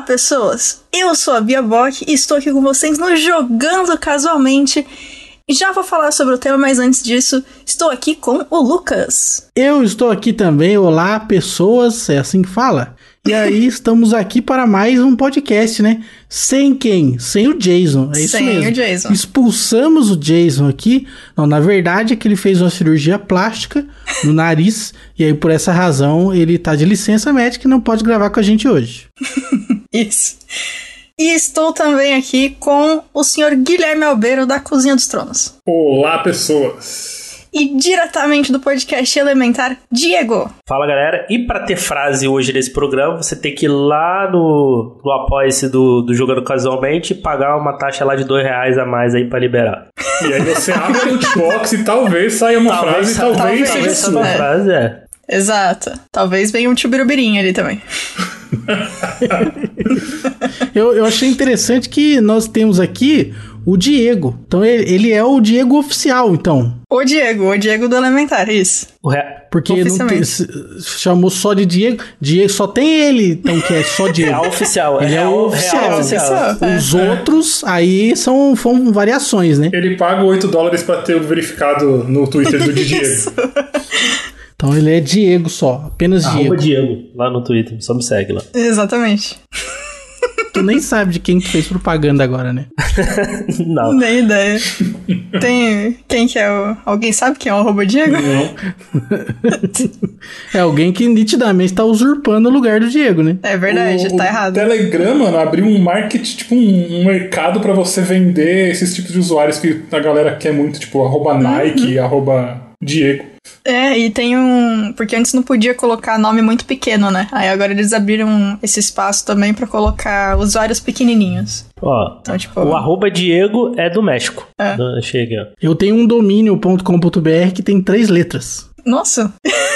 Olá, pessoas! Eu sou a Bia Bock e estou aqui com vocês no Jogando Casualmente. E já vou falar sobre o tema, mas antes disso, estou aqui com o Lucas. Eu estou aqui também. Olá, pessoas. É assim que fala? E aí, estamos aqui para mais um podcast, né? Sem quem? Sem o Jason. É isso Sem mesmo. o Jason. Expulsamos o Jason aqui. Não, na verdade é que ele fez uma cirurgia plástica no nariz. e aí, por essa razão, ele tá de licença médica e não pode gravar com a gente hoje. Isso. E estou também aqui com o senhor Guilherme Albeiro da Cozinha dos Tronos. Olá, pessoas! E diretamente do podcast Elementar, Diego. Fala galera, e para ter frase hoje nesse programa, você tem que ir lá no, no apoia-se do, do Jogando Casualmente e pagar uma taxa lá de dois reais a mais aí para liberar. E aí você abre o lootbox e talvez saia uma frase, sa- talvez, talvez seja talvez sua. uma É. frase, é. Exato. Talvez venha um tchubirubirinho ali também. Eu, eu achei interessante que nós temos aqui o Diego. Então, ele, ele é o Diego oficial, então. O Diego, o Diego do Elementar, isso. O re- Porque não tem, se- chamou só de Diego. Diego só tem ele, então, que é só Diego. Real oficial, Ele é real, o oficial. real oficial. Os outros aí são, são variações, né? Ele paga 8 dólares pra ter o verificado no Twitter do Didier. Então ele é Diego só, apenas Arroba Diego. Diego, lá no Twitter, só me segue lá. Exatamente. Tu nem sabe de quem que fez propaganda agora, né? Não, Nem ideia. Tem. Quem que é o. Alguém sabe quem é o arroba Diego? Não. É alguém que nitidamente tá usurpando o lugar do Diego, né? É verdade, o, tá o errado. Telegram, mano, abriu um market, tipo um, um mercado pra você vender esses tipos de usuários que a galera quer muito, tipo arroba Nike, arroba Diego. É, e tem um. Porque antes não podia colocar nome muito pequeno, né? Aí agora eles abriram esse espaço também pra colocar usuários pequenininhos. ó. Então, tipo. O arroba Diego é do México. É. Chega. Eu tenho um domínio.com.br que tem três letras. Nossa!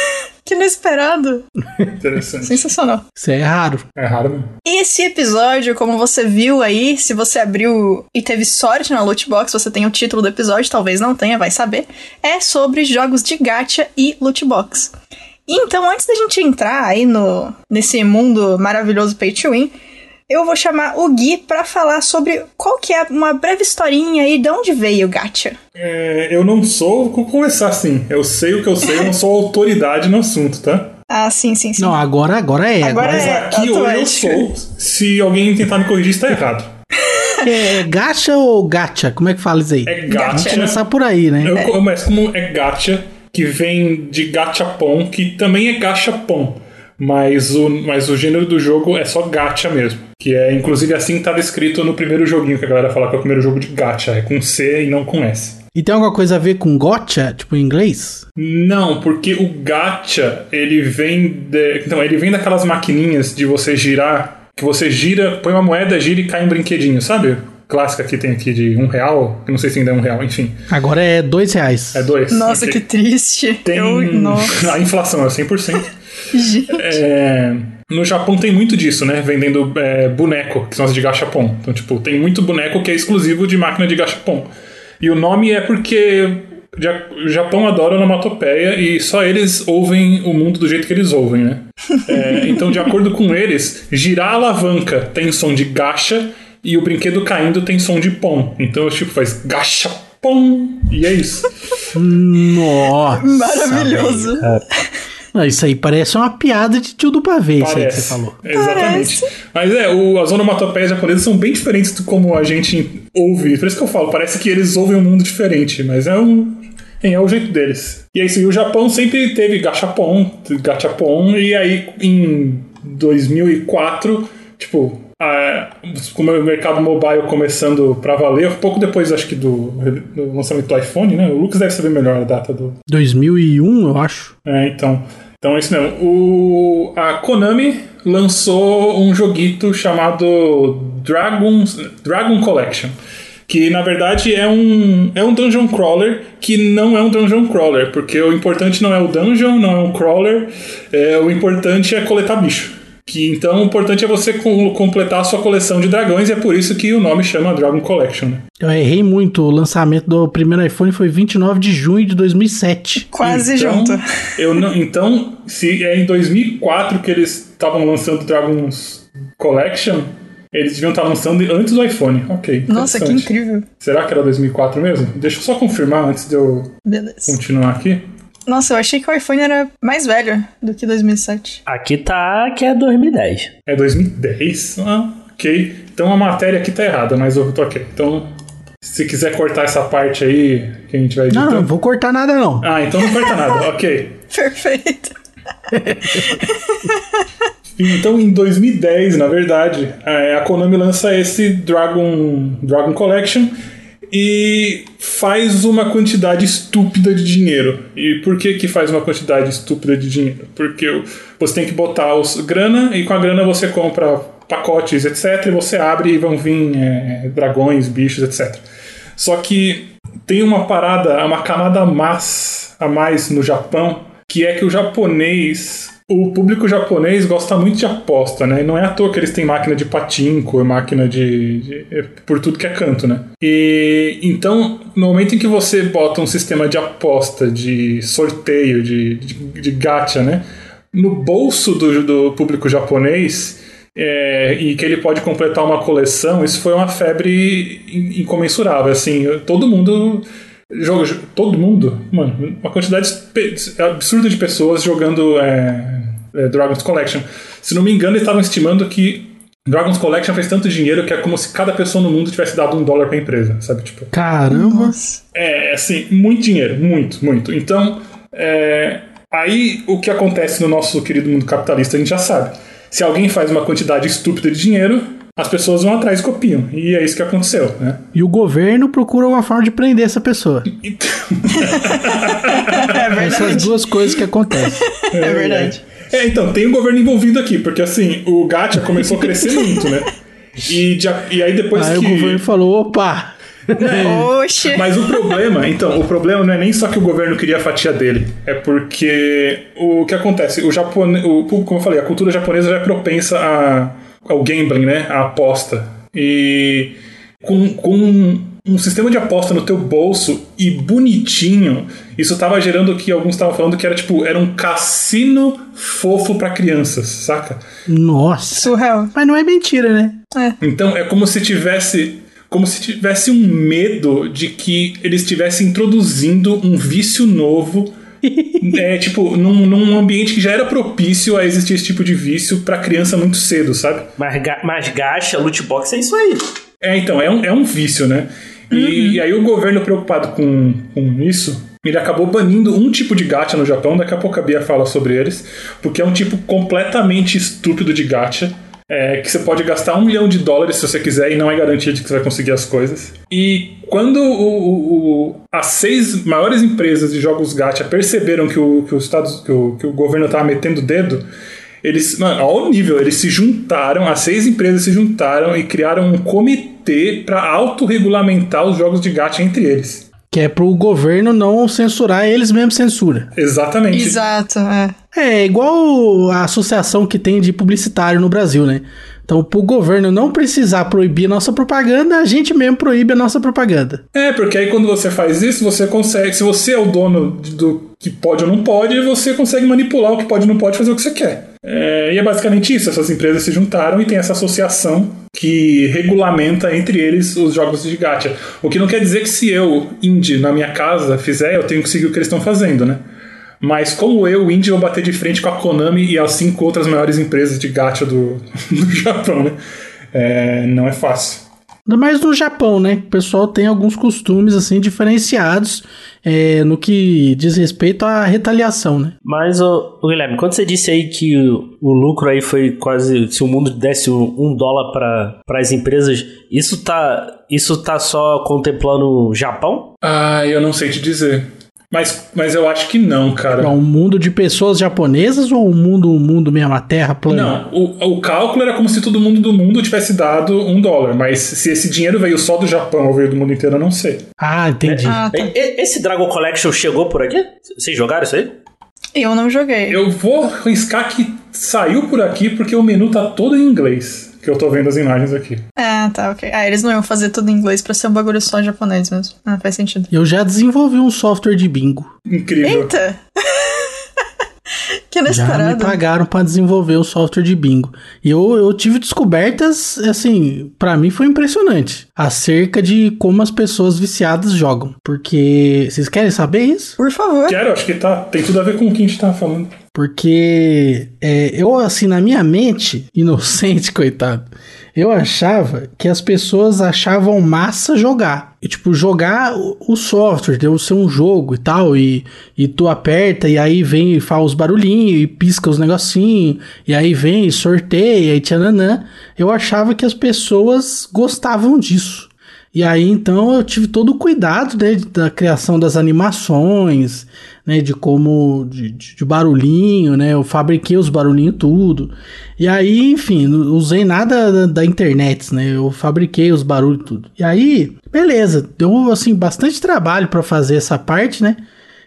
que inesperado! Interessante. Sensacional. Isso é raro. É raro mesmo. Esse episódio, como você viu aí, se você abriu e teve sorte na lootbox, você tem o título do episódio, talvez não tenha, vai saber, é sobre jogos de gacha e lootbox. Então, antes da gente entrar aí no nesse mundo maravilhoso pay to win, eu vou chamar o Gui pra falar sobre qual que é uma breve historinha aí de onde veio o gacha. É, eu não sou. Vou começar assim. Eu sei o que eu sei, eu não sou autoridade no assunto, tá? Ah, sim, sim, sim. Não, agora, agora é. Agora Agora Mas É, aqui hoje eu sou. Se alguém tentar me corrigir, está errado. é, é gacha ou gacha? Como é que fala isso aí? É Vamos gacha. começar por aí, né? Eu começo como é gacha, que vem de gachapon, que também é gachapon. Mas o, mas o gênero do jogo é só gacha mesmo. Que é inclusive assim que estava escrito no primeiro joguinho que a galera fala que é o primeiro jogo de gacha. É com C e não com S. E tem alguma coisa a ver com gotcha, tipo em inglês? Não, porque o gacha, ele vem de, então, ele vem daquelas maquininhas de você girar, que você gira, põe uma moeda, gira e cai um brinquedinho, sabe? Clássica que tem aqui de um real, que não sei se ainda é um real, enfim. Agora é dois reais. É dois. Nossa, Ok. que triste. Tem. Eu, nossa, A inflação é 100%. Gente. É, No Japão tem muito disso, né? Vendendo é, boneco, que são as de gachapon. Então, tipo, tem muito boneco que é exclusivo de máquina de gachapon. E o nome é porque o Japão adora onomatopeia e só eles ouvem o mundo do jeito que eles ouvem, né? É, então, de acordo com eles, girar a alavanca tem som de gacha e o brinquedo caindo tem som de pom. Então, tipo, faz gachapon e é isso. Nossa. Maravilhoso. Não, isso aí parece uma piada de tio do pavê, isso aí que você falou. Exatamente. Mas é, o, as onomatopeias japonesas são bem diferentes do como a gente ouve. Por isso que eu falo, parece que eles ouvem um mundo diferente, mas é um. É o jeito deles. E é isso, e o Japão sempre teve gachapon, gachapon, e aí em 2004, tipo, a, como o mercado mobile começando pra valer, pouco depois, acho que, do, do lançamento do iPhone, né? O Lucas deve saber melhor a data do, 2001, eu acho. é, então. Então é isso mesmo. O, a Konami lançou um joguito chamado Dragon, Dragon Collection. Que na verdade é um, é um dungeon crawler que não é um dungeon crawler, porque o importante não é o dungeon, não é um crawler, é, o importante é coletar bicho. Que então o importante é você com- completar a sua coleção de dragões e é por isso que o nome chama Dragon Collection. né? Eu errei muito. O lançamento do primeiro iPhone foi 29 de junho de 2007. Quase Então, junto. Eu não, então, se é em 2004 que eles estavam lançando Dragon's Collection, eles deviam estar lançando antes do iPhone. Ok. Nossa, que incrível. Será que era 2004 mesmo? Deixa eu só confirmar antes de eu Beleza. continuar aqui. Nossa, eu achei que o iPhone era mais velho do que 2007. Aqui tá que é 2010. É 2010? Ah, ok. Então a matéria aqui tá errada, mas eu tô ok. Então, se quiser cortar essa parte aí, que a gente vai editar. Não, não vou cortar nada não. Ah, então não corta nada, ok. Perfeito. Então, em 2010, na verdade, é, a Konami lança esse Dragon, Dragon Collection e faz uma quantidade estúpida de dinheiro. E por que que faz uma quantidade estúpida de dinheiro? Porque você tem que botar os grana e com a grana você compra pacotes, etc. E você abre e vão vir é, dragões, bichos, etc. Só que tem uma parada, uma camada a mais, a mais no Japão, que é que o japonês o público japonês gosta muito de aposta, né? E não é à toa que eles têm máquina de patinco, máquina de, de- é por tudo que é canto, né? E então, no momento em que você bota um sistema de aposta, de sorteio, de, de, de gacha, né? No bolso do, do público japonês, é, e que ele pode completar uma coleção, isso foi uma febre in- incomensurável. Assim, todo mundo joga, todo mundo, mano, uma quantidade absurda de pessoas jogando é, é, Dragon's Collection. Se não me engano, eles estavam estimando que Dragon's Collection fez tanto dinheiro que é como se cada pessoa no mundo tivesse dado um dólar pra empresa, sabe? Tipo, Caramba. É, assim, muito dinheiro, muito, muito. Então, é, aí o que acontece no nosso querido mundo capitalista a gente já sabe. Se alguém faz uma quantidade estúpida de dinheiro, as pessoas vão atrás e copiam. E é isso que aconteceu, né? E o governo procura uma forma de prender essa pessoa. Então, É Essas verdade. duas coisas que acontecem. É verdade. É, então, tem o governo envolvido aqui, porque assim, o gacha começou a crescer muito, né? E, de e aí depois Aí que. o governo falou, opa, Oxe. Mas o problema, então, o problema não é nem só que o governo queria a fatia dele, é porque o que acontece, o japonês, o, como eu falei, a cultura japonesa já é propensa a, ao gambling, né, a aposta. E com, com um sistema de aposta no teu bolso e bonitinho, isso tava gerando o que alguns estavam falando que era tipo, era um cassino fofo pra crianças, saca? nossa. Surreal. Mas não é mentira, né? Então é como se tivesse como se tivesse um medo de que eles estivessem introduzindo um vício novo. é, tipo, num, num ambiente que já era propício a existir esse tipo de vício pra criança muito cedo, sabe? Mas, ga- mas gacha, loot box é isso aí. É, então, é um, é um vício, né? E, e aí o governo preocupado com, com isso, ele acabou banindo um tipo de gacha no Japão, daqui a pouco a Bia fala sobre eles, porque é um tipo completamente estúpido de gacha. É, que você pode gastar um milhão de dólares se você quiser e não é garantia de que você vai conseguir as coisas. E quando o- o- as seis maiores empresas de jogos gacha perceberam que o, que o, que o, que o governo estava metendo o dedo, eles, mano, ao nível, eles se juntaram, as seis empresas se juntaram e criaram um comitê para autorregulamentar os jogos de gacha entre eles. Que é pro governo não censurar, eles mesmos censura. Exatamente. Exato, é. É igual a associação que tem de publicitário no Brasil, né? Então, pro governo não precisar proibir nossa propaganda, a gente mesmo proíbe a nossa propaganda. É, porque aí quando você faz isso, você consegue. Se você é o dono do que pode ou não pode, você consegue manipular o que pode ou não pode fazer o que você quer. É, e é basicamente isso. Essas empresas se juntaram e tem essa associação que regulamenta entre eles os jogos de gacha. O que não quer dizer que se eu, indie, na minha casa, fizer, eu tenho que seguir o que eles estão fazendo, né? Mas como eu, indie, vou bater de frente com a Konami e as cinco outras maiores empresas de gacha do, do Japão, né? É, não é fácil. Ainda mais no Japão, né? O pessoal tem alguns costumes, assim, diferenciados é, no que diz respeito à retaliação, né? Mas, ô, ô, Guilherme, quando você disse aí que o, o lucro aí foi quase. Se o mundo desse um, um dólar para as empresas, isso tá, isso tá só contemplando o Japão? Ah, eu não sei te dizer. Mas, mas eu acho que não, cara. É um mundo de pessoas japonesas ou um mundo, um mundo mesmo, a terra plana? Não, o, o cálculo era como se todo mundo do mundo tivesse dado um dólar. Mas se esse dinheiro veio só do Japão ou veio do mundo inteiro, eu não sei. Ah, entendi. Ah, tá. Esse Dragon Collection chegou por aqui? Vocês jogaram isso aí? Eu não joguei. Eu vou arriscar que saiu por aqui porque o menu tá todo em inglês. Que eu tô vendo as imagens aqui. Ah, tá, ok. Ah, eles não iam fazer tudo em inglês pra ser um bagulho só japonês mesmo. Ah, faz sentido. Eu já desenvolvi um software de bingo. Incrível. Eita! Que Já me inesperado. pagaram pra desenvolver o software de bingo. E eu, eu tive descobertas, assim, pra mim foi impressionante. Acerca de como as pessoas viciadas jogam. Porque. Vocês querem saber isso? Por favor. Quero, acho que tá, tem tudo a ver com o que a gente tava falando. Porque é, eu, assim, na minha mente, inocente, coitado, eu achava que as pessoas achavam massa jogar. E, tipo, jogar o, software, deu ser um jogo e tal, e, e tu aperta, e aí vem e faz os barulhinhos, e pisca os negocinhos, e aí vem e sorteia, e tchananã. Eu achava que as pessoas gostavam disso. E aí, então, eu tive todo o cuidado, né, da criação das animações, né, de como, de, de- barulhinho, né, eu fabriquei os barulhinhos tudo. E aí, enfim, não usei nada da, da internet, né, eu fabriquei os barulhos tudo. E aí, beleza, deu, assim, bastante trabalho para fazer essa parte, né,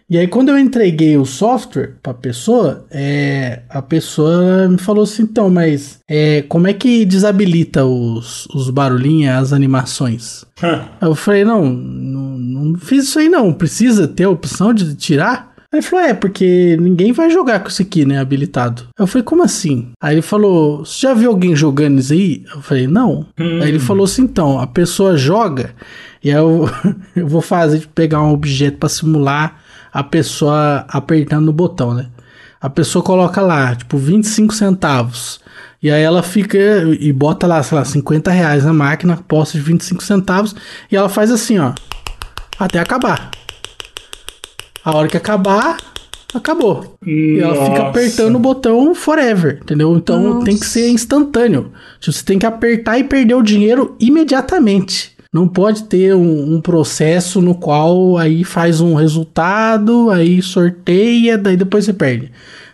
e aí, quando eu entreguei o software pra pessoa, é, a pessoa me falou assim: então, mas é, como é que desabilita os, os barulhinhos, as animações? Eu falei: não, não, não fiz isso aí não, precisa ter a opção de tirar? Ele falou: é, porque ninguém vai jogar com isso aqui, né, habilitado. Eu falei: como assim? Aí ele falou: você já viu alguém jogando isso aí? Eu falei: não. Aí ele falou assim: então, a pessoa joga, e aí eu, eu vou fazer, pegar um objeto pra simular a pessoa apertando no botão, né? A pessoa coloca lá, tipo, 25 centavos. E aí ela fica e bota lá, sei lá, 50 reais na máquina, posta de 25 centavos. E ela faz assim, ó. Até acabar. A hora que acabar, acabou. E ela fica Nossa. apertando o botão forever, entendeu? Então Nossa. tem que ser instantâneo. Tipo, Você tem que apertar e perder o dinheiro imediatamente. Não pode ter um, um processo no qual aí faz um resultado, aí sorteia, daí depois você perde.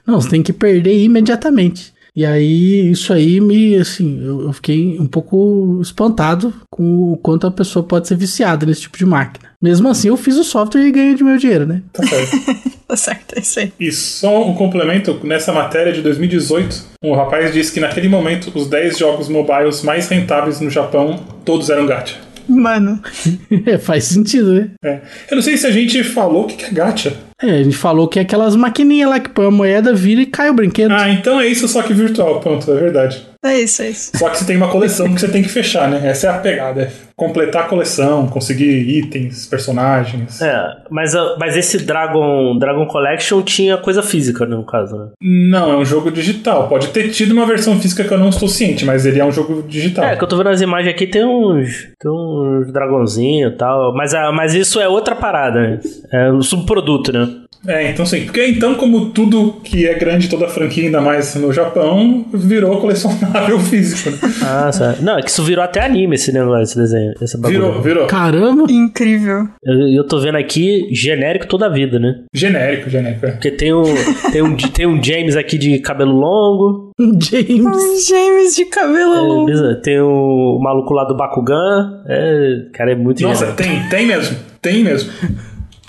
Não, você tem que perder imediatamente. E aí, isso aí me, assim, eu, eu fiquei um pouco espantado com o quanto a pessoa pode ser viciada nesse tipo de máquina. Mesmo assim, eu fiz o software e ganhei de meu dinheiro, né? Tá certo. Tá certo, é isso aí. E só um complemento, nessa matéria de 2018, um rapaz disse que naquele momento os 10 jogos mobiles mais rentáveis no Japão, todos eram gacha. Mano, É, faz sentido, né? É. Eu não sei se a gente falou o que que é gacha. É, a gente falou que é aquelas maquininhas lá que põe a moeda, vira e cai o brinquedo. Ah, então é isso, só que virtual, pronto, é verdade. É isso, é isso. Só que você tem uma coleção que você tem que fechar, né? Essa é a pegada, é completar a coleção, conseguir itens, personagens. É, mas, a- mas esse Dragon, Dragon Collection tinha coisa física, no caso, né? Não, é um jogo digital. Pode ter tido uma versão física que eu não estou ciente, mas ele é um jogo digital. É, que eu tô vendo as imagens aqui, tem uns. Tem uns dragãozinhos e tal. Mas, ah, mas isso é outra parada, né? É um subproduto, né? É, então sim. Porque então, como tudo que é grande, toda a franquia, ainda mais no Japão, virou colecionável físico, né? Ah, certo. Não, é que isso virou até anime esse negócio, esse desenho. Esse bagulho. Virou, virou. Caramba! Incrível. Eu, eu tô vendo aqui genérico toda a vida, né? Genérico, genérico. é. Porque tem um, tem um, tem um James aqui de cabelo longo. James. Os James de cabelo é, longo. tem o maluco lá do Bakugan. É, cara, é muito Nossa, genérico. tem, tem mesmo. Tem mesmo.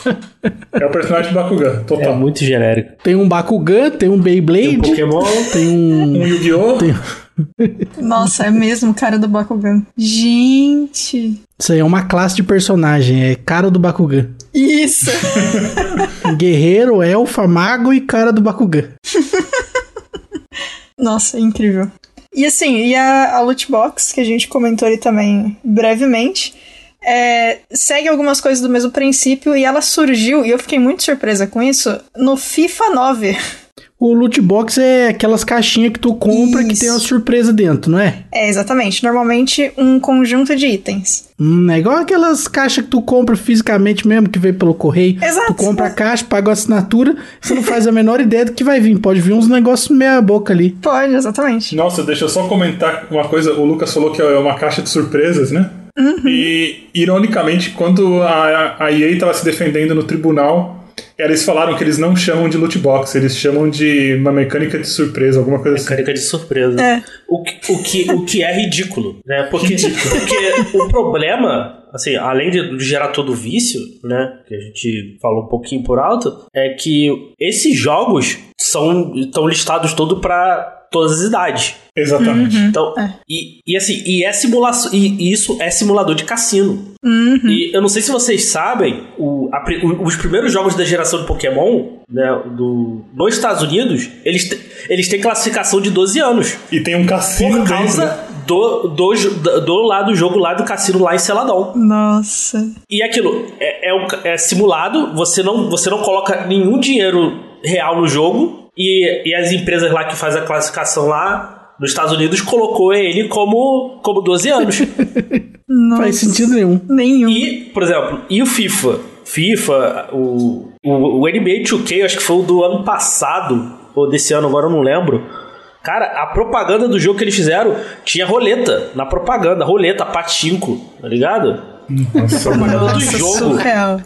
É o personagem do Bakugan, É total. muito genérico. Tem um Bakugan, tem um Beyblade, Tem um Pokémon. tem um. Um Yu-Gi-Oh! Nossa, é mesmo cara do Bakugan. Gente. Isso aí é uma classe de personagem, é cara do Bakugan. Isso. Guerreiro, elfa, mago e cara do Bakugan. Nossa, incrível. E assim, e a, a loot box, que a gente comentou ali também brevemente, é, segue algumas coisas do mesmo princípio e ela surgiu, e eu fiquei muito surpresa com isso, no FIFA 9. O loot box é aquelas caixinhas que tu compra que Isso. tem uma surpresa dentro, não é? É, exatamente. Normalmente um conjunto de itens. Hum, é igual aquelas caixas que tu compra fisicamente mesmo, que vem pelo correio. Exato. Tu compra a caixa, paga a assinatura, você não faz a menor ideia do que vai vir. Pode vir uns negócios meia boca ali. Pode, exatamente. Nossa, deixa eu só comentar uma coisa. O Lucas falou que é uma caixa de surpresas, né? E, ironicamente, quando a, a EA estava se defendendo no tribunal, eles falaram que eles não chamam de loot box, eles chamam de uma mecânica de surpresa, alguma coisa assim. Mecânica de surpresa. É. O, que, o, que, o que é ridículo, né? Porque, porque o problema, assim, além de, gerar todo o vício, né? Que a gente falou um pouquinho por alto, é que esses jogos são estão listados todo pra todas as idades. Exatamente. Então, e, e assim, e é simulação, e, isso é simulador de cassino. Uhum. E eu não sei se vocês sabem, o, a o- os primeiros jogos da geração de Pokémon, né, do, nos Estados Unidos, eles, te- eles têm classificação de 12 anos. E tem um cassino Por dentro, causa né? do, do, jo- do lado do jogo lá do cassino lá em Celadão. Nossa. E aquilo é, é, um- é simulado, você não, você não coloca nenhum dinheiro real no jogo, e, e as empresas lá que fazem a classificação lá nos Estados Unidos colocou ele como, como 12 anos. Nossa. Faz sentido nenhum. Nenhum. e, por exemplo, e o FIFA? FIFA, o, o, o NBA 2K, acho que foi o do ano passado, ou desse ano, agora eu não lembro. Cara, a propaganda do jogo que eles fizeram tinha roleta na propaganda, roleta, patinco, tá ligado? Nossa, propaganda do Nossa, jogo. surreal.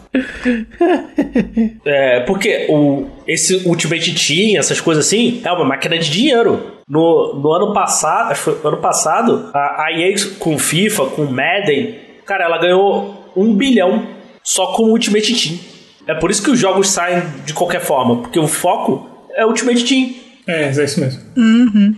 É, porque o, esse Ultimate Team, essas coisas assim, é uma máquina de dinheiro. No, no ano passado, acho que foi ano passado, a, a EA com FIFA, com Madden, cara, ela ganhou um bilhão só com o Ultimate Team. É por isso que os jogos saem de qualquer forma, porque o foco é o Ultimate Team. É, é isso mesmo.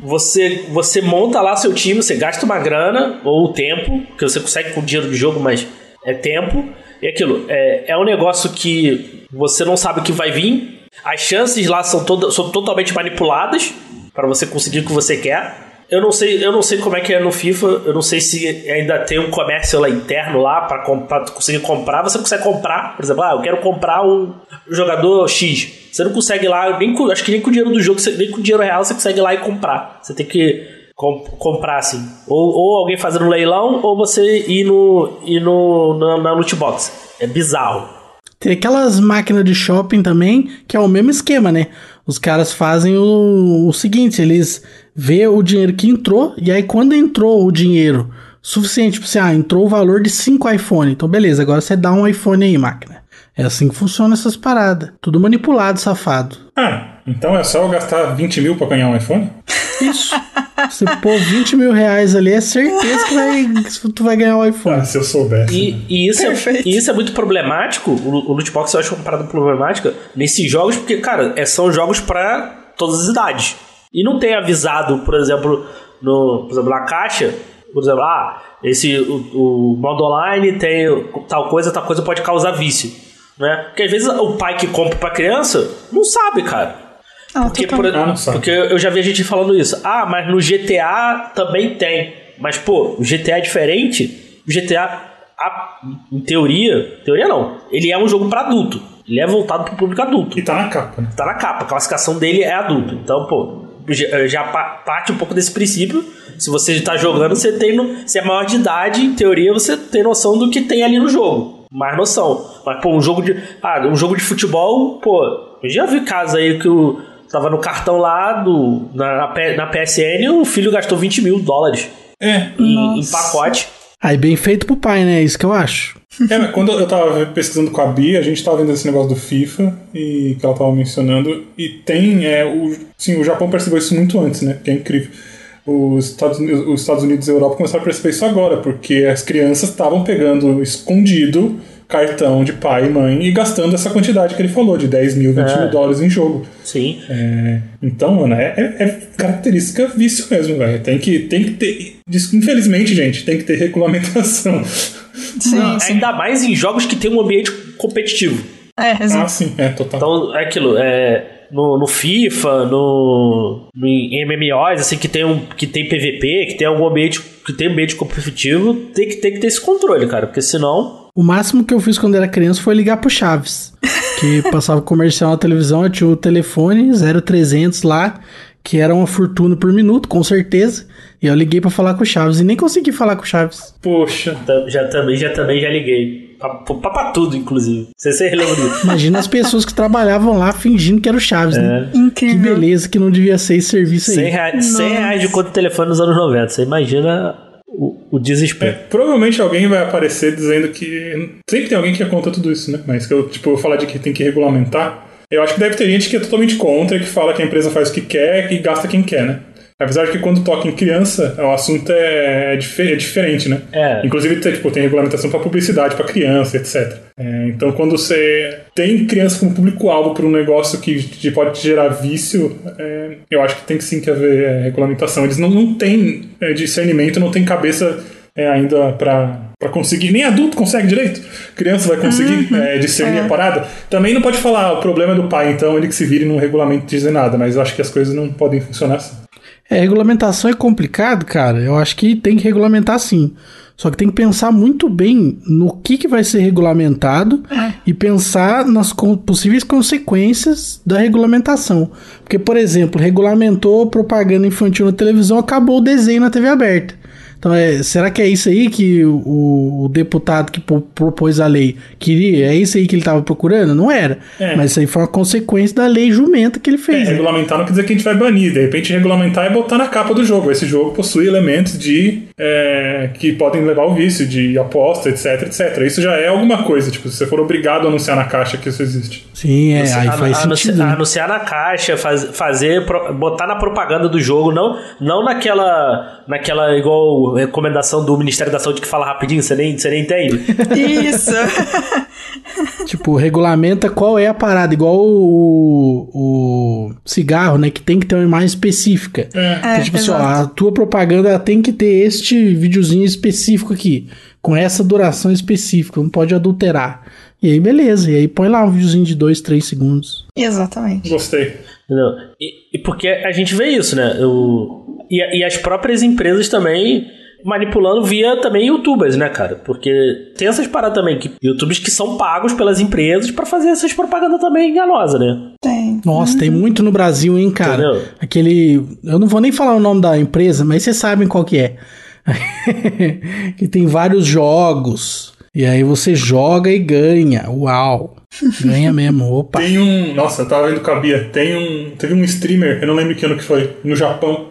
Você, você monta lá seu time, você gasta uma grana ou tempo, que você consegue com dinheiro de jogo, mas é tempo. E aquilo, é, é um negócio que você não sabe o que vai vir. As chances lá são, toda, são totalmente manipuladas para você conseguir o que você quer. Eu não sei, eu não sei como é que é no FIFA, eu não sei se ainda tem um comércio lá interno lá para conseguir comprar. Você consegue comprar, por exemplo, ah, eu quero comprar um jogador X. Você não consegue lá, nem com, acho que nem com o dinheiro do jogo, você- nem com o dinheiro real você consegue lá e comprar. Você tem que com- comprar assim. Ou, ou alguém fazendo um leilão, ou você ir no, ir no na, na loot box. É bizarro. Tem aquelas máquinas de shopping também, que é o mesmo esquema, né? Os caras fazem o, o seguinte, eles vê o dinheiro que entrou, e aí quando entrou o dinheiro suficiente, tipo assim, ah, entrou o valor de 5 iPhone. Então beleza, agora você dá um iPhone aí, máquina. É assim que funciona essas paradas. Tudo manipulado, safado. Ah, então é só eu gastar 20 mil pra ganhar um iPhone? Isso. Você pôr 20 mil reais ali, é certeza que, vai, que tu vai ganhar o iPhone. Ah, se eu soubesse. E, e isso, é, e isso é muito problemático. O, o loot box eu acho uma parada problemática nesses jogos, porque, cara, é- são jogos pra todas as idades. E não tem avisado, por exemplo, no, por exemplo, na caixa, por exemplo, ah, esse, o, o modo online tem tal coisa, tal coisa pode causar vício. Né? Porque às vezes o pai que compra pra criança não sabe, cara. Ah, Porque, por- Ah, não sabe. porque eu já vi gente falando isso. Ah, mas no GTA também tem. Mas, pô, o GTA é diferente. O GTA, a- em teoria, teoria não. Ele é um jogo pra adulto. Ele é voltado pro público adulto. E tá na capa, né? Tá na capa. A classificação dele é adulto. Então, pô, já, já pa- parte um pouco desse princípio. Se você tá jogando, você tem. No, se é maior de idade, em teoria, você tem noção do que tem ali no jogo. Mais noção. Mas, pô, um jogo de. Ah, um jogo de futebol, pô, eu já vi casos aí que o. Tava no cartão lá do. Na, na na PSN, o filho gastou 20 mil dólares É. em, em pacote. Aí bem feito pro pai, né? É isso que eu acho. É, mas quando eu tava pesquisando com a Bia, a gente tava vendo esse negócio do FIFA e que ela tava mencionando. E tem. É, o, sim, o Japão percebeu isso muito antes, né? Que é incrível. Os Estados, Unidos, os Estados Unidos e a Europa começaram a perceber isso agora, porque as crianças estavam pegando escondido cartão de pai e mãe e gastando essa quantidade que ele falou, de 10 mil, 20 É. mil dólares em jogo. Sim. É, então, mano, é, é- é característica vício mesmo, velho. Tem que, tem que ter. Infelizmente, gente, tem que ter regulamentação. Sim, Não, sim. Ainda mais em jogos que tem um ambiente competitivo. É, Ah, sim, é total. Então, é aquilo, é. No, no FIFA, no, no em MMOs, assim, que tem, um, que tem PVP, que tem algum ambiente, que tem ambiente competitivo, tem que, tem que ter esse controle, cara, porque senão. O máximo que eu fiz quando era criança foi ligar pro Chaves. Que passava comercial na televisão, eu tinha o telefone 0300 lá, que era uma fortuna por minuto, com certeza. E eu liguei pra falar com o Chaves e nem consegui falar com o Chaves. Poxa. Já também, já também já liguei. Pra, pra, pra tudo, inclusive. Você se lembra disso? Imagina as pessoas que trabalhavam lá fingindo que era o Chaves, né? Que Incrível. beleza que não devia ser esse serviço 100 aí. reais, 100 reais de conta de telefone nos anos 90. Você imagina o, o É, desespero. provavelmente alguém vai aparecer dizendo que. Sempre tem alguém que conta tudo isso, né? Mas que eu, tipo, eu falar de que tem que regulamentar. Eu acho que deve ter gente que é totalmente contra e que fala que a empresa faz o que quer e gasta quem quer, né? Apesar de que quando toca em criança, o assunto é, é, dif é diferente, né? É. Inclusive, tem, tipo, tem regulamentação para publicidade para criança, etc. É, então, quando você tem criança como público-alvo para um negócio que, que pode gerar vício, é, eu acho que tem que sim que haver é, regulamentação. Eles não, não têm é, discernimento, não têm cabeça é, ainda para para conseguir. Nem adulto consegue direito. Criança vai conseguir Uhum, é, discernir é. a parada. Também não pode falar o problema é do pai, então ele que se vire num regulamento dizer nada. Mas eu acho que as coisas não podem funcionar assim. É, regulamentação é complicado, cara. Eu acho que tem que regulamentar sim. Só que tem que pensar muito bem no que, que vai ser regulamentado e pensar nas possíveis consequências da regulamentação. Porque, por exemplo, regulamentou propaganda infantil na televisão, acabou o desenho na TV aberta. Então, é, será que é isso aí que o, o deputado que pro- propôs a lei queria? É isso aí que ele estava procurando? Não era. É. Mas isso aí foi uma consequência da lei jumenta que ele É, fez. né? regulamentar não quer dizer que a gente vai banir. De repente, regulamentar é botar na capa do jogo. Esse jogo possui elementos de é, que podem levar ao vício, de aposta, etc, etc. Isso já é alguma coisa. Tipo, se você for obrigado a anunciar na caixa que isso existe. Sim, é, aí faz sentido. né? Anunciar na caixa, faz- fazer, botar na propaganda do jogo, não, não naquela, naquela igual recomendação do Ministério da Saúde que fala rapidinho, você nem, você nem entende. Isso. Tipo, regulamenta qual é a parada, igual o, o cigarro, né? Que tem que ter uma imagem específica. É. Então, tipo assim, ó, exato. a tua propaganda ela tem que ter este videozinho específico aqui, com essa duração específica, não pode adulterar. E aí, beleza, e aí põe lá um videozinho de 2, 3 segundos. Exatamente. Gostei. Entendeu? E, e porque a gente vê isso, né? O, e, e as próprias empresas também manipulando via também youtubers, né, cara? Porque tem essas paradas também, que youtubers que são pagos pelas empresas pra fazer essas propagandas também enganosas, né? Tem. Nossa, tem muito no Brasil, hein, cara? Entendeu? Aquele. Eu não vou nem falar o nome da empresa, mas vocês sabem qual que é. que tem vários jogos. E aí você joga e ganha. Uau! Ganha mesmo. Opa! Tem um. Nossa, eu tava vendo com a Bia. Tem um. Teve um streamer, eu não lembro que ano que foi, no Japão.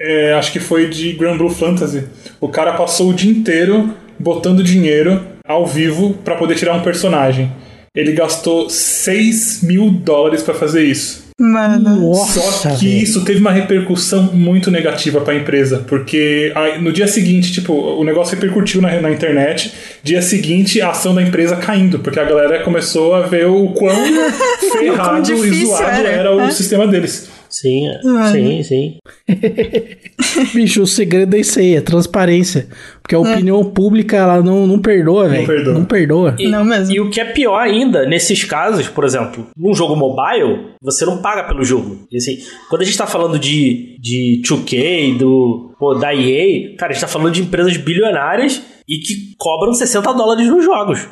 É, acho que foi de Grand Blue Fantasy. O cara passou o dia inteiro botando dinheiro ao vivo pra poder tirar um personagem. Ele gastou 6 mil dólares pra fazer isso. Mano. Nossa, Só que velho. isso teve uma repercussão muito negativa pra empresa, porque aí, no dia seguinte, tipo, o negócio repercutiu na, na internet, dia seguinte a ação da empresa caindo, porque a galera começou a ver o quão ferrado e difícil zoado era, era, o né? sistema deles. Sim, é. Mano. sim, sim. Bicho, o segredo é isso aí, é transparência. Porque a opinião pública, ela não, não perdoa, velho. perdoa. Não perdoa. E, Não mesmo. E o que é pior ainda, nesses casos, por exemplo, num jogo mobile, você não paga pelo jogo. E, assim, quando a gente tá falando de, de 2K, do, pô, da EA, cara, a gente tá falando de empresas bilionárias e que cobram 60 dólares nos jogos.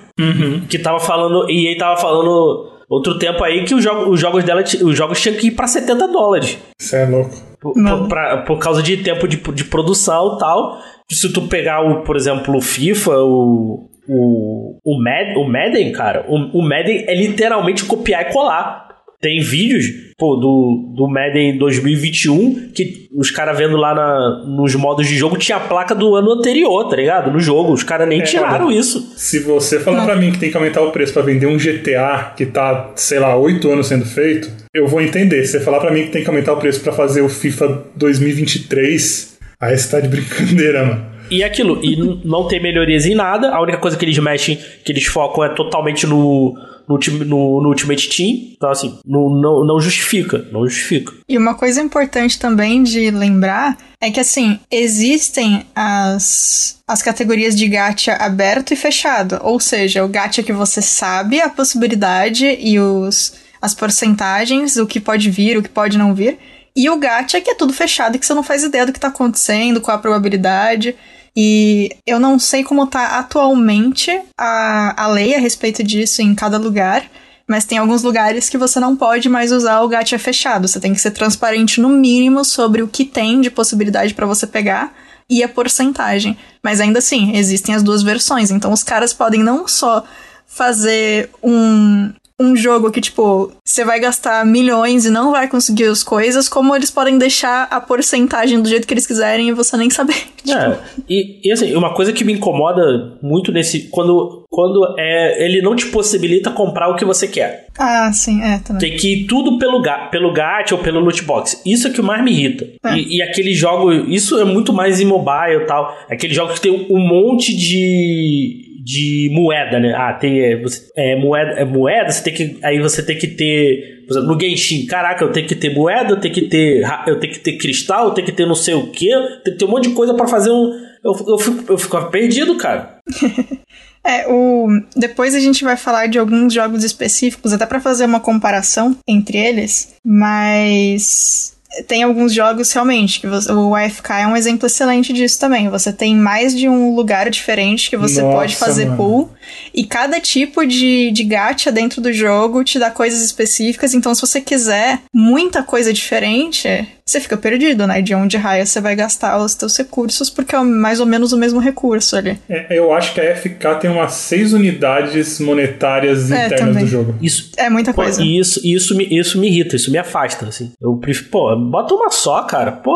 Que tava falando, EA tava falando outro tempo aí que os, jogo, os jogos dela, os jogos tinham que ir pra 70 dólares. Isso é louco. Por, Não. por, pra- por causa de tempo de, de produção e tal. Se tu pegar, o, por exemplo, o FIFA, o, o, o, Mad, o Madden, cara, o, o Madden é literalmente copiar e colar. Tem vídeos, pô, do, do Madden 2021 que os caras vendo lá na, nos modos de jogo tinha a placa do ano anterior, tá ligado? No jogo. Os caras nem É, tiraram olha, isso. Se você falar pra mim que tem que aumentar o preço pra vender um GTA que tá, sei lá, 8 anos sendo feito, eu vou entender. Se você falar pra mim que tem que aumentar o preço pra fazer o FIFA 2023, aí você tá de brincadeira, mano. E aquilo, e não tem melhorias em nada. A única coisa que eles mexem, que eles focam é totalmente no, no, no- no Ultimate Team. Então, assim, não, não, não justifica. Não justifica. E uma coisa importante também de lembrar é que, assim, existem as, as categorias de gacha aberto e fechado. Ou seja, o gacha que você sabe a possibilidade e os, as porcentagens, o que pode vir, o que pode não vir. E o gacha que é tudo fechado e que você não faz ideia do que tá acontecendo, qual a probabilidade. E eu não sei como tá atualmente a, a lei a respeito disso em cada lugar. Mas tem alguns lugares que você não pode mais usar o gacha fechado. Você tem que ser transparente no mínimo sobre o que tem de possibilidade pra você pegar e a porcentagem. Mas ainda assim, existem as duas versões. Então os caras podem não só fazer um, um jogo que, tipo, você vai gastar milhões e não vai conseguir as coisas, como eles podem deixar a porcentagem do jeito que eles quiserem e você nem saber. É, e, e assim, uma coisa que me incomoda muito nesse. Quando, quando é, ele não te possibilita comprar o que você quer. Ah, sim, é, também. Tem que ir tudo pelo, pelo GAT ou pelo loot box. Isso é que mais me irrita. É. E, e aquele jogo. Isso é muito mais em mobile e tal. Aquele jogo que tem um monte de. De moeda, né? Ah, tem é, você- é, moeda, é moeda, você tem que. Aí você tem que ter. Por exemplo, no Genshin, caraca, eu tenho que ter moeda, eu tenho que ter. Eu tenho que ter cristal, eu tenho que ter não sei o que, tem que ter um monte de coisa pra fazer um. Eu, eu, fico, eu ficava perdido, cara. É, o... depois a gente vai falar de alguns jogos específicos, até pra fazer uma comparação entre eles, mas tem alguns jogos realmente que você- o AFK é um exemplo excelente disso também. Você tem mais de um lugar diferente que você Nossa, pode fazer mano. pool e cada tipo de, de gacha dentro do jogo te dá coisas específicas. Então, se você quiser muita coisa diferente, você fica perdido, né? De onde raio você vai gastar os seus recursos, porque é mais ou menos o mesmo recurso ali. É, eu acho que a FK tem umas seis unidades monetárias É, internas também. do jogo. Isso, É muita Pô, coisa. E isso, isso, me, isso me irrita, isso me afasta, assim. Eu prefiro, pô, bota uma só, cara. Pô.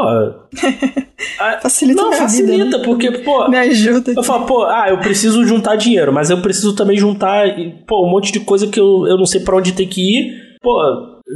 Ah, Facilita Não, minha facilita, vida, né? porque, pô. Me ajuda. Eu falo, pô, ah, eu preciso juntar dinheiro, mas eu preciso também juntar, pô, um monte de coisa que eu, eu não sei pra onde tem que ir. Pô,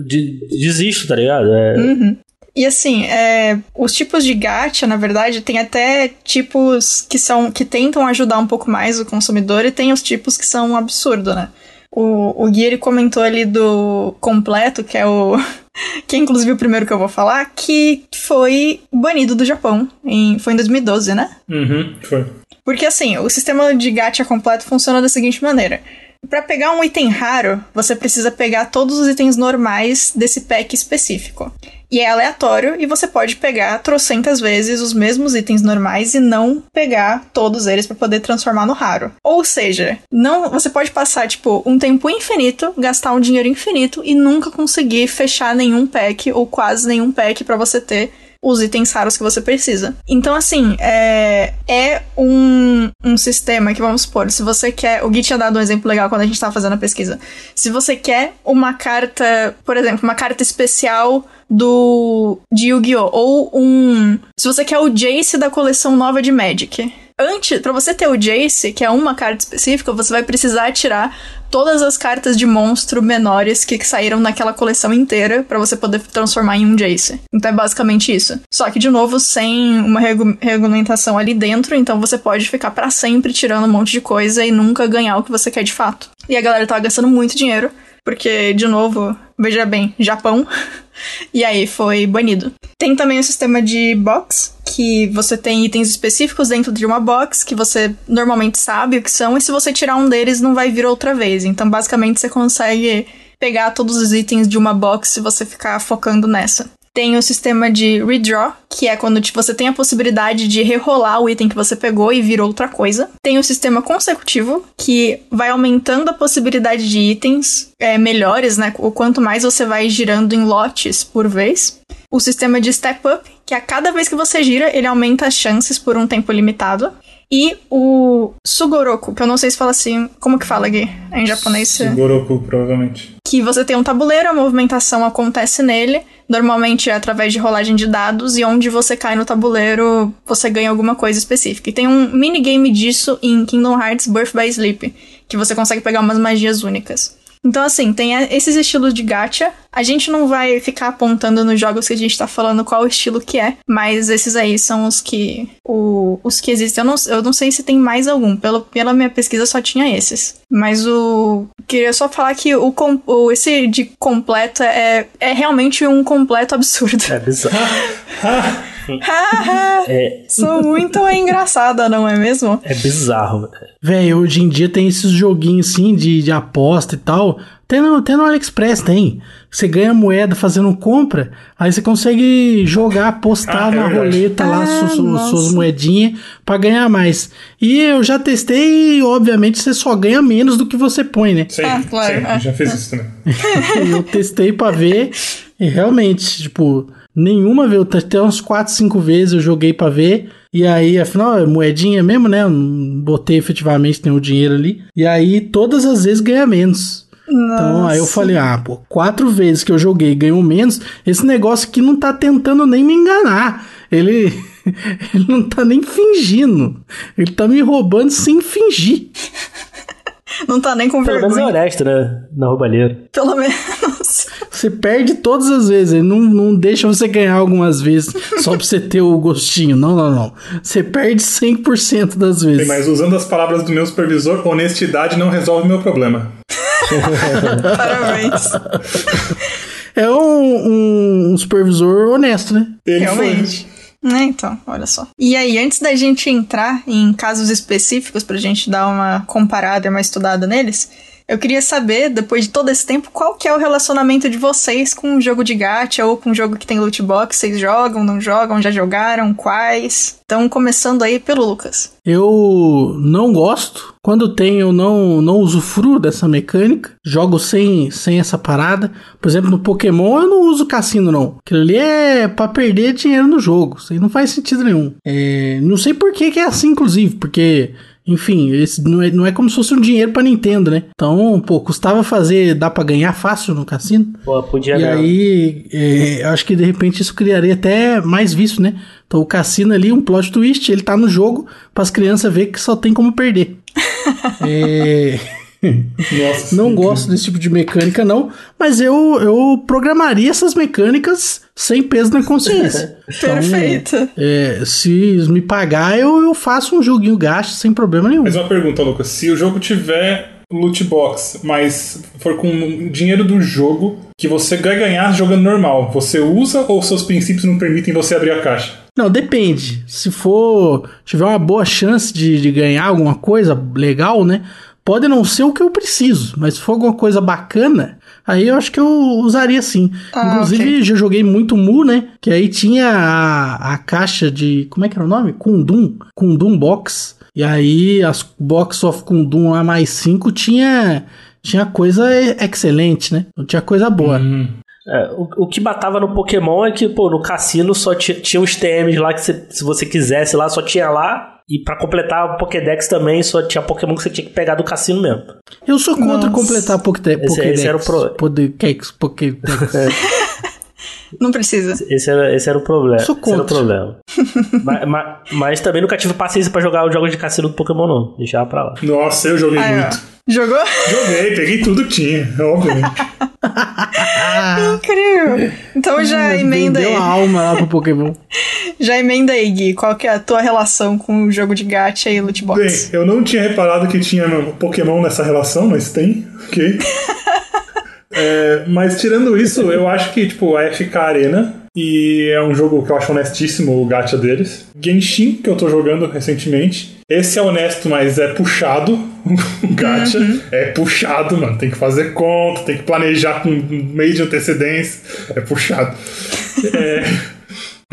de- desisto, tá ligado? É, Uhum. E assim, é, os tipos de gacha, na verdade, tem até tipos que são que tentam ajudar um pouco mais o consumidor e tem os tipos que são um absurdo, né? O, o Gui ele comentou ali do completo, que é o. que é inclusive o primeiro que eu vou falar, que foi banido do Japão. Em, foi em 2012, né? Uhum, foi. Porque assim, o sistema de gacha completo funciona da seguinte maneira. Pra pegar um item raro, você precisa pegar todos os itens normais desse pack específico. E é aleatório e você pode pegar trocentas vezes os mesmos itens normais e não pegar todos eles pra poder transformar no raro. Ou seja, não, você pode passar tipo um tempo infinito, gastar um dinheiro infinito e nunca conseguir fechar nenhum pack ou quase nenhum pack pra você ter os itens raros que você precisa. Então, assim, é, é um, um sistema que, vamos supor, se você quer. O Gui tinha dado um exemplo legal quando a gente tava fazendo a pesquisa. Se você quer uma carta, por exemplo, uma carta especial do de Yu-Gi-Oh! Ou um. Se você quer o Jace da coleção nova de Magic. Antes, pra você ter o Jace, que é uma carta específica, você vai precisar tirar todas as cartas de monstro menores que saíram naquela coleção inteira pra você poder transformar em um Jace. Então é basicamente isso. Só que, de novo, sem uma regu- regulamentação ali dentro, então você pode ficar pra sempre tirando um monte de coisa e nunca ganhar o que você quer de fato. E a galera tava gastando muito dinheiro, porque, de novo, veja bem, Japão. E aí foi banido. Tem também o sistema de box, que você tem itens específicos dentro de uma box que você normalmente sabe o que são, e se você tirar um deles, não vai vir outra vez. Então, basicamente, você consegue pegar todos os itens de uma box se você ficar focando nessa. Tem o sistema de redraw, que é quando tipo, você tem a possibilidade de rerolar o item que você pegou e vir outra coisa. Tem o sistema consecutivo, que vai aumentando a possibilidade de itens é, melhores, né? O quanto mais você vai girando em lotes por vez. O sistema de step up, que a cada vez que você gira, ele aumenta as chances por um tempo limitado. E o Sugoroku, que eu não sei se fala assim. Como que fala, Gui? É em japonês? você- Goroku, provavelmente. que você tem um tabuleiro, a movimentação acontece nele, normalmente é através de rolagem de dados, e onde você cai no tabuleiro, você ganha alguma coisa específica. E tem um minigame disso em Kingdom Hearts Birth by Sleep, que você consegue pegar umas magias únicas. Então, assim, tem esses estilos de gacha. A gente não vai ficar apontando nos jogos que a gente tá falando qual o estilo que é, mas esses aí são os que o- os que existem. Eu não, eu não sei se tem mais algum. Pelo, pela minha pesquisa só tinha esses. Mas o. Queria só falar que o, com- o esse de completo é, é realmente um completo absurdo. é bizarro. é, Sou muito engraçada, não é mesmo? é bizarro. Véi, hoje em dia tem esses joguinhos assim de, de aposta e tal. Até no, até no AliExpress tem. Você ganha moeda fazendo compra, aí você consegue jogar, apostar Ah, é na verdade. roleta lá Ah, su- su- nossa. suas moedinhas pra ganhar mais. E eu já testei e, obviamente, você só ganha menos do que você põe, né? Sei, Ah, claro, sei, é. já fiz isso também. eu testei pra ver e realmente, tipo, nenhuma vez, até uns 4, 5 vezes eu joguei pra ver. E aí, afinal, é moedinha mesmo, né? Eu não botei efetivamente nenhum dinheiro ali. E aí, todas as vezes ganha menos. Então aí eu falei, ah, pô, quatro vezes que eu joguei e ganhou menos, esse negócio aqui não tá tentando nem me enganar. Ele, ele não tá nem fingindo. Ele tá me roubando sem fingir. Não tá nem com Pelo menos é vergonha. honesto, né? Na roubalheira. Pelo menos. Você perde todas as vezes, ele não, não deixa você ganhar algumas vezes só pra você ter o gostinho. Não, não, não. Você perde 100% das vezes. Mas usando as palavras do meu supervisor, honestidade não resolve meu problema. Parabéns. É um, um- um supervisor honesto, né? Ele Realmente. Né, então, olha só. E aí, antes da gente entrar em casos específicos pra gente dar uma comparada e uma estudada neles, eu queria saber, depois de todo esse tempo, qual que é o relacionamento de vocês com um jogo de gacha ou com um jogo que tem loot box? Vocês jogam, não jogam, já jogaram? Quais? Então, começando aí pelo Lucas. Eu não gosto. Quando tem, eu não, não usufruo dessa mecânica. Jogo sem, sem essa parada. Por exemplo, no Pokémon eu não uso cassino, não. Aquilo ali é pra perder dinheiro no jogo. Isso aí não faz sentido nenhum. É, não sei por que, que é assim, inclusive. Porque, enfim, esse não, é, não é como se fosse um dinheiro pra Nintendo, né? Então, pô, custava fazer. Dá pra ganhar fácil no cassino. Pô, podia E aí, é, eu acho que de repente isso criaria até mais vício, né? Então o cassino ali, um plot twist, ele tá no jogo para as crianças ver que só tem como perder. É, Nossa, não gosto desse tipo de mecânica, não, mas eu, eu programaria essas mecânicas sem peso na consciência. Então, Perfeito. é, se me pagar, eu, eu faço um joguinho gasto sem problema nenhum. Mas uma pergunta, Lucas. Se o jogo tiver loot box, mas for com o dinheiro do jogo que você vai ganhar jogando normal, você usa ou seus princípios não permitem você abrir a caixa? Não, depende. Se for. tiver uma boa chance de, de ganhar alguma coisa legal, né? Pode não ser o que eu preciso, mas se for alguma coisa bacana, aí eu acho que eu usaria sim. Ah, Inclusive, já joguei muito Mu, né? Que aí tinha a, a caixa de. Como é que era o nome? Kundum. Kundum Box. E aí, as Box of Kundum lá mais 5 tinha. Tinha coisa excelente, né? Tinha coisa boa. É, o, o que batava no Pokémon é que, pô, no cassino só tinha, tinha os TMs lá que se você quisesse lá, só tinha lá. E pra completar o Pokédex também, só tinha Pokémon que você tinha que pegar do cassino mesmo. Eu sou contra Nossa. completar Pokéde- Esse- Pokédex. esse era o pro- Pokédex, Pokédex. Não precisa. Esse era, esse era o problema. Sou Esse era o problema. mas, mas- mas também nunca tive paciência pra jogar os jogos de cassino do Pokémon, não. Deixava pra lá. Nossa, eu joguei Aí, ó. muito. Jogou? Joguei, peguei tudo que tinha, obviamente. Incrível. Então já emenda a aí. alma lá pro Pokémon. Já emenda aí, Gui. Qual que é a tua relação com o jogo de gacha e loot Bem, box? eu não tinha reparado que tinha Pokémon nessa relação, mas tem, ok. É, mas tirando isso, eu acho que, tipo, a FK Arena, e é um jogo que eu acho honestíssimo, o gacha deles. Genshin, que eu tô jogando recentemente. Esse é honesto, mas é puxado. O gacha é puxado, mano. Tem que fazer conta, tem que planejar com mês de antecedência. É puxado. É,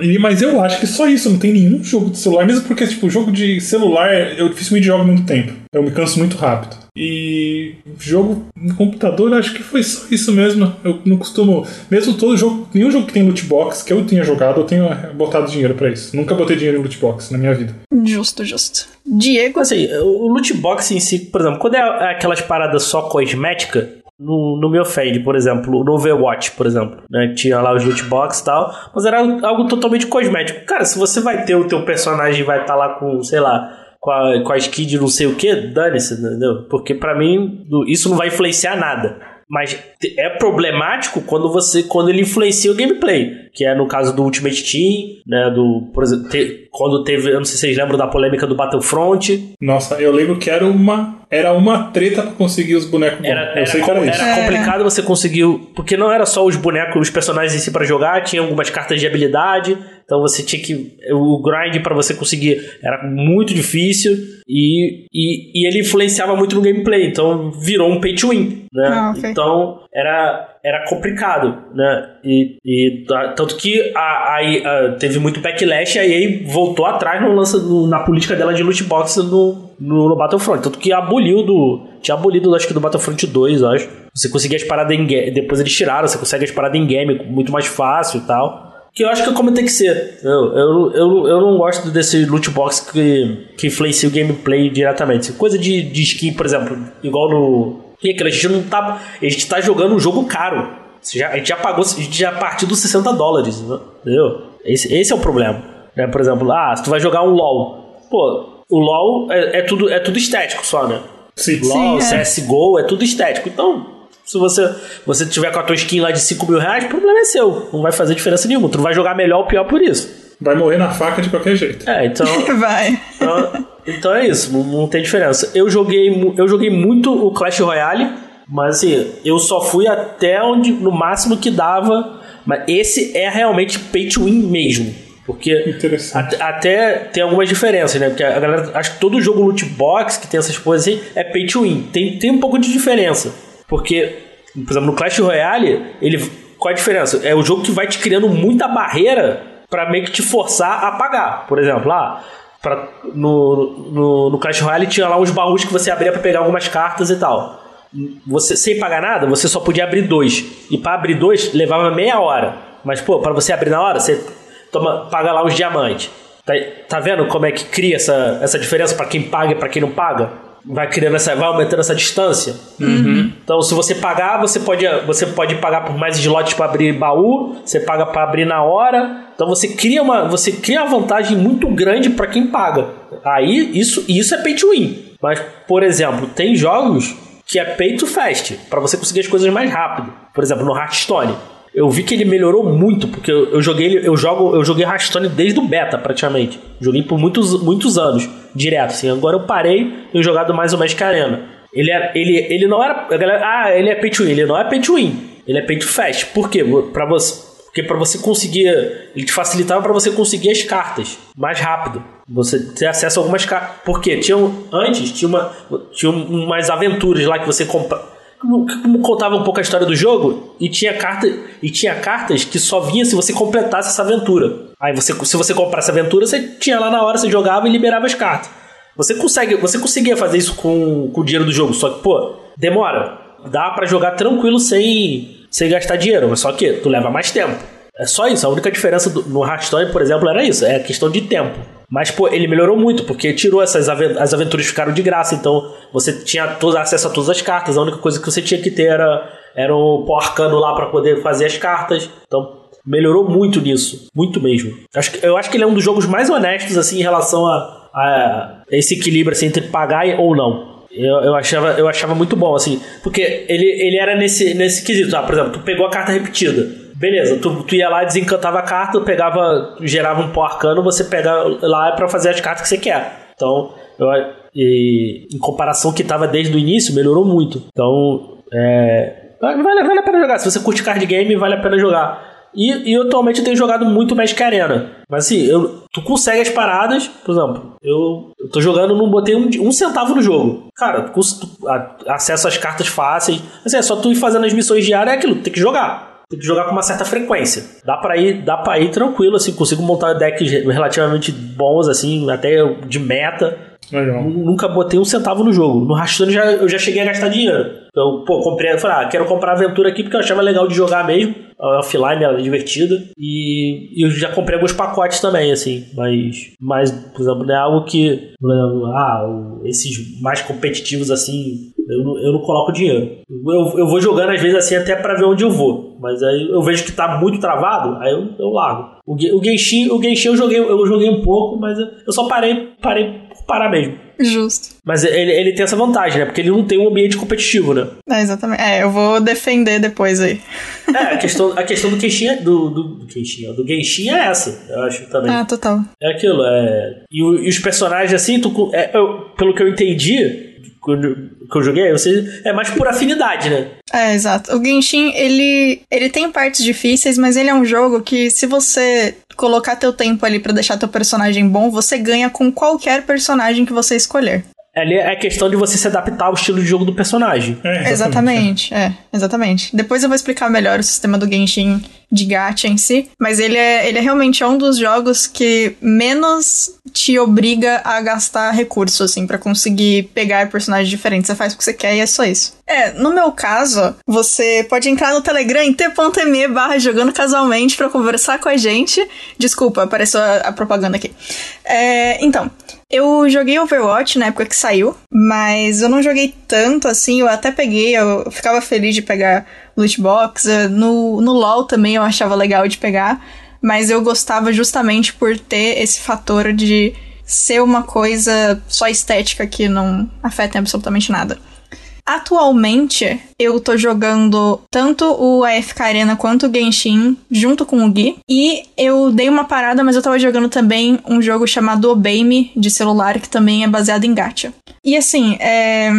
e- mas eu acho que só isso, não tem nenhum jogo de celular, mesmo porque, tipo, jogo de celular eu dificilmente jogo muito tempo. Eu me canso muito rápido. E jogo no computador, eu acho que foi só isso mesmo. Eu não costumo. Mesmo todo jogo, nenhum jogo que tem loot box que eu tenha jogado, eu tenho botado dinheiro pra isso. Nunca botei dinheiro em loot box na minha vida. Justo, justo. Diego, Assim, o loot box em si, por exemplo, quando é aquelas paradas só cosmética, no, no me ofende, por exemplo, no Overwatch, por exemplo, né? Tinha lá os loot box e tal, mas era algo totalmente cosmético. Cara, se você vai ter o teu personagem vai estar lá com, sei lá, com a, com a skin de não sei o que, dane-se, entendeu? Porque pra mim, isso não vai influenciar nada. Mas é problemático quando você quando ele influencia o gameplay, que é no caso do Ultimate Team, né, do por exemplo, te- quando teve, eu não sei se vocês lembram da polêmica do Battlefront, Nossa, eu lembro que era uma. Era uma treta pra conseguir os bonecos bons. Era, eu era, era isso. era complicado você conseguir. Porque não era só os bonecos, os personagens em si pra jogar, tinha algumas cartas de habilidade. Então você tinha que. O grind pra você conseguir era muito difícil. E, e, e ele influenciava muito no gameplay. Então virou um pay to win. Né? Ah, ok. Então era, era complicado. Né? E, e tanto que a, a, a- teve muito backlash. E a EA voltou atrás no lance, no- na política dela de loot box no, no, no Battlefront. Tanto que aboliu do. Tinha abolido, acho que do Battlefront 2, eu acho. Você conseguia as paradas em game. Depois eles tiraram, você consegue as paradas em game muito mais fácil e tal. Que eu acho que é como tem que ser. Eu, eu, eu, eu não gosto desse loot box que, que influencia o gameplay diretamente. Coisa de, de skin, por exemplo, igual no. E aquilo, a gente não tá. A gente tá jogando um jogo caro. Já, a gente já pagou, a gente já partiu dos 60 dólares, entendeu? Esse, esse é o problema. Né? Por exemplo, ah, se tu vai jogar um LOL. Pô, o LOL é, é tudo, é tudo estético só, né? Sim. LOL, Sim, é. CSGO, é tudo estético. Então, se você, você tiver com a tua skin lá de 5 mil reais, o problema é seu. Não vai fazer diferença nenhuma. Tu não vai jogar melhor ou pior por isso. Vai morrer na faca de qualquer jeito. É, então. Vai. então, então é isso, não, não tem diferença. Eu joguei, eu joguei muito o Clash Royale, mas assim, eu só fui até onde no máximo que dava. Mas esse é realmente pay to win mesmo. Porque até tem algumas diferenças, né? Porque a galera. Acho que todo jogo loot box que tem essas coisas assim é pay to win. Tem, tem um pouco de diferença. Porque, por exemplo, no Clash Royale, ele. Qual a diferença? É o jogo que vai te criando muita barreira pra meio que te forçar a pagar. Por exemplo, lá. Pra, no, no, no Clash Royale tinha lá uns baús que você abria pra pegar algumas cartas e tal. Você sem pagar nada, você só podia abrir dois. E pra abrir dois levava meia hora. Mas pô, para você abrir na hora, você toma, paga lá os diamantes. Tá, tá vendo como é que cria essa, essa diferença pra quem paga e pra quem não paga? Vai criando essa, vai aumentando essa distância. Então, se você pagar, você pode, você pode pagar por mais slots para abrir baú, você paga para abrir na hora. Então, você cria uma, você cria uma vantagem muito grande para quem paga. Aí, isso, isso é pay to win. Mas, por exemplo, tem jogos que é pay to fast, para você conseguir as coisas mais rápido. Por exemplo, no Hearthstone. Eu vi que ele melhorou muito, porque eu, eu joguei ele- eu jogo, eu joguei Hearthstone desde o beta, praticamente. Joguei por muitos, muitos anos, direto, assim. Agora eu parei e jogado mais o Magic Arena. Ele, é, ele, ele não era. Galera, ah, ele é pay to win. Ele não é pay to win. Ele é pay to fast. Por quê? Pra você, porque para você conseguir. Ele te facilitava para você conseguir as cartas mais rápido. Você ter acesso a algumas cartas. Porque tinha, antes tinha, uma, tinha umas aventuras lá que você compra. Como contava um pouco a história do jogo e tinha carta e tinha cartas que só vinha se você completasse essa aventura. Aí você, se você comprasse a aventura, você tinha lá na hora, você jogava e liberava as cartas. Você consegue, você conseguia fazer isso com, com o dinheiro do jogo, só que pô, demora. Dá pra jogar tranquilo sem sem gastar dinheiro, mas só que tu leva mais tempo. É só isso, a única diferença do- no Hearthstone, por exemplo, era isso, é questão de tempo. Mas, pô, ele melhorou muito, porque tirou essas as aventuras ficaram de graça, então você tinha todo, acesso a todas as cartas, a única coisa que você tinha que ter era, era o pó arcano lá pra poder fazer as cartas. Então, melhorou muito nisso, muito mesmo. Acho que- eu acho que ele é um dos jogos mais honestos, assim, em relação a, a esse equilíbrio assim, entre pagar ou não. Eu, eu, achava, eu achava muito bom, assim, porque ele, ele era nesse, nesse quesito. Ah, por exemplo, tu pegou a carta repetida. Beleza, tu, tu ia lá, desencantava a carta, pegava, gerava um pó arcano, você pega lá pra fazer as cartas que você quer. Então, eu, e, em comparação que tava desde o início, melhorou muito. Então, é, vale, vale a pena jogar. Se você curte card game, vale a pena jogar. E, e atualmente eu tenho jogado muito Magic Arena. Mas assim, eu, tu consegue as paradas, por exemplo, eu, eu tô jogando, não botei um, um centavo no jogo. Cara, tu, tu a- acesso às cartas fáceis. Assim, é só tu ir fazendo as missões diárias, é aquilo, tem que jogar. Tem que jogar com uma certa frequência. Dá pra ir, dá pra ir tranquilo, assim, consigo montar decks relativamente bons, assim, até de meta. Legal. Nunca botei um centavo no jogo. No Hearthstone já, eu já cheguei a gastar dinheiro. Eu, pô, comprei, falei, ah, quero comprar aventura aqui porque eu achava legal de jogar mesmo. A Offline era divertida. E, eu já comprei alguns pacotes também, assim. Mas, mas por exemplo, não é algo que. Ah, esses mais competitivos assim. Eu não, eu não coloco dinheiro. Eu, eu vou jogando às vezes assim até pra ver onde eu vou. Mas aí eu vejo que tá muito travado, aí eu, eu largo. O, o Genshin, o Genshin eu joguei, eu joguei um pouco, mas eu, só parei, parei por parar mesmo. Justo. Mas ele, ele tem essa vantagem, né? Porque ele não tem um ambiente competitivo, né? É, exatamente. É, eu vou defender depois aí. É, a questão, a questão do Genshin, é- do, do, do Genshin, do Genshin é essa, eu acho também. Ah, total. É aquilo, é... E, e os personagens, assim, tu, é, eu- pelo que eu entendi, quando que eu joguei, você, é mais por afinidade, né? É, exato. O Genshin, ele, ele tem partes difíceis, mas ele é um jogo que se você colocar teu tempo ali pra deixar teu personagem bom, você ganha com qualquer personagem que você escolher. Ali é questão de você se adaptar ao estilo de jogo do personagem. É, Exatamente, é, exatamente. Depois eu vou explicar melhor o sistema do Genshin de gacha em si, mas ele é, ele é realmente um dos jogos que menos te obriga a gastar recursos, assim, para conseguir pegar personagens diferentes. Você faz o que você quer e é só isso. É, no meu caso, você pode entrar no Telegram em t.me barra jogando casualmente pra conversar com a gente. Desculpa, apareceu a, a propaganda aqui. É, então, eu joguei Overwatch na época que saiu, mas eu não joguei tanto assim, eu até peguei, eu ficava feliz de pegar loot box. No, no LoL também eu achava legal de pegar, mas eu gostava justamente por ter esse fator de ser uma coisa só estética que não afeta absolutamente nada. Atualmente, eu tô jogando tanto o AFK Arena quanto o Genshin junto com o Gui. E eu dei uma parada, mas eu tava jogando também um jogo chamado Obey Me de celular, que também é baseado em gacha. E assim, é...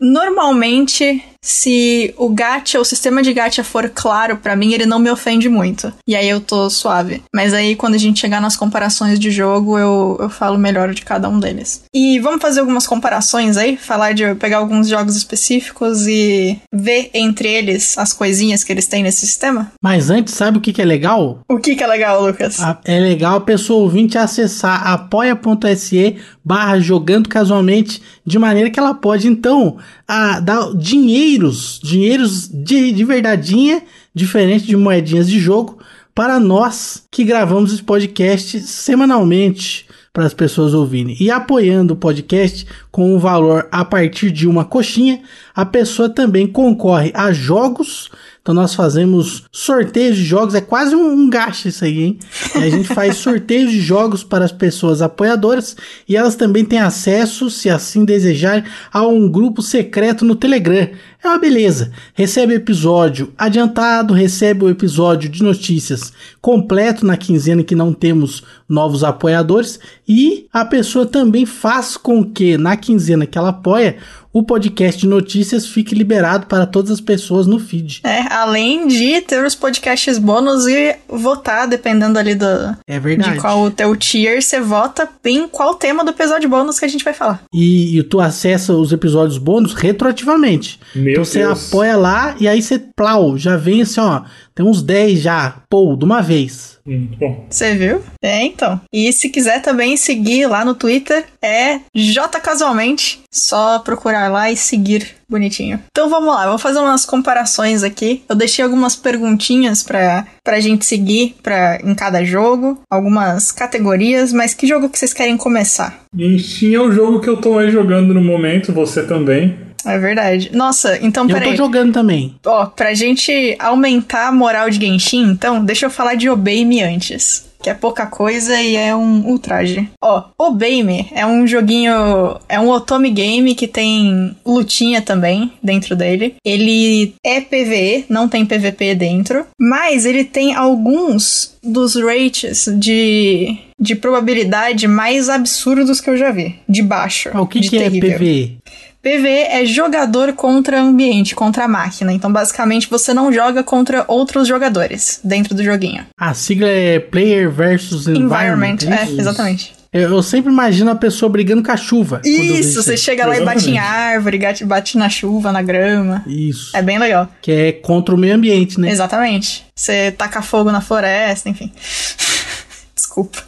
Normalmente, se o gacha, o sistema de gacha for claro para mim, ele não me ofende muito. E aí eu tô suave. Mas aí quando a gente chegar nas comparações de jogo, eu, eu falo melhor de cada um deles. E vamos fazer algumas comparações aí, falar de pegar alguns jogos específicos e ver entre eles as coisinhas que eles têm nesse sistema? Mas antes, sabe o que, que é legal? O que, que é legal, Lucas? A, é legal a pessoa ouvinte acessar apoia.se barra jogando casualmente, de maneira que ela pode, então, a, dar dinheiros, dinheiros de, de verdadeinha, diferente de moedinhas de jogo, para nós que gravamos esse podcast semanalmente para as pessoas ouvirem. E apoiando o podcast com um valor a partir de uma coxinha, a pessoa também concorre a jogos então nós fazemos sorteios de jogos, é quase um, um gasto isso aí, hein? A gente faz sorteios de jogos para as pessoas apoiadoras e elas também têm acesso, se assim desejarem, a um grupo secreto no Telegram. É uma beleza. Recebe episódio adiantado, recebe o episódio de notícias completo na quinzena que não temos novos apoiadores e a pessoa também faz com que na quinzena que ela apoia o podcast de notícias fique liberado para todas as pessoas no feed. É, além de ter os podcasts bônus e votar, dependendo ali do. É verdade. De qual o teu tier, você vota em qual tema do episódio bônus que a gente vai falar. E, e tu acessa os episódios bônus retroativamente. Meu então você Deus. apoia lá e aí você, plau, já vem assim, ó. Tem uns 10 já, pô, de uma vez. Hum, bom, Você viu? É, então. E se quiser também seguir lá no Twitter, é J Casualmente. Só procurar lá e seguir bonitinho. Então vamos lá, vou fazer umas comparações aqui. Eu deixei algumas perguntinhas pra, pra gente seguir pra, em cada jogo, algumas categorias, mas que jogo que vocês querem começar? Genshin é o jogo que eu tô aí jogando no momento, você também. É verdade. Nossa, então eu tô peraí. jogando também. Ó, pra gente aumentar a moral de Genshin, então, deixa eu falar de Obey Me antes. Que é pouca coisa e é um ultraje. Ó, Obey Me é um joguinho. É um otome game que tem lutinha também dentro dele. Ele é PVE, não tem PVP dentro. Mas ele tem alguns dos rates de. De probabilidade mais absurdos que eu já vi. De baixo. Ah, o que, de que é. PVE? PVE é jogador contra ambiente, contra a máquina. Então, basicamente, você não joga contra outros jogadores dentro do joguinho. A sigla é Player versus Environment. Environment, é, isso? exatamente. Eu, sempre imagino a pessoa brigando com a chuva. Isso, você chega lá e bate em Exatamente. árvore, bate- bate na chuva, na grama. Isso. É bem legal. Que é contra o meio ambiente, né? Exatamente. Você taca fogo na floresta, enfim. Desculpa.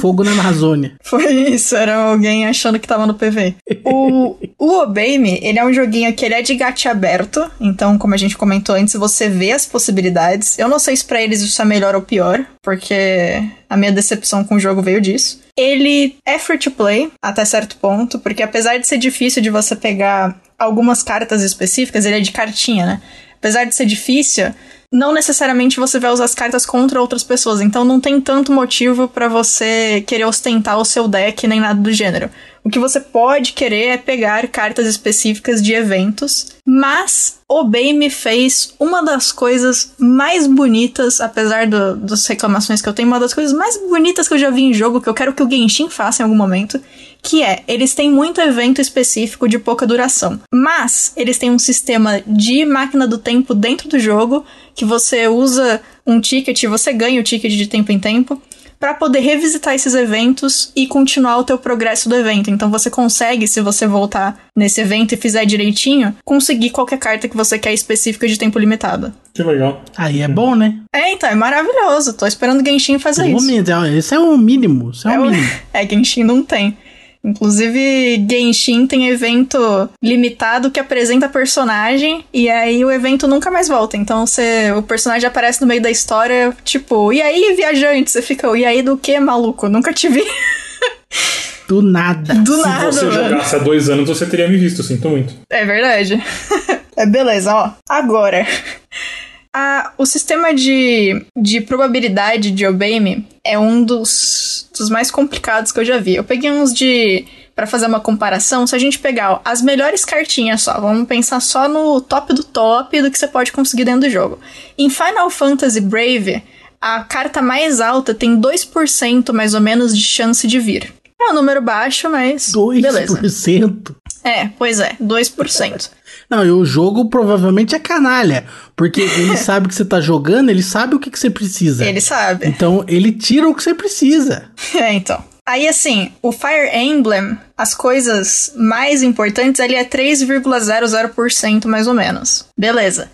Fogo na Amazônia. Foi isso, era alguém achando que tava no PV. O, o Obey Me, ele é um joguinho que ele é de gacha aberto, então, como a gente comentou antes, você vê as possibilidades. Eu não sei se pra eles isso é melhor ou pior, porque a minha decepção com o jogo veio disso. Ele é free to play, até certo ponto, porque apesar de ser difícil de você pegar algumas cartas específicas, ele é de cartinha, né? Apesar de ser difícil, não necessariamente você vai usar as cartas contra outras pessoas, então não tem tanto motivo pra você querer ostentar o seu deck nem nada do gênero. O que você pode querer é pegar cartas específicas de eventos, mas Obey me fez uma das coisas mais bonitas, apesar do, das reclamações que eu tenho, uma das coisas mais bonitas que eu já vi em jogo, que eu quero que o Genshin faça em algum momento, que é, eles têm muito evento específico de pouca duração, mas eles têm um sistema de máquina do tempo dentro do jogo, que você usa um ticket, você ganha o ticket de tempo em tempo, para poder revisitar esses eventos e continuar o teu progresso do evento. Então você consegue, se você voltar nesse evento e fizer direitinho, conseguir qualquer carta que você quer específica de tempo limitado. Que legal. Aí é bom, né? É, então, é maravilhoso. Tô esperando o Genshin fazer Pelo isso. menos, é- Esse é o mínimo. Isso é, É, o- mínimo. é, Genshin não tem. Inclusive, Genshin tem evento limitado que apresenta personagem e aí o evento nunca mais volta. Então você, o personagem aparece no meio da história, tipo, e aí, viajante? Você fica, e aí do que, maluco? Nunca te vi. Do nada. Do Se nada, você mano. jogasse há dois anos, você teria me visto, sinto muito. É verdade. é beleza, ó. Agora. A, o sistema de, de probabilidade de Obey-me é um dos, dos mais complicados que eu já vi. Eu peguei uns de. Pra fazer uma comparação, se a gente pegar ó, as melhores cartinhas só, vamos pensar só no top do top do que você pode conseguir dentro do jogo. Em Final Fantasy Brave, a carta mais alta tem 2% mais ou menos de chance de vir. É um número baixo, mas. 2%. Beleza. É, pois é, 2%. Não, e o jogo provavelmente é canalha. Porque ele sabe que você tá jogando, ele sabe o que, que você precisa. Ele sabe. Então ele tira o que você precisa. É, então. Aí, assim, o Fire Emblem, as coisas mais importantes, ele é 3,00% mais ou menos. Beleza.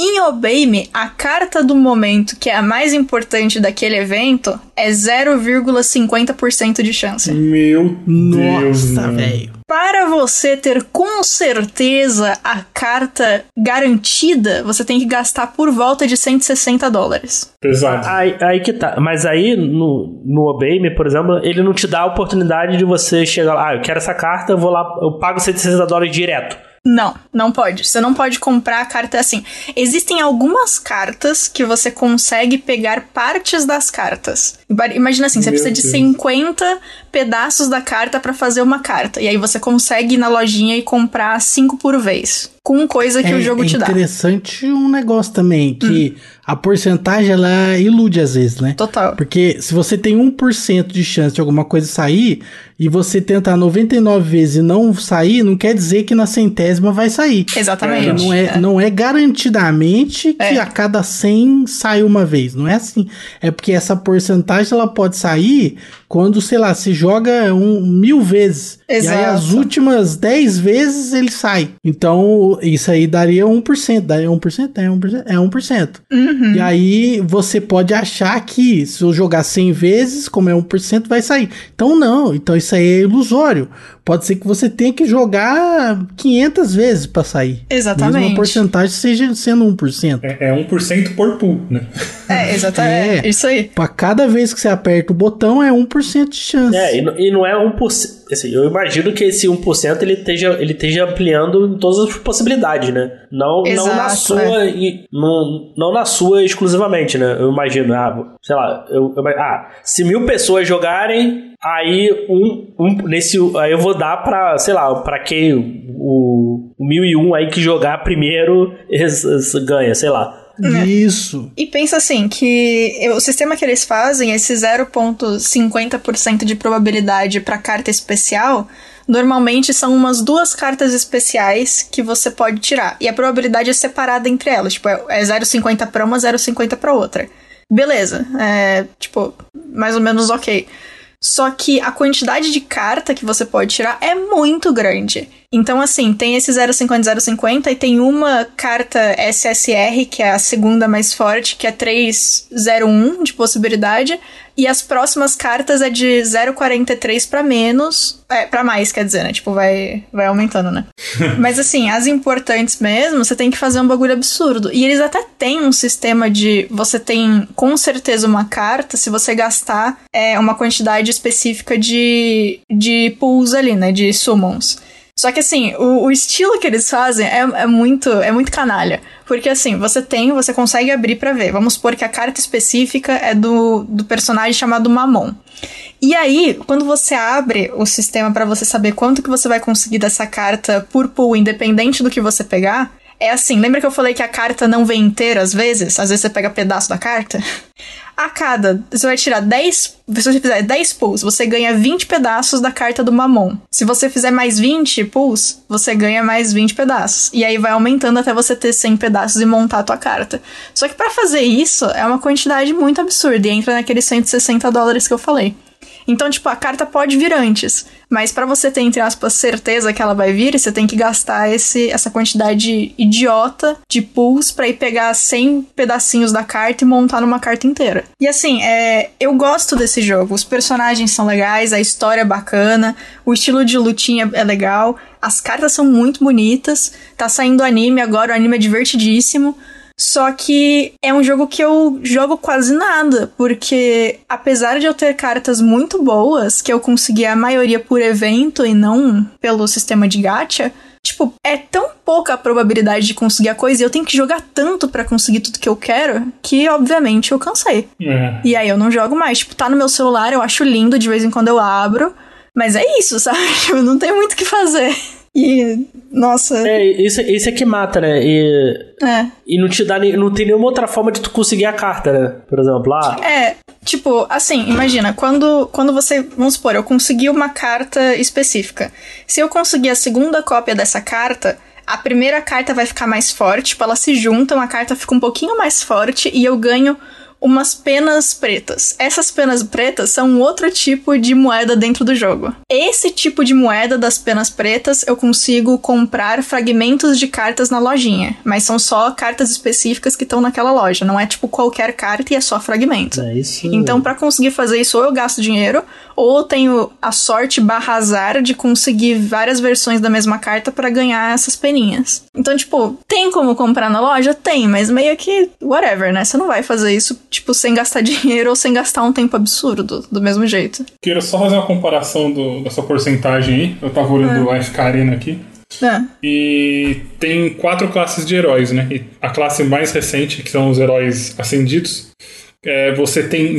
Em Obey-me, a carta do momento, que é a mais importante daquele evento, é 0,50% de chance. Meu Deus. Nossa, mano. velho. Para você ter com certeza a carta garantida, você tem que gastar por volta de 160 dólares. Pesado. Aí, aí que tá. Mas aí, no, no Obey Me, por exemplo, ele não te dá a oportunidade de você chegar lá, ah, eu quero essa carta, eu vou lá, eu pago 160 dólares direto. Não, não pode. Você não pode comprar a carta assim. Existem algumas cartas que você consegue pegar partes das cartas. Ima- Imagina assim, você Meu precisa de Deus. 50 pedaços da carta pra fazer uma carta. E aí você consegue ir na lojinha e comprar cinco por vez. Com coisa que é, o jogo é te dá. Hum. interessante um negócio também, que a porcentagem ela ilude às vezes, né? Total. Porque se você tem 1% de chance de alguma coisa sair e você tentar 99 vezes e não sair, não quer dizer que na centésima vai sair. Exatamente. Não é, não é garantidamente que É. a cada 100 sai uma vez. Não é assim. É porque essa porcentagem ela pode sair quando, sei lá, se joga um, mil vezes. E aí Exato. as últimas 10 vezes ele sai. Então isso aí daria 1%. Daria 1%? É 1%. É 1%. Uhum. E aí você pode achar que se eu jogar 100 vezes, como é 1%, vai sair. Então não, então isso aí é ilusório. Pode ser que você tenha que jogar 500 vezes para sair. Exatamente. Mesmo a porcentagem seja sendo 1%. É, é 1% por pool, né? É, exatamente. É. Isso aí. Para cada vez que você aperta o botão é 1% de chance. É, e, não- e não é 1%. Assim, eu imagino que esse 1% ele esteja, ele esteja ampliando em todas as possibilidades, né? Não, não na Exato, sua. e- não, não na sua exclusivamente, né? Eu imagino, ah, sei lá, eu, eu- ah, se mil pessoas jogarem, aí um, um nesse. Aí eu vou dar pra, sei lá, pra quem o, o 1001 aí que jogar primeiro ganha, sei lá. Isso. E pensa assim, que o sistema que eles fazem, esse 0,50% de probabilidade para carta especial, normalmente são umas duas cartas especiais que você pode tirar. E a probabilidade é separada entre elas. Tipo, é 0,50 para uma, 0,50 para outra. Beleza. É, tipo, mais ou menos ok. Só que a quantidade de carta que você pode tirar é muito grande. Então, assim, tem esse 050 050 e tem uma carta SSR, que é a segunda mais forte, que é 301 de possibilidade. E as próximas cartas é de 0,43 pra menos. É, pra mais, quer dizer, né? Tipo, vai, vai aumentando, né? Mas assim, as importantes mesmo, você tem que fazer um bagulho absurdo. E eles até têm um sistema de. Você tem com certeza uma carta se você gastar é, uma quantidade específica de, de pools ali, né? De summons. Só que assim, o, o estilo que eles fazem é, é muito é muito canalha. Porque assim, você tem, você consegue abrir pra ver. Vamos supor que a carta específica é do, do personagem chamado Mamon. E aí, quando você abre o sistema pra você saber quanto que você vai conseguir dessa carta por pool, independente do que você pegar, É assim, lembra que eu falei que a carta não vem inteira às vezes? Às vezes você pega pedaço da carta? A cada, você vai tirar 10, se você fizer 10 pulls, você ganha 20 pedaços da carta do Mamon. Se você fizer mais 20 pulls, você ganha mais 20 pedaços. E aí vai aumentando até você ter 100 pedaços e montar a tua carta. Só que para fazer isso é uma quantidade muito absurda e entra naqueles 160 dólares que eu falei. Então, tipo, a carta pode vir antes, mas para você ter, entre aspas, certeza que ela vai vir, você tem que gastar esse, essa quantidade idiota de pulls pra ir pegar 100 pedacinhos da carta e montar numa carta inteira. E assim, é, eu gosto desse jogo. Os personagens são legais, a história é bacana, o estilo de lutinha é legal, as cartas são muito bonitas. Tá saindo anime agora, o anime é divertidíssimo. Só que é um jogo que eu jogo quase nada, porque apesar de eu ter cartas muito boas, que eu consegui a maioria por evento e não pelo sistema de gacha, tipo, é tão pouca a probabilidade de conseguir a coisa e eu tenho que jogar tanto para conseguir tudo que eu quero, que obviamente eu cansei. É. E aí eu não jogo mais. Tipo, tá no meu celular, eu acho lindo, de vez em quando eu abro, mas é isso, sabe? Tipo, não tem muito o que fazer. E, nossa. É, isso, isso é que mata, né? E, É. e não te dá não tem nenhuma outra forma de tu conseguir a carta, né? Por exemplo, ah, É, tipo, assim, imagina, quando, quando você, vamos supor, eu consegui uma carta específica. Se eu conseguir a segunda cópia dessa carta, a primeira carta vai ficar mais forte, tipo, elas se juntam, a carta fica um pouquinho mais forte e eu ganho umas penas pretas. Essas penas pretas são outro tipo de moeda dentro do jogo. Esse tipo de moeda das penas pretas eu consigo comprar fragmentos de cartas na lojinha, mas são só cartas específicas que estão naquela loja, não é tipo qualquer carta e é só fragmento. é isso. Então, pra conseguir fazer isso, ou eu gasto dinheiro, ou eu tenho a sorte barra azar de conseguir várias versões da mesma carta pra ganhar essas peninhas. Então, tipo, tem como comprar na loja? Tem, mas meio que whatever, né? Você não vai fazer isso, tipo, sem gastar dinheiro ou sem gastar um tempo absurdo, do mesmo jeito. Quero só fazer uma comparação do, dessa porcentagem aí. Eu tava olhando o AFK Arena aqui. É. E tem quatro classes de heróis, né? E a classe mais recente, que são os heróis ascendidos, é, você tem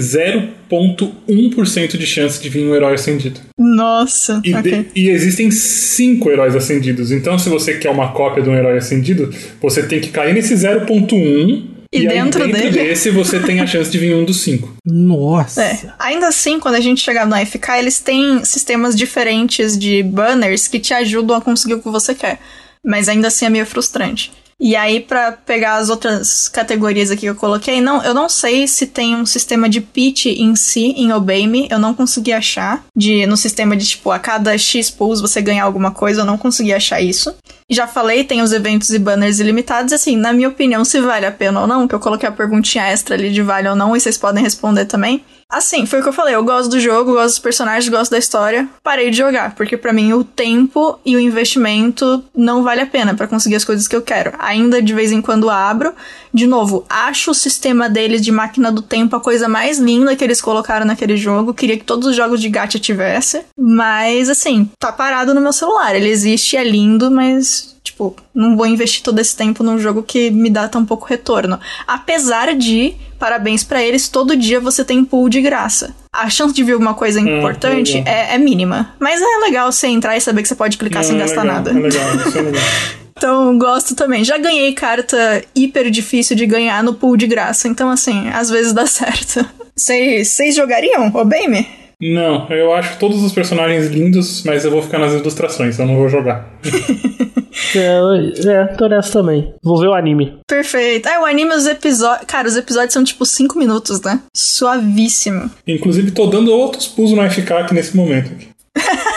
0,1% de chance de vir um herói ascendido. Nossa, E, de- ok. e existem cinco heróis ascendidos. Então, se você quer uma cópia de um herói ascendido, você tem que cair nesse 0,1. E aí, dentro dele? desse, você tem a chance de vir um dos cinco. Nossa. É. Ainda assim, quando a gente chegar no AFK, eles têm sistemas diferentes de banners que te ajudam a conseguir o que você quer. Mas ainda assim é meio frustrante. E aí, pra pegar as outras categorias aqui que eu coloquei, não, eu não sei se tem um sistema de pitch em si, em Obey Me, eu não consegui achar. De, no sistema de, tipo, a cada X pulls você ganhar alguma coisa, eu não consegui achar isso. Já falei, tem os eventos e banners ilimitados, assim, na minha opinião, se vale a pena ou não, que eu coloquei a perguntinha extra ali de vale ou não, e vocês podem responder também. Assim, foi o que eu falei, eu gosto do jogo, gosto dos personagens, gosto da história. Parei de jogar, porque pra mim o tempo e o investimento não vale a pena pra conseguir as coisas que eu quero. Ainda de vez em quando abro. De novo, acho o sistema deles de máquina do tempo a coisa mais linda que eles colocaram naquele jogo. Queria que todos os jogos de gacha tivesse. Mas assim, tá parado no meu celular. Ele existe, é lindo, mas Tipo, não vou investir todo esse tempo num jogo que me dá tão pouco retorno. Apesar de, parabéns pra eles, todo dia você tem pool de graça. A chance de vir alguma coisa importante legal. é, é mínima. Mas é legal você entrar e saber que você pode clicar sem Não, é gastar legal, nada. É legal, isso é legal. Então, gosto também. Já ganhei carta hiper difícil de ganhar no pool de graça. Então, assim, às vezes dá certo. Vocês jogariam, Obey-me? Não, eu acho todos os personagens lindos, mas eu vou ficar nas ilustrações, eu não vou jogar. É, é, tô nessa também. Vou ver o anime. Perfeito. Ah, o anime, os episódios. Cara, os episódios são tipo 5 minutos, né? Suavíssimo. Inclusive, tô dando outros pulls no FK aqui nesse momento. aqui.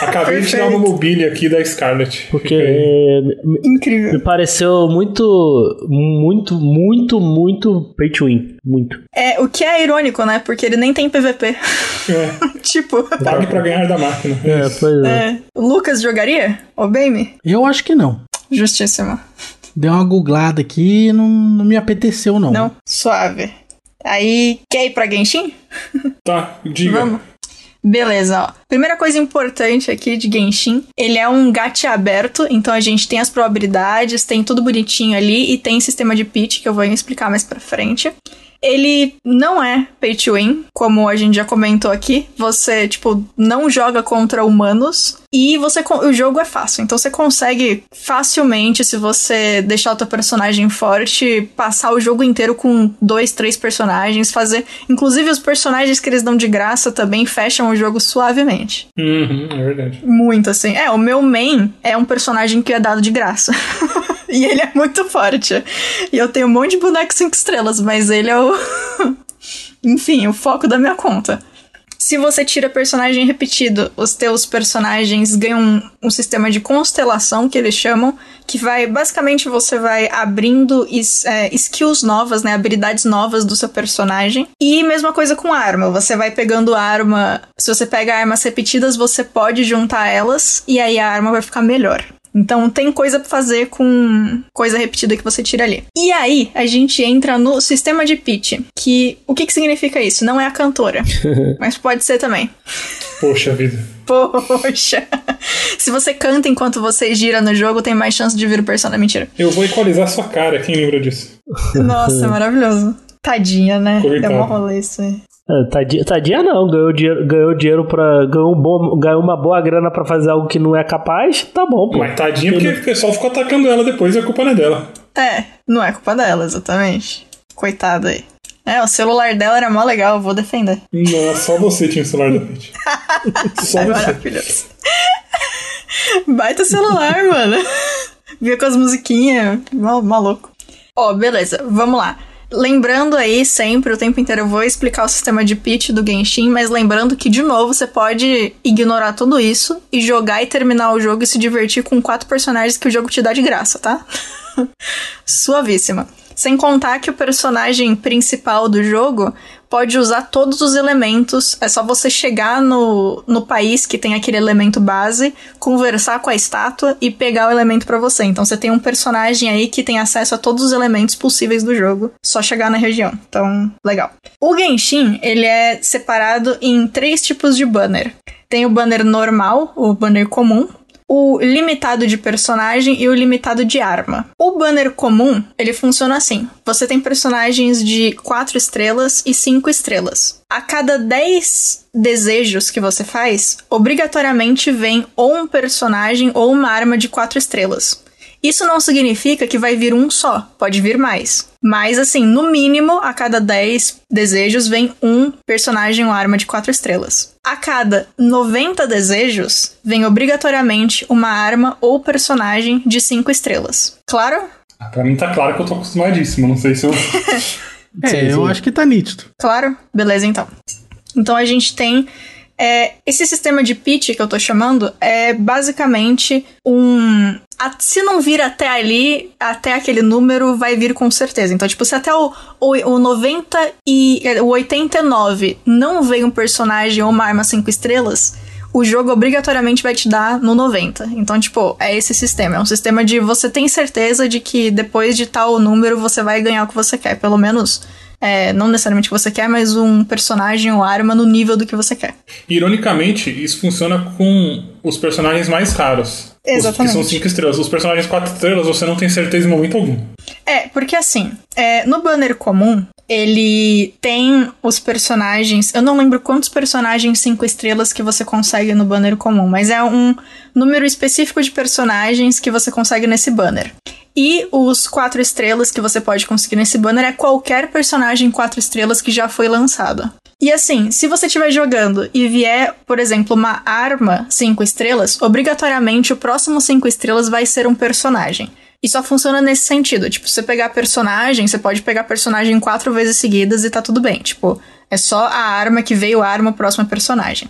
Acabei de tirar uma mobília aqui da Scarlet. Porque é, Incrível. me pareceu muito, muito, muito, muito pay to win. Muito. É, o que é irônico, né? Porque ele nem tem PVP. É, tipo. pague pra ganhar da máquina. É, pois é. É. O Lucas jogaria? Obey-me? Eu acho que não. Justíssimo. Dei uma googlada aqui e não, não me apeteceu, não. Não? Suave. Aí, quer ir pra Genshin? Tá, diga. Vamos. Beleza, ó. Primeira coisa importante aqui de Genshin, ele é um gacha aberto, então a gente tem as probabilidades, tem tudo bonitinho ali e tem sistema de pitch que eu vou explicar mais pra frente. Ele não é pay to win, como a gente já comentou aqui. Você, tipo, não joga contra humanos e você o jogo é fácil. Então você consegue facilmente, se você deixar o teu personagem forte, passar o jogo inteiro com dois, três personagens, fazer. Inclusive, os personagens que eles dão de graça também fecham o jogo suavemente. Uhum, é verdade. Muito assim. É, o meu main é um personagem que é dado de graça. e ele é muito forte. E eu tenho um monte de bonecos 5 estrelas, mas ele é o. Enfim, o foco da minha conta. Se você tira personagem repetido, os teus personagens ganham um, um, sistema de constelação, que eles chamam, que vai, basicamente, você vai abrindo is, é, skills novas, né, habilidades novas do seu personagem. E mesma coisa com arma, você vai pegando arma, se você pega armas repetidas, você pode juntar elas, e aí a arma vai ficar melhor. Então tem coisa pra fazer com coisa repetida que você tira ali. E aí a gente entra no sistema de pitch, que o que, que significa isso? Não é a cantora, mas pode ser também. Poxa vida. Poxa. Se você canta enquanto você gira no jogo, tem mais chance de vir o persona. Mentira. Eu vou equalizar sua cara, quem lembra disso? Nossa, maravilhoso. Tadinha, né? Coitado. Deu uma rolê isso aí. É, tadinha, tadinha não, ganhou dinheiro, ganhou dinheiro pra. Ganhou, um bom, ganhou uma boa grana pra fazer algo que não é capaz, tá bom, pô. Mas tadinha porque o pessoal ficou atacando ela depois e a culpa não é dela. É, não é culpa dela, exatamente. Coitada aí. É, o celular dela era mó legal, eu vou defender. Não, só você tinha o celular da Pete. só é você. Maravilhoso. Baita celular, mano. Via com as musiquinhas, maluco. Ó, oh, beleza, vamos lá. Lembrando aí sempre, o tempo inteiro, eu vou explicar o sistema de pitch do Genshin, mas lembrando que, de novo, você pode ignorar tudo isso e jogar e terminar o jogo e se divertir com quatro personagens que o jogo te dá de graça, tá? Suavíssima. Sem contar que o personagem principal do jogo pode usar todos os elementos. É só você chegar no, no país que tem aquele elemento base, conversar com a estátua e pegar o elemento para você. Então você tem um personagem aí que tem acesso a todos os elementos possíveis do jogo, só chegar na região. Então, legal. O Genshin, ele é separado em três tipos de banner. Tem o banner normal, o banner comum, o limitado de personagem e o limitado de arma. O banner comum, ele funciona assim. Você tem personagens de 4 estrelas e 5 estrelas. A cada 10 desejos que você faz, obrigatoriamente vem ou um personagem ou uma arma de 4 estrelas. Isso não significa que vai vir um só, pode vir mais. Mas, assim, no mínimo, a cada 10 desejos vem um personagem ou arma de 4 estrelas. A cada 90 desejos, vem obrigatoriamente uma arma ou personagem de 5 estrelas. Claro? Ah, pra mim tá claro que eu tô acostumadíssimo, não sei se eu. é, eu acho que tá nítido. Claro? Beleza, então. Então a gente tem é, esse sistema de pitch que eu tô chamando é basicamente um. Se não vir até ali, até aquele número, vai vir com certeza. Então, tipo, se até o, o, o 90 e o 89 não veio um personagem ou uma arma 5 estrelas, o jogo obrigatoriamente vai te dar no 90. Então, tipo, é esse sistema. É um sistema de você tem certeza de que depois de tal número você vai ganhar o que você quer. Pelo menos é, não necessariamente o que você quer, mas um personagem ou arma no nível do que você quer. Ironicamente, isso funciona com os personagens mais raros. Exatamente. Os que são cinco estrelas. Os personagens quatro estrelas você não tem certeza em momento algum. É, porque assim, é, no banner comum, ele tem os personagens. Eu não lembro quantos personagens cinco estrelas que você consegue no banner comum, mas é um número específico de personagens que você consegue nesse banner. E os quatro estrelas que você pode conseguir nesse banner é qualquer personagem quatro estrelas que já foi lançado. E assim, se você estiver jogando e vier, por exemplo, uma arma cinco estrelas, obrigatoriamente o próximo cinco estrelas vai ser um personagem. E só funciona nesse sentido. Tipo, você pegar personagem, você pode pegar personagem quatro vezes seguidas e tá tudo bem. Tipo, é só a arma que veio a arma, o próximo personagem.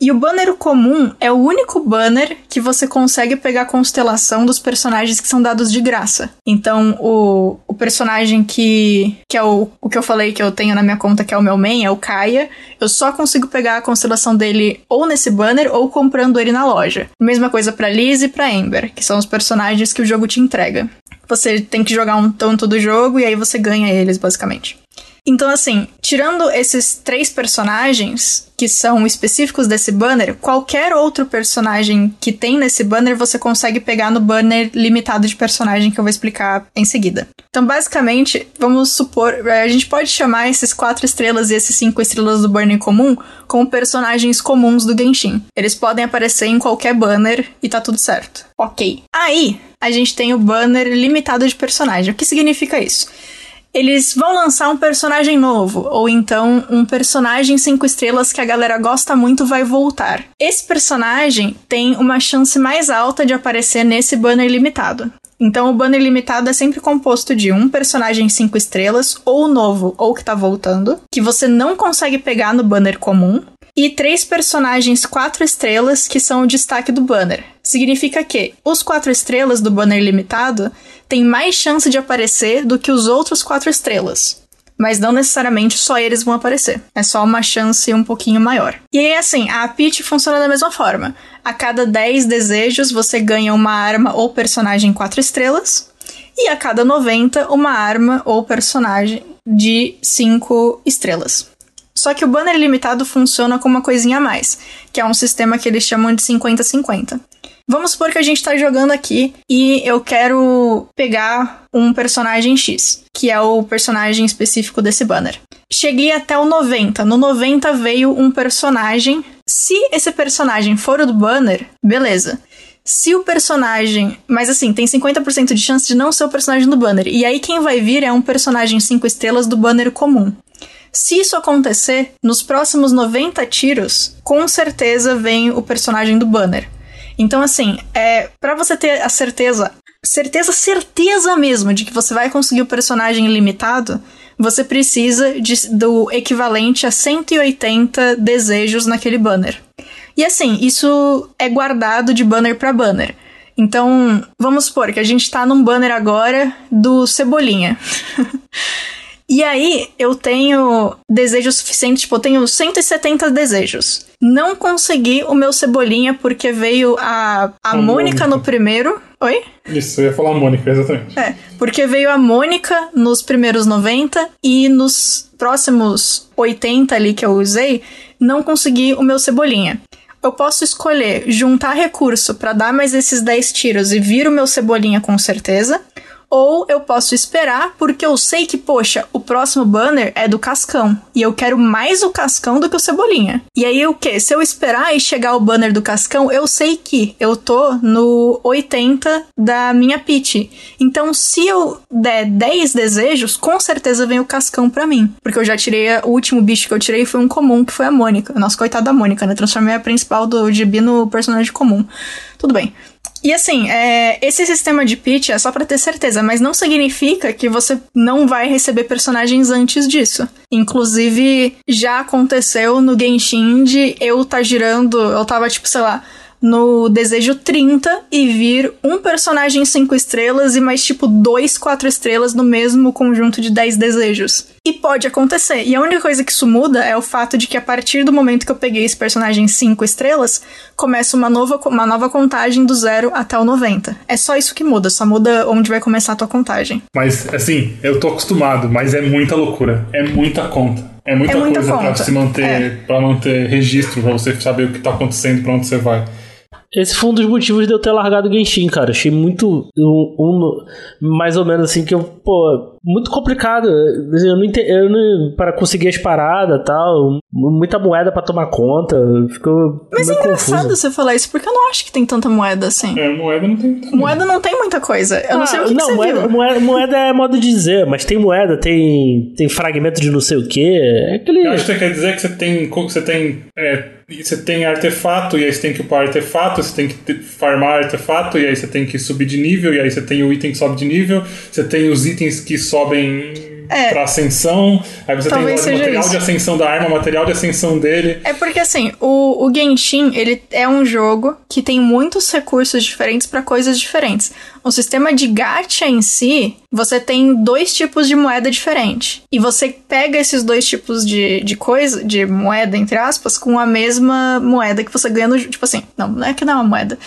E o banner comum é o único banner que você consegue pegar a constelação dos personagens que são dados de graça. Então, o, o personagem que, que é o, o que eu falei que eu tenho na minha conta, que é o meu main, é o Kaia, eu só consigo pegar a constelação dele ou nesse banner ou comprando ele na loja. Mesma coisa para Liz e para Ember, que são os personagens que o jogo te entrega. Você tem que jogar um tanto do jogo e aí você ganha eles, basicamente. Então, assim, tirando esses três personagens que são específicos desse banner, qualquer outro personagem que tem nesse banner você consegue pegar no banner limitado de personagem que eu vou explicar em seguida. Então, basicamente, vamos supor, a gente pode chamar esses quatro estrelas e esses cinco estrelas do banner comum como personagens comuns do Genshin. Eles podem aparecer em qualquer banner e tá tudo certo. Ok. Aí, a gente tem o banner limitado de personagem. O que significa isso? Eles vão lançar um personagem novo, ou então um personagem cinco estrelas que a galera gosta muito vai voltar. Esse personagem tem uma chance mais alta de aparecer nesse banner limitado. Então o banner limitado é sempre composto de um personagem cinco estrelas, ou novo, ou que tá voltando, que você não consegue pegar no banner comum, e três personagens quatro estrelas que são o destaque do banner. Significa que os quatro estrelas do banner limitado têm mais chance de aparecer do que os outros quatro estrelas. Mas não necessariamente só eles vão aparecer. É só uma chance um pouquinho maior. E aí, assim, a Peach funciona da mesma forma. A cada 10 desejos, você ganha uma arma ou personagem 4 estrelas. E a cada 90, uma arma ou personagem de 5 estrelas. Só que o banner limitado funciona com uma coisinha a mais, que é um sistema que eles chamam de 50-50. Vamos supor que a gente tá jogando aqui e eu quero pegar um personagem X, que é o personagem específico desse banner. Cheguei até o 90. No 90 veio um personagem. Se esse personagem for o do banner, beleza. Se o personagem. Mas assim, tem 50% de chance de não ser o personagem do banner. E aí quem vai vir é um personagem 5 estrelas do banner comum. Se isso acontecer, nos próximos 90 tiros, com certeza vem o personagem do banner. Então, assim, é para você ter a certeza, certeza, certeza mesmo de que você vai conseguir o personagem ilimitado, você precisa de, do equivalente a 180 desejos naquele banner. E assim, isso é guardado de banner para banner. Então, vamos supor que a gente tá num banner agora do Cebolinha. E aí, eu tenho desejos suficientes, tipo, eu tenho 170 desejos. Não consegui o meu cebolinha porque veio a, a, a Mônica, Mônica no primeiro. Oi? Isso, eu ia falar a Mônica, exatamente. É, porque veio a Mônica nos primeiros 90 e nos próximos 80 ali que eu usei, não consegui o meu cebolinha eu posso escolher juntar recurso para dar mais esses 10 tiros e vir o meu cebolinha com certeza, ou eu posso esperar porque eu sei que, poxa, o próximo banner é do Cascão. E eu quero mais o Cascão do que o Cebolinha. E aí o que? Se eu esperar e chegar o banner do Cascão, eu sei que eu tô no 80 da minha pitch. Então, se eu der 10 desejos, com certeza vem o Cascão pra mim. Porque eu já tirei. O último bicho que eu tirei foi um comum, que foi a Mônica. Nossa, coitada da Mônica, né? Transformei a principal do Gibi no personagem comum. Tudo bem. E assim, é, esse sistema de pitch é só para ter certeza, mas não significa que você não vai receber personagens antes disso. Inclusive, já aconteceu no Genshin de eu tá girando, eu tava tipo, sei lá, no desejo 30 e vir um personagem 5 estrelas e mais tipo dois 4 estrelas no mesmo conjunto de 10 desejos. E pode acontecer. E a única coisa que isso muda é o fato de que a partir do momento que eu peguei esse personagem 5 estrelas, começa uma nova, uma nova contagem do 0 até o 90. É só isso que muda, só muda onde vai começar a tua contagem. Mas, assim, eu tô acostumado, mas é muita loucura. É muita conta. É muita, é muita coisa conta. pra se manter, é. pra manter registro, pra você saber o que tá acontecendo, pra onde você vai. Esse foi um dos motivos de eu ter largado o Genshin, cara. Achei muito. Um, um, mais ou menos assim que eu. Pô, muito complicado. Eu não entendo. Eu não, para conseguir as paradas e tal. Muita moeda para tomar conta. Ficou. Mas é engraçado confuso. você falar isso, porque eu não acho que tem tanta moeda assim. É, moeda não tem. Moeda não tem muita coisa. Eu ah, não sei o que, não, que você moeda. Moeda, moeda, é modo de dizer, mas tem moeda, tem, tem fragmento de não sei o que. É aquele. Eu acho que você quer dizer que você tem. Você tem. É, você tem artefato, e aí você tem que upar artefato, você tem que farmar artefato, e aí você tem que subir de nível, e aí você tem o item que sobe de nível, você tem os itens que sobem é. pra ascensão. Aí você Talvez tem o material isso. de ascensão da arma, material de ascensão dele. É porque assim, o, o Genshin, ele é um jogo que tem muitos recursos diferentes para coisas diferentes. O sistema de gacha em si, você tem dois tipos de moeda diferente. E você pega esses dois tipos de, de coisa, de moeda, entre aspas, com a mesma moeda que você ganha no. Tipo assim, não, não é que não é uma moeda.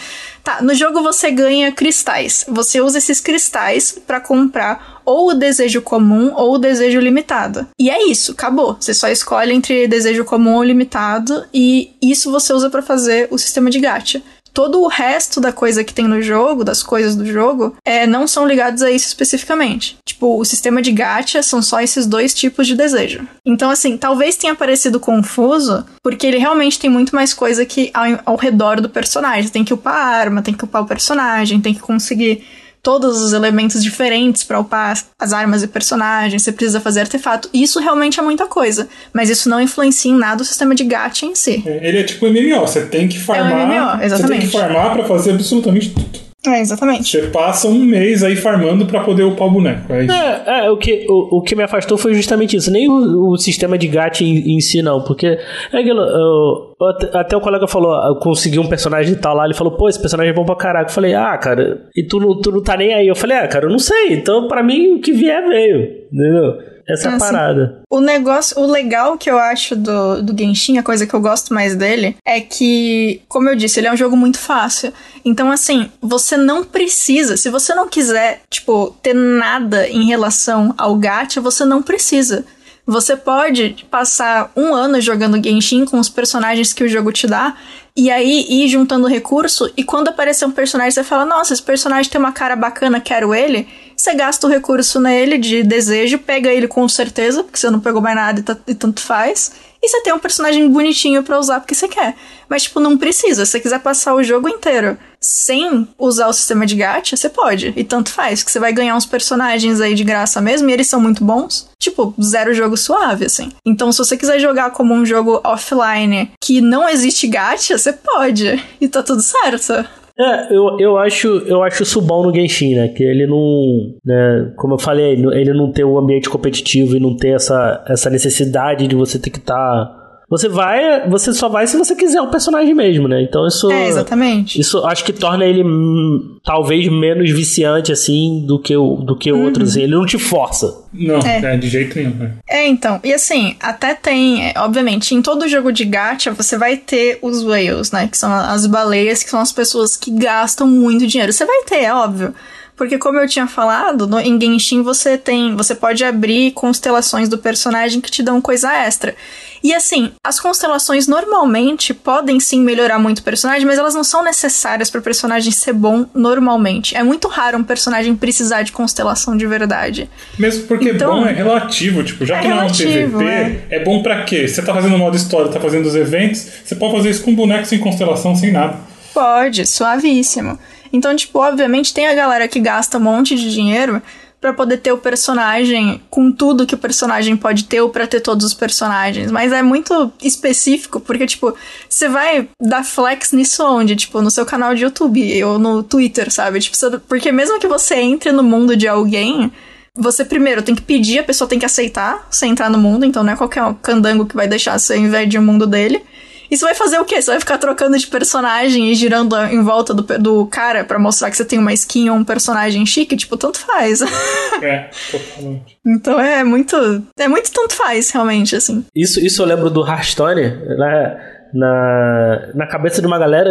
Tá, no jogo você ganha cristais. Você usa esses cristais para comprar ou o desejo comum ou o desejo limitado. E é isso, acabou. Você só escolhe entre desejo comum ou limitado e isso você usa para fazer o sistema de gacha todo o resto da coisa que tem no jogo, das coisas do jogo, é, não são ligados a isso especificamente. Tipo, o sistema de gacha são só esses dois tipos de desejo. Então, assim, talvez tenha parecido confuso, porque ele realmente tem muito mais coisa que ao, ao redor do personagem. Tem que upar a arma, tem que upar o personagem, tem que conseguir todos os elementos diferentes para upar as armas e personagens, você precisa fazer artefato. Isso realmente é muita coisa, mas isso não influencia em nada o sistema de gacha em si. É, ele é tipo MMO, você tem que farmar. É um MMO, exatamente. Você tem que farmar para fazer absolutamente tudo. É, exatamente. Você passa um mês aí farmando para poder upar o boneco. É, isso. É, é, o, que, o, o que me afastou foi justamente isso. Nem o, o sistema de gacha em, em, si, não. Porque é aquilo. Eu, até o colega falou, eu consegui um personagem e tal lá. Ele falou, pô, esse personagem é bom pra caraca. Eu falei, ah, cara, e tu, não, tu não tá nem aí. Eu falei, ah, cara, eu não sei. Então, pra mim, o que vier veio. Entendeu? Essa é assim, parada. O negócio, o legal que eu acho do, do Genshin, a coisa que eu gosto mais dele, é que, como eu disse, ele é um jogo muito fácil. Então, assim, você não precisa, se você não quiser, tipo, ter nada em relação ao gacha, você não precisa. Você pode passar um ano jogando Genshin com os personagens que o jogo te dá, e aí ir juntando recurso, e quando aparecer um personagem, você fala: Nossa, esse personagem tem uma cara bacana, quero ele. Você gasta o recurso nele de desejo, pega ele com certeza, porque você não pegou mais nada e, e tanto faz. E você tem um personagem bonitinho para usar porque você quer. Mas, tipo, não precisa. Se você quiser passar o jogo inteiro sem usar o sistema de gacha, você pode. E tanto faz, que você vai ganhar uns personagens aí de graça mesmo, e eles são muito bons. Tipo, zero jogo suave, assim. Então, se você quiser jogar como um jogo offline que não existe gacha, você pode. E tá tudo certo. É, eu, eu, acho, eu acho isso bom no Genshin, né? Que ele não. Né, como eu falei, ele não tem um ambiente competitivo e não tem essa, essa necessidade de você ter que estar. Tá você vai, você só vai se você quiser o personagem mesmo, né? Então isso. É, exatamente. Isso acho que torna ele hum, talvez menos viciante, assim, do que, o, do que uhum. outros. Ele não te força. Não, é. é de jeito nenhum. Né? É, então. E assim, até tem, é, obviamente, em todo jogo de gacha você vai ter os whales, né? Que são as baleias, que são as pessoas que gastam muito dinheiro. Você vai ter, é óbvio. Porque como eu tinha falado, no, em Genshin você tem, você pode abrir constelações do personagem que te dão coisa extra. E assim, as constelações normalmente podem sim melhorar muito o personagem, mas elas não são necessárias para o personagem ser bom normalmente. É muito raro um personagem precisar de constelação de verdade. Mesmo porque então, bom é relativo, tipo, já é que não é um PVP, é, é bom para quê? Você tá fazendo modo história, tá fazendo os eventos, você pode fazer isso com boneco sem constelação, sem nada. Pode, suavíssimo. Então, tipo, obviamente tem a galera que gasta um monte de dinheiro para poder ter o personagem com tudo que o personagem pode ter ou para ter todos os personagens, mas é muito específico porque tipo, você vai dar flex nisso onde, tipo, no seu canal de YouTube ou no Twitter, sabe? Tipo, porque mesmo que você entre no mundo de alguém, você primeiro tem que pedir, a pessoa tem que aceitar você entrar no mundo, então não é qualquer candango que vai deixar você invadir o mundo dele. E você vai fazer o quê? Você vai ficar trocando de personagem e girando em volta do, do cara para mostrar que você tem uma skin ou um personagem chique? Tipo, tanto faz. É, totalmente. Então é muito. É muito tanto faz, realmente, assim. Isso, isso eu lembro do Hearthstone, né? Na, na cabeça de uma galera,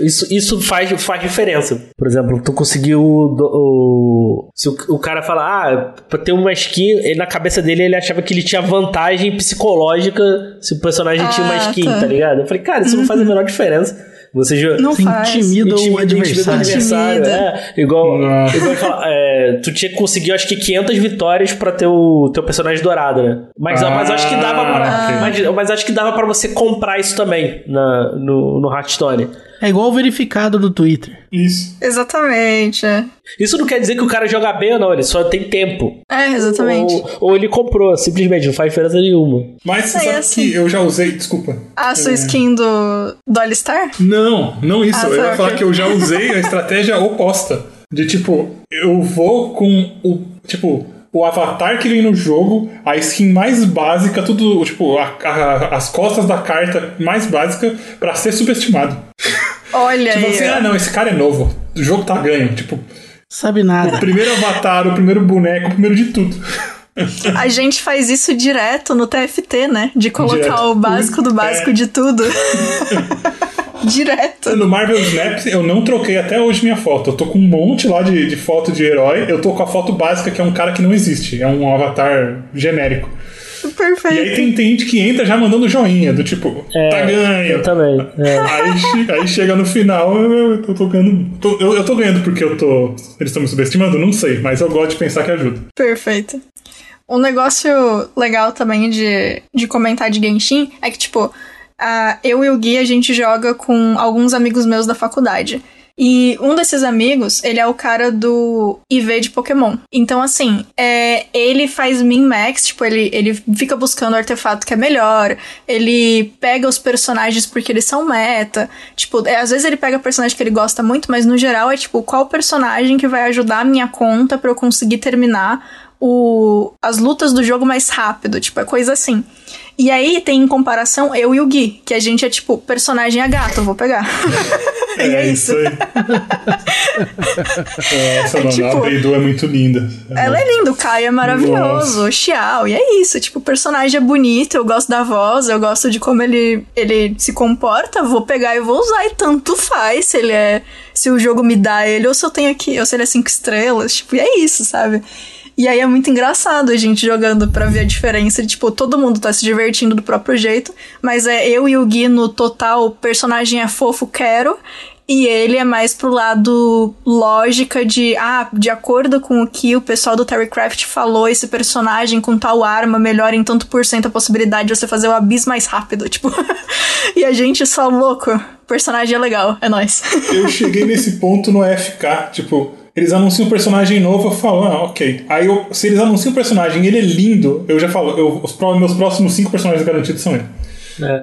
isso, isso faz, faz diferença. Por exemplo, tu conseguiu. O, se o, o cara fala, ah, pra ter uma skin, ele, na cabeça dele ele achava que ele tinha vantagem psicológica se o personagem ah, tinha uma ah, skin, tá. tá ligado? Eu falei, cara, isso uhum. não faz a menor diferença. Você não faz. intimida, intimida o adversário. adversário é, igual, igual é, tu tinha que conseguir, acho que 500 vitórias pra ter o teu personagem dourado, né? Mas, ah, mas acho que dava pra, okay. mas, mas, acho que dava pra você comprar isso também na, no, no Hearthstone. É igual o verificado do Twitter. Isso. Exatamente. É. Isso não quer dizer que o cara joga bem ou não, ele só tem tempo. É, exatamente. Ou, ou ele comprou, simplesmente, não faz diferença nenhuma. Mas você é, sabe assim. que eu já usei, desculpa. A sua é... skin do, do Alistar? Não, não isso. Ah, eu ia falar que eu já usei a estratégia oposta. De tipo, eu vou com o. Tipo, o avatar que vem no jogo, a skin mais básica, tudo, tipo, a, a, as costas da carta mais básica para ser subestimado. Olha tipo aí. assim, ah, não, esse cara é novo. O jogo tá ganho. Tipo, sabe nada. O primeiro avatar, o primeiro boneco, o primeiro de tudo. A gente faz isso direto no TFT, né? De colocar direto. o básico do básico é. de tudo. Direto. No Marvel Snap, eu não troquei até hoje minha foto. Eu tô com um monte lá de, de foto de herói. Eu tô com a foto básica, que é um cara que não existe. É um avatar genérico. Perfeito. E aí tem, tem gente que entra já mandando joinha, do tipo, É, tá ganho. Eu também. é. Aí, aí chega no final, eu, eu tô ganhando. tô- eu, eu tô ganhando porque eu tô. Eles estão me subestimando? Não sei, mas eu gosto de pensar que ajuda. Perfeito. Um negócio legal também de, de comentar de Genshin é que, tipo, a- eu e o Gui, a gente joga com alguns amigos meus da faculdade. E um desses amigos, ele é o cara do IV de Pokémon. Então, assim, é, ele faz min-max, tipo, ele, ele fica buscando o artefato que é melhor, ele pega os personagens porque eles são meta. Tipo, é, às vezes ele pega personagem que ele gosta muito, mas no geral é tipo, qual personagem que vai ajudar a minha conta pra eu conseguir terminar o, as lutas do jogo mais rápido, tipo, é coisa assim. E aí tem em comparação eu e o Gui, que a gente é tipo, personagem é gato, eu vou pegar. e é, isso. aí. Nossa, mano, tipo- a Beidou é muito linda. Ela é linda, o Kai é maravilhoso, o Xiao, e é isso, tipo, o personagem é bonito, eu gosto da voz, eu gosto de como ele, ele se comporta, vou pegar e vou usar, e tanto faz se ele é. Se o jogo me dá ele, ou se eu tenho aqui, ou se ele é cinco estrelas, tipo, e é isso, sabe? E aí é muito engraçado a gente jogando pra ver a diferença. Tipo, todo mundo tá se divertindo do próprio jeito, mas é eu e o Gui no total, o personagem é fofo, quero. E ele é mais pro lado lógica de, ah, de acordo com o que o pessoal do Terrycraft falou, esse personagem com tal arma melhora em tanto por cento a possibilidade de você fazer o abis mais rápido, tipo. e a gente só louco. Personagem é legal, é nóis. Eu cheguei nesse ponto no FK, tipo, eles anunciam um personagem novo, eu falo, ah, ok. Aí eu, se eles anunciam um personagem e ele é lindo, eu já falo, eu, os pró- meus próximos cinco personagens garantidos são ele.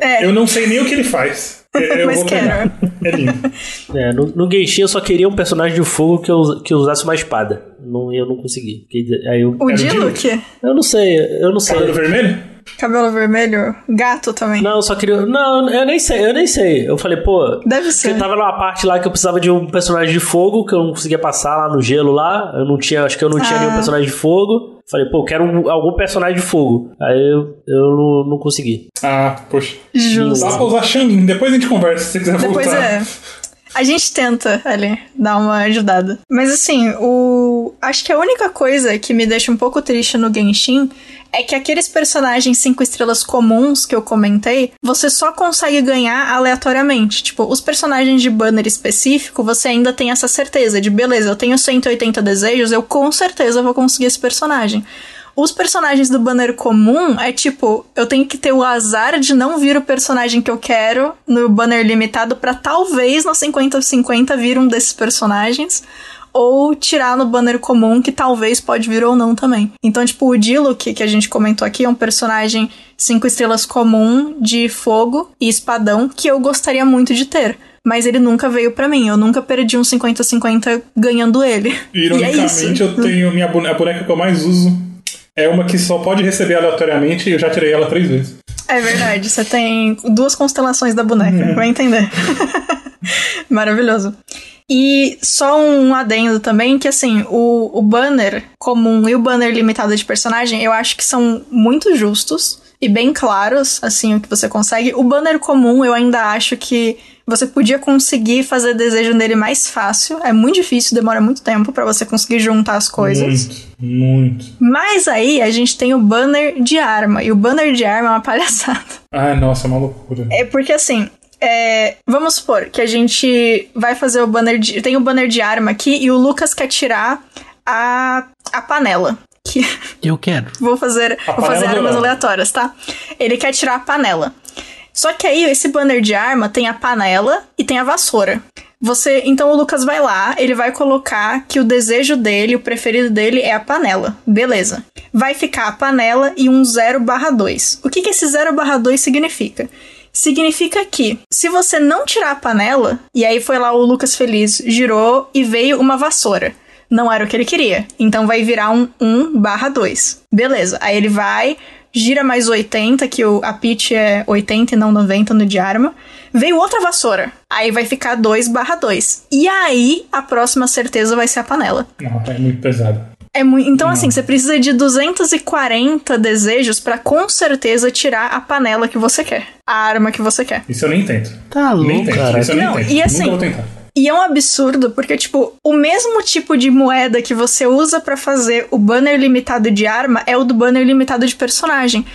É. Eu não sei nem o que ele faz. Eu, Mas vou pegar. É lindo. É, no, no Genshin eu só queria um personagem de fogo que, eu, que usasse uma espada. Não, eu não consegui. Aí eu, O Diluc, eu não sei, eu não sei. Cabelo vermelho? Cabelo vermelho, gato também. Não, eu só queria. Não, eu nem sei, eu nem sei. Eu falei, pô. Deve ser. Porque tava numa parte lá que eu precisava de um personagem de fogo, que eu não conseguia passar lá no gelo lá. Eu não tinha, acho que eu não tinha Ah. nenhum personagem de fogo. Falei, pô, eu quero um- algum personagem de fogo. Aí eu, eu não, não consegui. Ah, poxa. Justo. Dá pra usar Xangin, depois a gente conversa se você quiser Depois voltar. é. A gente tenta ali dar uma ajudada. Mas assim, o. Acho que a única coisa que me deixa um pouco triste no Genshin é que aqueles personagens cinco estrelas comuns que eu comentei, você só consegue ganhar aleatoriamente. Tipo, os personagens de banner específico, você ainda tem essa certeza de beleza, eu tenho 180 desejos, eu com certeza vou conseguir esse personagem. Os personagens do banner comum é tipo, eu tenho que ter o azar de não vir o personagem que eu quero no banner limitado pra talvez no 50-50 vir um desses personagens. Ou tirar no banner comum, que talvez pode vir ou não também. Então, tipo, o Diluc, que a gente comentou aqui, é um personagem cinco estrelas comum, de fogo e espadão, que eu gostaria muito de ter. Mas ele nunca veio pra mim, eu nunca perdi um 50-50 ganhando ele. é. Ironicamente, eu tenho minha bone- a boneca que eu mais uso. É uma que só pode receber aleatoriamente e eu já tirei ela três vezes. É verdade, você tem duas constelações da boneca, vai entender. Maravilhoso. E só um adendo também, que assim, o, o banner comum e o banner limitado de personagem, eu acho que são muito justos e bem claros, assim, o que você consegue. O banner comum, eu ainda acho que você podia conseguir fazer desejo nele mais fácil. É muito difícil, demora muito tempo pra você conseguir juntar as coisas. Muito, muito. Mas aí a gente tem o banner de arma, e o banner de arma é uma palhaçada. Ai, nossa, é uma loucura. É porque assim, é, vamos supor que a gente vai fazer o banner de. Tem o banner de arma aqui e o Lucas quer tirar a, a panela. Que Eu quero. vou fazer, A vou fazer panela armas aleatórias, tá? Ele quer tirar a panela. Só que aí esse banner de arma tem a panela e tem a vassoura. Você, então o Lucas vai lá, ele vai colocar que o desejo dele, o preferido dele é a panela. Beleza. Vai ficar a panela e um 0/2. O que que esse 0/2 significa? Significa que se você não tirar a panela, e aí foi lá o Lucas Feliz, girou e veio uma vassoura. Não era o que ele queria. Então vai virar um 1 barra 2. Beleza. Aí ele vai, gira mais 80, que o, a pitch é 80 e não 90 no de arma. Veio outra vassoura. Aí vai ficar 2 barra 2. E aí a próxima certeza vai ser a panela. Não, é muito pesado. É muito, então, assim, você precisa de 240 desejos pra com certeza tirar a panela que você quer. A arma que você quer. Isso eu nem tento. Tá Nem louco, tento. cara. Isso eu nem Não, tento. e assim, Nunca vou tentar. E é um absurdo, porque, tipo, o mesmo tipo de moeda que você usa pra fazer o banner limitado de arma é o do banner limitado de personagem.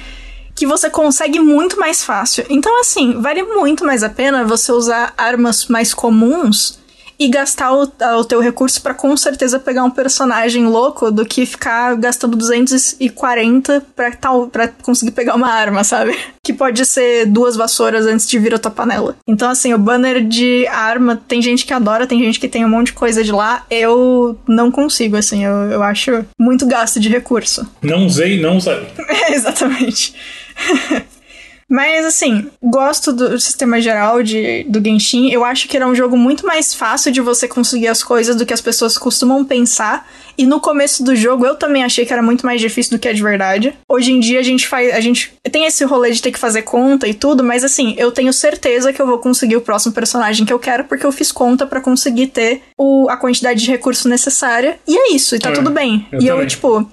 Que você consegue muito mais fácil. Então, assim, vale muito mais a pena você usar armas mais comuns e gastar o, o teu recurso pra com certeza pegar um personagem louco do que ficar gastando 240 pra, tal, pra conseguir pegar uma arma, sabe? Que pode ser duas vassouras antes de vir a tua panela. Então, assim, o banner de arma, tem gente que adora, tem gente que tem um monte de coisa de lá. Eu não consigo, assim, eu, eu acho muito gasto de recurso. Não usei, não usarei. É, exatamente. Mas assim, gosto do sistema geral de, do Genshin. Eu acho que era um jogo muito mais fácil de você conseguir as coisas do que as pessoas costumam pensar. E no começo do jogo eu também achei que era muito mais difícil do que é de verdade. Hoje em dia a gente faz. A gente tem esse rolê de ter que fazer conta e tudo, mas assim, eu tenho certeza que eu vou conseguir o próximo personagem que eu quero, porque eu fiz conta pra conseguir ter o, a quantidade de recurso necessária. E é isso, e tá É, tudo bem. eu e eu, também. tipo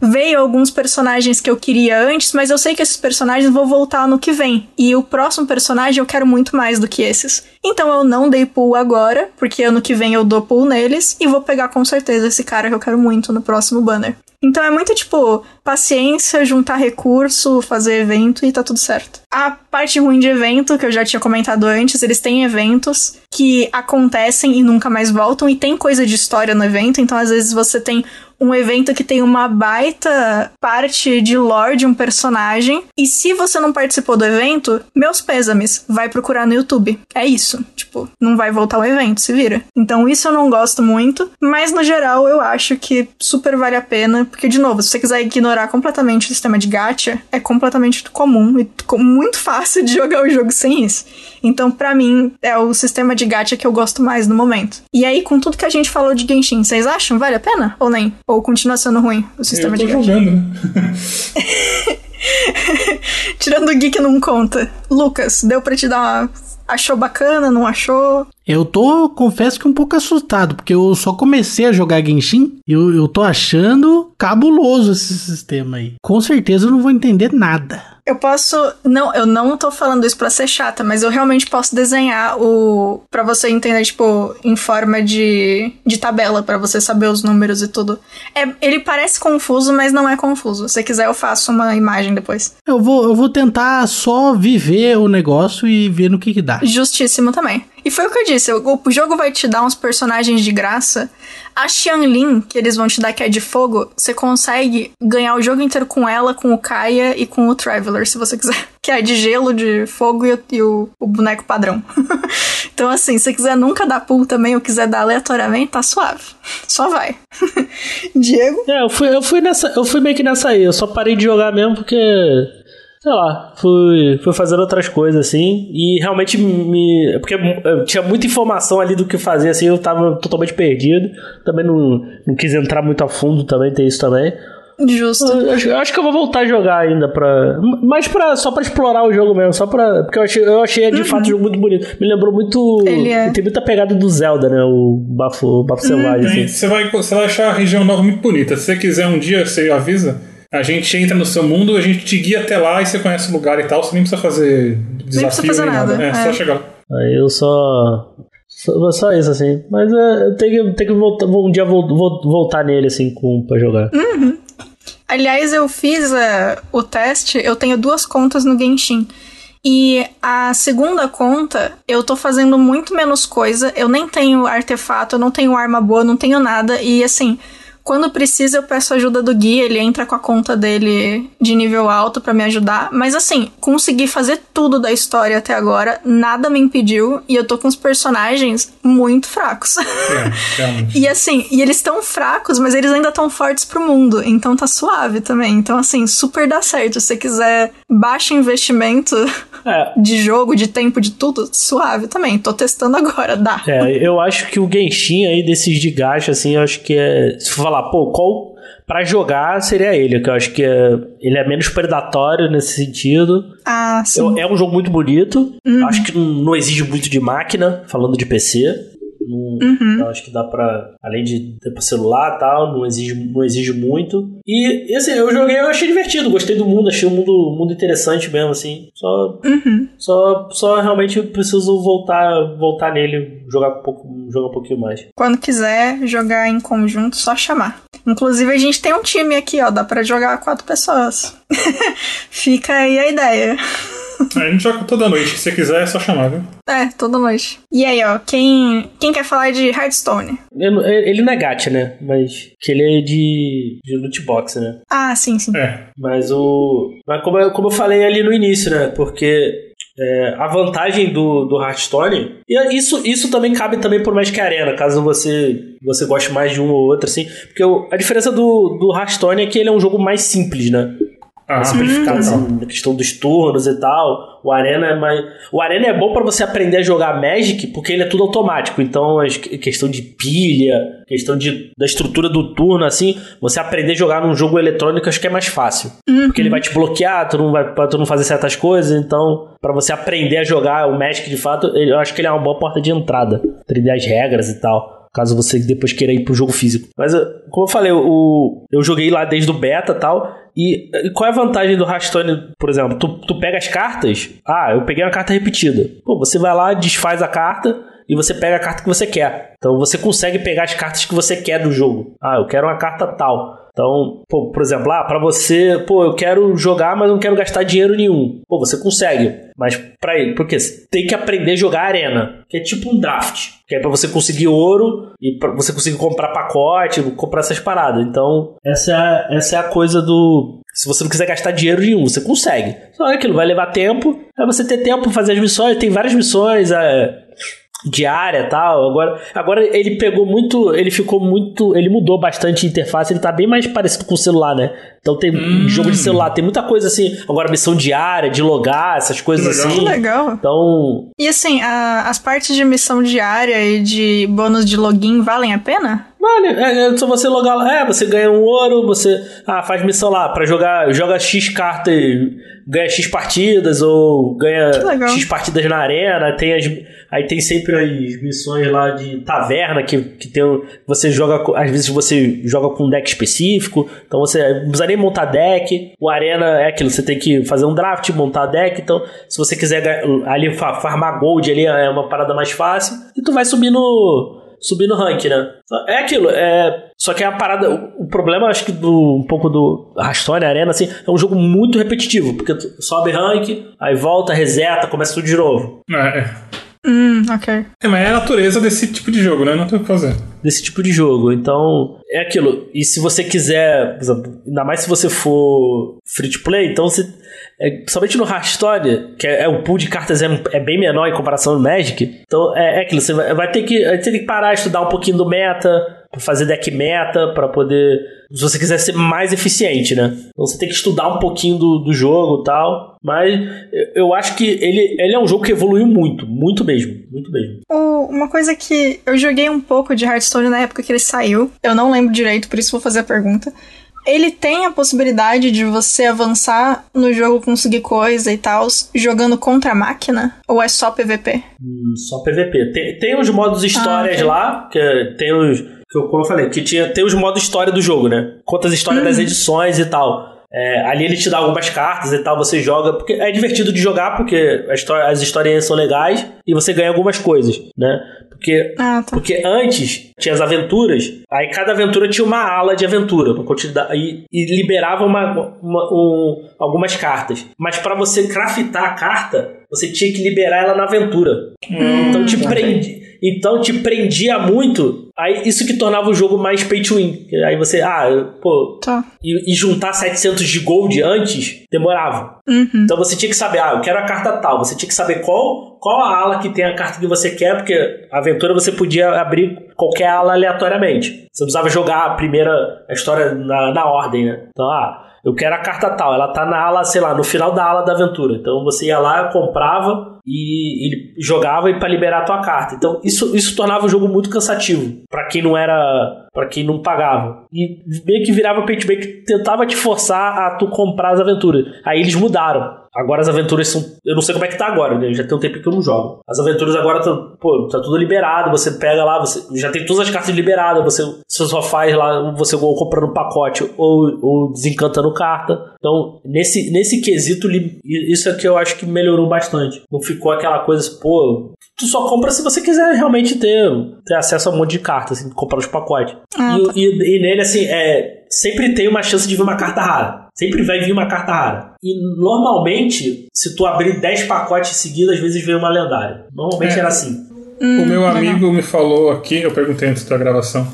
veio alguns personagens que eu queria antes, mas eu sei que esses personagens vão voltar ano que vem. E o próximo personagem eu quero muito mais do que esses. Então eu não dei pull agora, porque ano que vem eu dou pull neles e vou pegar com certeza esse cara que eu quero muito no próximo banner. Então é muito tipo paciência, juntar recurso, fazer evento e tá tudo certo. A parte ruim de evento, que eu já tinha comentado antes, eles têm eventos que acontecem e nunca mais voltam, e tem coisa de história no evento, então às vezes você tem um evento que tem uma baita parte de lore de um personagem. E se você não participou do evento, meus pêsames, vai procurar no YouTube. É isso. Tipo, não vai voltar ao evento, se vira. Então isso eu não gosto muito. Mas no geral eu acho que super vale a pena. Porque, de novo, se você quiser ignorar completamente o sistema de gacha, é completamente comum e muito fácil de jogar o jogo sem isso. Então, pra mim, é o sistema de gacha que eu gosto mais no momento. E aí, com tudo que a gente falou de Genshin, vocês acham? Vale a pena? Ou nem? Ou continua sendo ruim o sistema eu de tô gacha? jogando, né? Tirando o geek não conta. Lucas, deu pra te dar uma. Achou bacana, não achou? Eu tô, confesso que um pouco assustado, porque eu só comecei a jogar Genshin e eu, eu tô achando cabuloso esse sistema aí. Com certeza eu não vou entender nada. Eu posso. Não, eu não tô falando isso pra ser chata, mas eu realmente posso desenhar o. pra você entender, tipo, em forma de, de tabela, pra você saber os números e tudo. É, ele parece confuso, mas não é confuso. Se você quiser, eu faço uma imagem depois. Eu vou, eu vou tentar só viver o negócio e ver no que que dá. Justíssimo também. E foi o que eu disse, o, o jogo vai te dar uns personagens de graça. A Xianlin, que eles vão te dar que é de fogo, você consegue ganhar o jogo inteiro com ela, com o Kaia e com o Traveler, se você quiser. Que é de gelo, de fogo e, o- e o, o boneco padrão. então, assim, se você quiser nunca dar pull também ou quiser dar aleatoriamente, tá suave. Só vai. Diego? É, eu fui, eu fui nessa. Eu fui meio que nessa aí. Eu só parei de jogar mesmo porque. Sei lá, fui, fui fazendo outras coisas, assim, e realmente me. Porque eu tinha muita informação ali do que fazer, assim, eu tava totalmente perdido. Também não, não quis entrar muito a fundo também, tem isso também. Justo. Eu acho, eu acho que eu vou voltar a jogar ainda pra. Mas pra, só pra explorar o jogo mesmo, só pra. Porque eu achei, eu achei de fato o jogo muito bonito. Me lembrou muito. Ele é. Tem muita pegada do Zelda, né? O bafo, o bafo selvagem, Tem- assim. Você vai, você vai achar a região nova muito bonita. Se você quiser um dia, você avisa. A gente entra no seu mundo, a gente te guia até lá e você conhece o lugar e tal. Você nem precisa fazer desafio fazer nem nada. nada, É, é. só chegar lá. Aí eu só. Só, só isso, assim. Mas é, tem que, tem que voltar, um dia vou, vou voltar nele, assim, com, pra jogar. Aliás, eu fiz é, o teste, eu tenho duas contas no Genshin. E a segunda conta, eu tô fazendo muito menos coisa. Eu nem tenho artefato, eu não tenho arma boa, não tenho nada. E assim, quando precisa, eu peço ajuda do guia, ele entra com a conta dele de nível alto pra me ajudar. Mas assim, consegui fazer tudo da história até agora, nada me impediu. E eu tô com os personagens muito fracos. É, realmente. E assim, e eles estão fracos, mas eles ainda estão fortes pro mundo. Então tá suave também. Então, assim, super dá certo. Se você quiser baixo investimento É. de jogo, de tempo, de tudo, suave também. Tô testando agora, dá. É, eu acho que o Genshin aí desses de gacha, assim, eu acho que é. Se for falar, pô, qual. Pra jogar seria ele, que eu acho que é, ele é menos predatório nesse sentido. Ah, sim. Eu- é um jogo muito bonito. Eu acho que não, exige muito de máquina, falando de PC. Não, Uhum. Eu acho que dá pra. Além de ter pro celular e tal, não exige, não exige muito. E, e, assim, eu joguei, eu achei divertido, gostei do mundo, achei o mundo, mundo interessante mesmo, assim. Só, Uhum. só, só realmente preciso voltar, voltar nele, jogar um, pouco, jogar um pouquinho mais. Quando quiser jogar em conjunto, só chamar. Inclusive, a gente tem um time aqui, ó. Dá pra jogar quatro pessoas. Fica aí a ideia. A gente joga toda noite. Se você quiser, é só chamar, viu? É, toda noite. E aí, ó, quem, quem quer falar de Hearthstone? Eu não- Ele não é gacha, né? Mas que ele é de, de loot box, né? Ah, sim, sim. É. Mas o. Mas como eu, como eu falei ali no início, né? Porque é, a vantagem do, do Hearthstone. E isso, isso também cabe também por Magic Arena, caso você, você goste mais de um ou outro, assim. Porque o- a diferença do, do Hearthstone é que ele é um jogo mais simples, né? Ah, na questão dos turnos e tal. O Arena é mais. O Arena é bom pra você aprender a jogar Magic, porque ele é tudo automático. Então, que- questão de pilha, questão de, da estrutura do turno, assim, você aprender a jogar num jogo eletrônico acho que é mais fácil. Porque ele vai te bloquear, tu não vai, tu não fazer certas coisas. Então, pra você aprender a jogar o Magic de fato, eu acho que ele é uma boa porta de entrada. Aprender as regras e tal. Caso você depois queira ir pro jogo físico. Mas, como eu falei, o, eu joguei lá desde o beta e tal. E, e qual é a vantagem do Hearthstone, por exemplo? Tu, tu pega as cartas. Ah, eu peguei uma carta repetida. Pô, você vai lá, desfaz a carta e você pega a carta que você quer. Então você consegue pegar as cartas que você quer do jogo. Ah, eu quero uma carta tal. Então, pô, por exemplo, ah, pra você, pô, eu quero jogar, mas não quero gastar dinheiro nenhum. Pô, você consegue. Mas pra ele, porque você tem que aprender a jogar arena, que é tipo um draft, que é pra você conseguir ouro e pra você conseguir comprar pacote, comprar essas paradas. Então, essa é essa é a coisa do se você não quiser gastar dinheiro nenhum, você consegue. Só que aquilo vai levar tempo, é você ter tempo pra fazer as missões, tem várias missões, é, diária e tal. Agora, agora ele pegou muito. Ele ficou muito. Ele mudou bastante a interface. Ele tá bem mais parecido com o celular, né? Então tem Hum. jogo de celular, tem muita coisa assim. Agora, missão diária, de logar, essas coisas Legal. assim. Que legal. Então, E assim, a- as partes de missão diária e de bônus de login valem a pena? Vale, é, é só você logar lá. É, você ganha um ouro, você ah, faz missão lá pra jogar, joga X cartas, ganha X partidas, ou ganha. X partidas na arena. Tem as, aí tem sempre as missões lá de taverna que, que tem. Você joga. Às vezes você joga com um deck específico. Então você não precisa nem montar deck. O Arena é aquilo, você tem que fazer um draft, montar deck. Então, se você quiser ali fa- farmar gold ali é uma parada mais fácil. E tu vai subindo subir no rank, né? É aquilo, é. Só que a parada. O, o problema, acho que do um pouco do Hearthstone Arena, assim, é um jogo muito repetitivo. Porque tu sobe rank, aí volta, reseta, começa tudo de novo. É, é. Hum, ok. É, mas é a natureza desse tipo de jogo, né? Não tem o que fazer. Desse tipo de jogo. Então, é aquilo. E se você quiser, por exemplo, ainda mais se você for free to play, então você. É, no Hearthstone, que é, é o pool de cartas é, é bem menor em comparação ao Magic. Então é, é aquilo, você vai, vai ter que, vai ter que parar, estudar um pouquinho do meta, fazer deck meta, pra poder. Se você quiser ser mais eficiente, né? Então você tem que estudar um pouquinho do, do jogo tal. Mas eu, acho que ele, ele é um jogo que evoluiu muito, muito mesmo. Muito mesmo. Uma coisa que eu joguei um pouco de Hearthstone na época que ele saiu, eu não lembro direito, por isso vou fazer a pergunta. Ele tem a possibilidade de você avançar no jogo, conseguir coisa e tal, jogando contra a máquina? Ou é só PVP? Hum, Só PVP. Tem, tem os modos histórias ok. lá, que tem os. Que como eu falei, que tinha, tem os modos história do jogo, né? Conta as histórias das edições e tal. É, ali ele te dá algumas cartas e tal, você joga. Porque é divertido de jogar, porque história, as histórias são legais e você ganha algumas coisas, né? Porque Ah, tá. porque antes tinha as aventuras, aí cada aventura tinha uma ala de aventura, e, e liberava uma, uma- um- algumas cartas. Mas para você craftar a carta, você tinha que liberar ela na aventura. então te ok. prendi, então te prendia muito. Aí isso que tornava o jogo mais pay to win. Aí você, ah, pô, Tá. e, e juntar 700 de gold antes demorava. Uhum. Então você tinha que saber, ah, eu quero a carta tal. Você tinha que saber qual, qual a ala que tem a carta que você quer, porque a aventura você podia abrir qualquer ala aleatoriamente. Você não precisava jogar a primeira a história na, na ordem, né? Então, ah, eu quero a carta tal. Ela tá na ala, sei lá, no final da ala da aventura. Então você ia lá, comprava e jogava e para liberar a tua carta. Então isso, isso tornava o jogo muito cansativo para quem não era, para quem não pagava. E meio que virava pay to que tentava te forçar a tu comprar as aventuras. Aí eles mudaram. Agora as aventuras são. Eu não sei como é que tá agora, né? Já tem um tempo que eu não jogo. As aventuras agora estão. Pô, tá tudo liberado. Você pega lá, você já tem todas as cartas liberadas. Você, você só faz lá, você ou comprando pacote ou, ou desencantando carta. Então, nesse, nesse quesito, isso é que eu acho que melhorou bastante. Não ficou aquela coisa, pô, tu só compra se você quiser realmente ter, ter acesso a um monte de cartas, assim, comprar os pacotes. Ah, e, tá. e, e, nele, assim, é, sempre tem uma chance de vir uma carta rara. Sempre vai vir uma carta rara. E normalmente, se tu abrir 10 pacotes seguidos, às vezes vem uma lendária. Normalmente é. era assim. Hum, o meu amigo me falou aqui, eu perguntei antes da gravação,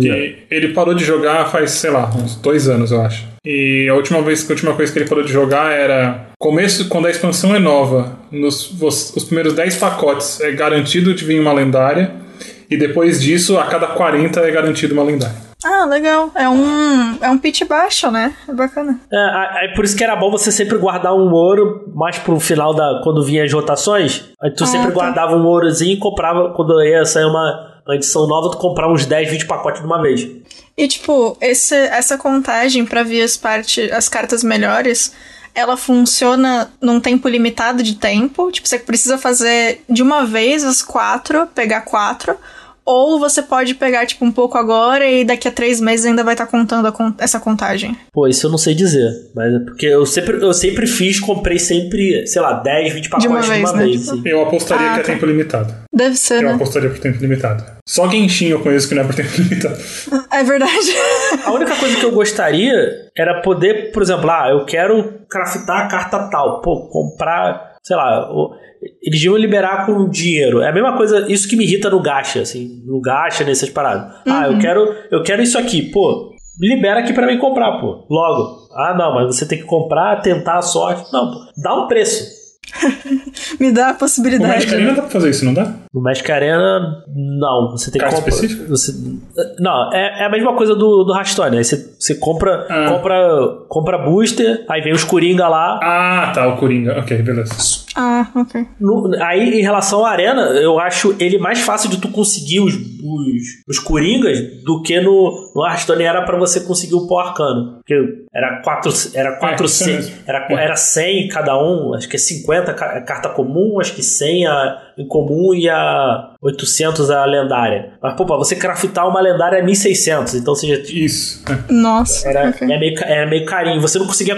que ele parou de jogar faz, sei lá, uns dois anos, eu acho. E a última vez, a última coisa que ele parou de jogar era começo, quando a expansão é nova, nos os, os primeiros 10 pacotes é garantido de vir uma lendária, e depois disso, a cada 40 é garantido uma lendária. Ah, legal. É um, é um pitch baixo, né? É bacana. É, é por isso que era bom você sempre guardar um ouro mais pro final da. Quando vinha as rotações. Aí tu ah, sempre tá. guardava um ourozinho e comprava. Quando ia sair uma, edição nova, tu comprava uns 10, 20 pacotes de uma vez. E tipo, esse, essa contagem pra vir as, parte, as cartas melhores ela funciona num tempo limitado de tempo. Tipo, você precisa fazer de uma vez as quatro, pegar quatro. Ou você pode pegar, tipo, um pouco agora e daqui a três meses ainda vai estar tá contando con essa contagem. Pô, isso eu não sei dizer. Mas é porque eu sempre, eu sempre fiz, comprei sempre, sei lá, 10, 20 pacotes de uma vez. De uma né? vez tipo... Eu apostaria ah, que é tá. tempo limitado. Deve ser, Eu né? apostaria por tempo limitado. Só Genshin eu conheço que não é por tempo limitado. É verdade. a única coisa que eu gostaria era poder, por exemplo, ah, eu quero craftar a carta tal. Pô, comprar, sei lá, eles iam liberar com dinheiro. É a mesma coisa, isso que me irrita no gacha, assim, no gacha, nessas paradas. Uhum. Ah, eu uhum. quero, eu quero isso aqui, pô, libera aqui para mim comprar, pô, logo. Ah, não, mas você tem que comprar, tentar a sorte. Não, pô, dá um preço. Me dá a possibilidade. No Magic Arena dá pra fazer isso, não dá? No Magic Arena, não. Você tem Carta que comprar. Você, não, é, é, a mesma coisa do, do Hearthstone. Aí você, você compra, ah. compra, compra booster, aí vem os Coringa lá. Ah, tá, o Coringa. Ok, beleza. Ah, ok. No, aí, em relação à Arena, eu acho ele mais fácil de tu conseguir os, os, os Coringas do que no, no Hearthstone era para você conseguir o pó arcano. Porque era 4, era 4 é, era, era 100 cada um, acho que é 50 carta comum, acho que 100 a incomum e a 800 a lendária. Mas, pô, pra você craftar uma lendária é 1600, então você já... Isso. Nossa. Era, okay. é meio, era meio carinho. Você não conseguia...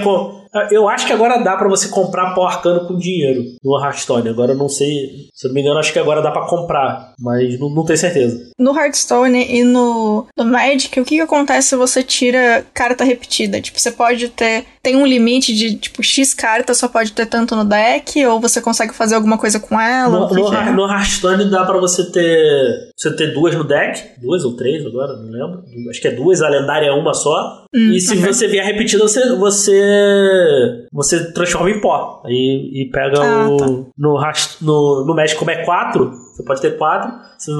Eu acho que agora dá para você comprar pó arcano com dinheiro no Hearthstone. Agora eu não sei, se eu não me engano, acho que agora dá para comprar, mas não, não tenho certeza. No Hearthstone e no, no Magic, o que, que acontece se você tira carta repetida? Tipo, você pode ter. Tem um limite de, tipo, X cartas só pode ter tanto no deck, ou você consegue fazer alguma coisa com ela? No, no, é? no Hearthstone dá para você ter. Você ter duas no deck, duas ou três agora, não lembro. Acho que é duas, a lendária é uma só. Hum, e se okay. você vier repetida, você, você, você transforma em pó. Aí, e pega ah, o. Tá. No, no, no Magic, como é quatro, você pode ter quatro. Você,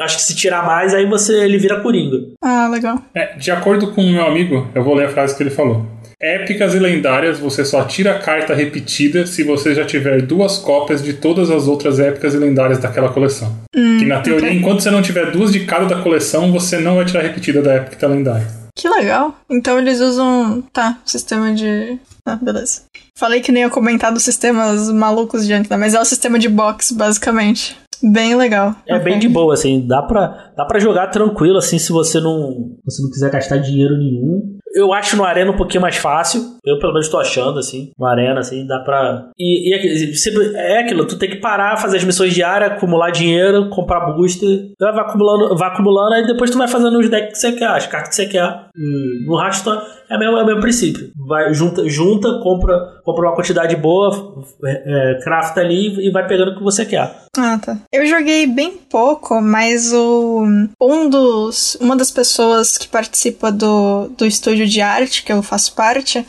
acho que se tirar mais, aí você ele vira coringa. Ah, legal. É, de acordo com o meu amigo, eu vou ler a frase que ele falou. Épicas e lendárias, você só tira a carta repetida se você já tiver duas cópias de todas as outras épicas e lendárias daquela coleção. Hum, que na teoria, okay. enquanto você não tiver duas de cada da coleção, você não vai tirar repetida da épica e da lendária. Que legal. Então eles usam. Tá, sistema de. Ah, beleza. Falei que nem ia comentar dos sistemas malucos de antes, né? Mas é o sistema de box, basicamente. Bem legal. É okay. bem de boa, assim. Dá pra, dá pra jogar tranquilo, assim, se você não, se não quiser gastar dinheiro nenhum. Eu acho no Arena um pouquinho mais fácil. Eu, pelo menos, tô achando, assim. No Arena, assim, dá pra. E, e é aquilo, tu tem que parar, fazer as missões diárias, acumular dinheiro, comprar booster. Vai acumulando, vai acumulando, aí depois tu vai fazendo os decks que você quer, as cartas que você quer. No Rasta é o mesmo, é o mesmo princípio. Vai, junta, junta compra, compra uma quantidade boa, é, é, crafta ali e vai pegando o que você quer. Ah, tá. Eu joguei bem pouco, mas o um dos uma das pessoas que participa do, do estúdio de arte que eu faço parte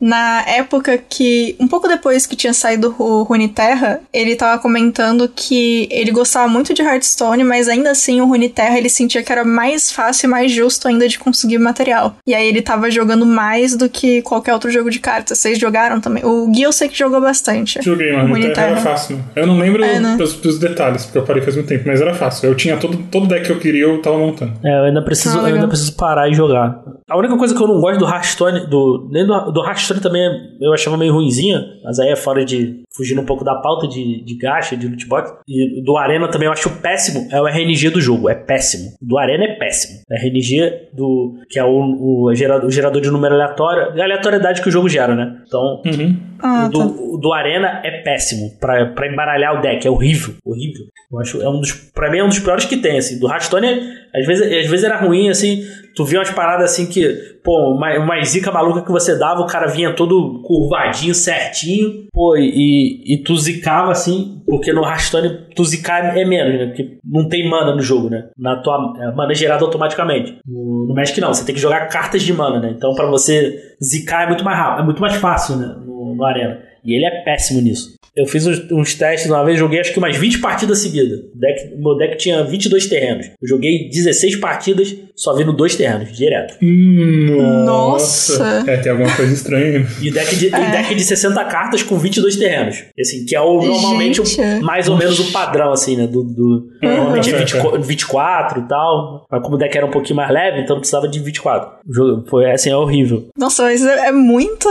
na época que, um pouco depois que tinha saído o Runeterra, ele tava comentando que ele gostava muito de Hearthstone, mas ainda assim o Runeterra ele sentia que era mais fácil e mais justo ainda de conseguir material. E aí ele tava jogando mais do que qualquer outro jogo de cartas. Vocês jogaram também? O Gui eu sei que jogou bastante. Joguei, mas Runeterra era fácil. Eu não lembro é, né? dos, dos, detalhes, porque eu parei faz muito tempo, mas era fácil. Eu tinha todo, todo deck que eu queria, eu tava montando. É, eu ainda preciso, ah, eu ainda preciso parar e jogar. A única coisa que eu não gosto do Hearthstone, do, nem do, do Hearthstone também eu achava meio ruimzinha, mas aí é fora de. fugindo um pouco da pauta de, de gacha, de lootbox. E do Arena também eu acho péssimo. É o RNG do jogo, é péssimo. Do Arena é péssimo. O RNG do. que é o, o, gerador, o gerador de número aleatório. A aleatoriedade que o jogo gera, né? Então. Uhum. Ah, o, do, tá. o do Arena é péssimo pra, pra embaralhar o deck, é horrível, horrível. Eu acho, é um dos, pra mim é um dos piores que tem, assim. Do Hearthstone, às vezes, às vezes era ruim, assim, tu via umas paradas assim que, pô, uma, uma zica maluca que você dava, o cara vinha todo curvadinho, certinho, pô, e, e tu zicava assim, porque no Hearthstone tu zicar é menos, né? Porque não tem mana no jogo, né? Na tua é, mana é gerada automaticamente. No, Magic não, você tem que jogar cartas de mana, né? Então pra você zicar é muito mais rápido, é muito mais fácil, né? No, no Arena. E ele é péssimo nisso. Eu fiz uns, uns testes uma vez, joguei acho que umas 20 partidas seguidas. O deck, meu deck tinha 22 terrenos. Eu joguei 16 partidas só vindo dois terrenos, direto. Hum, Nossa. É, tem alguma coisa estranha. E deck de, e deck de 60 cartas com 22 terrenos. Assim, que é o, normalmente o- mais ou menos o padrão, assim, né? Do, do- normalmente é 20 24 e tal. Mas como o deck era um pouquinho mais leve, então não precisava de 24. O jogo foi assim, é horrível. Nossa, mas é é muito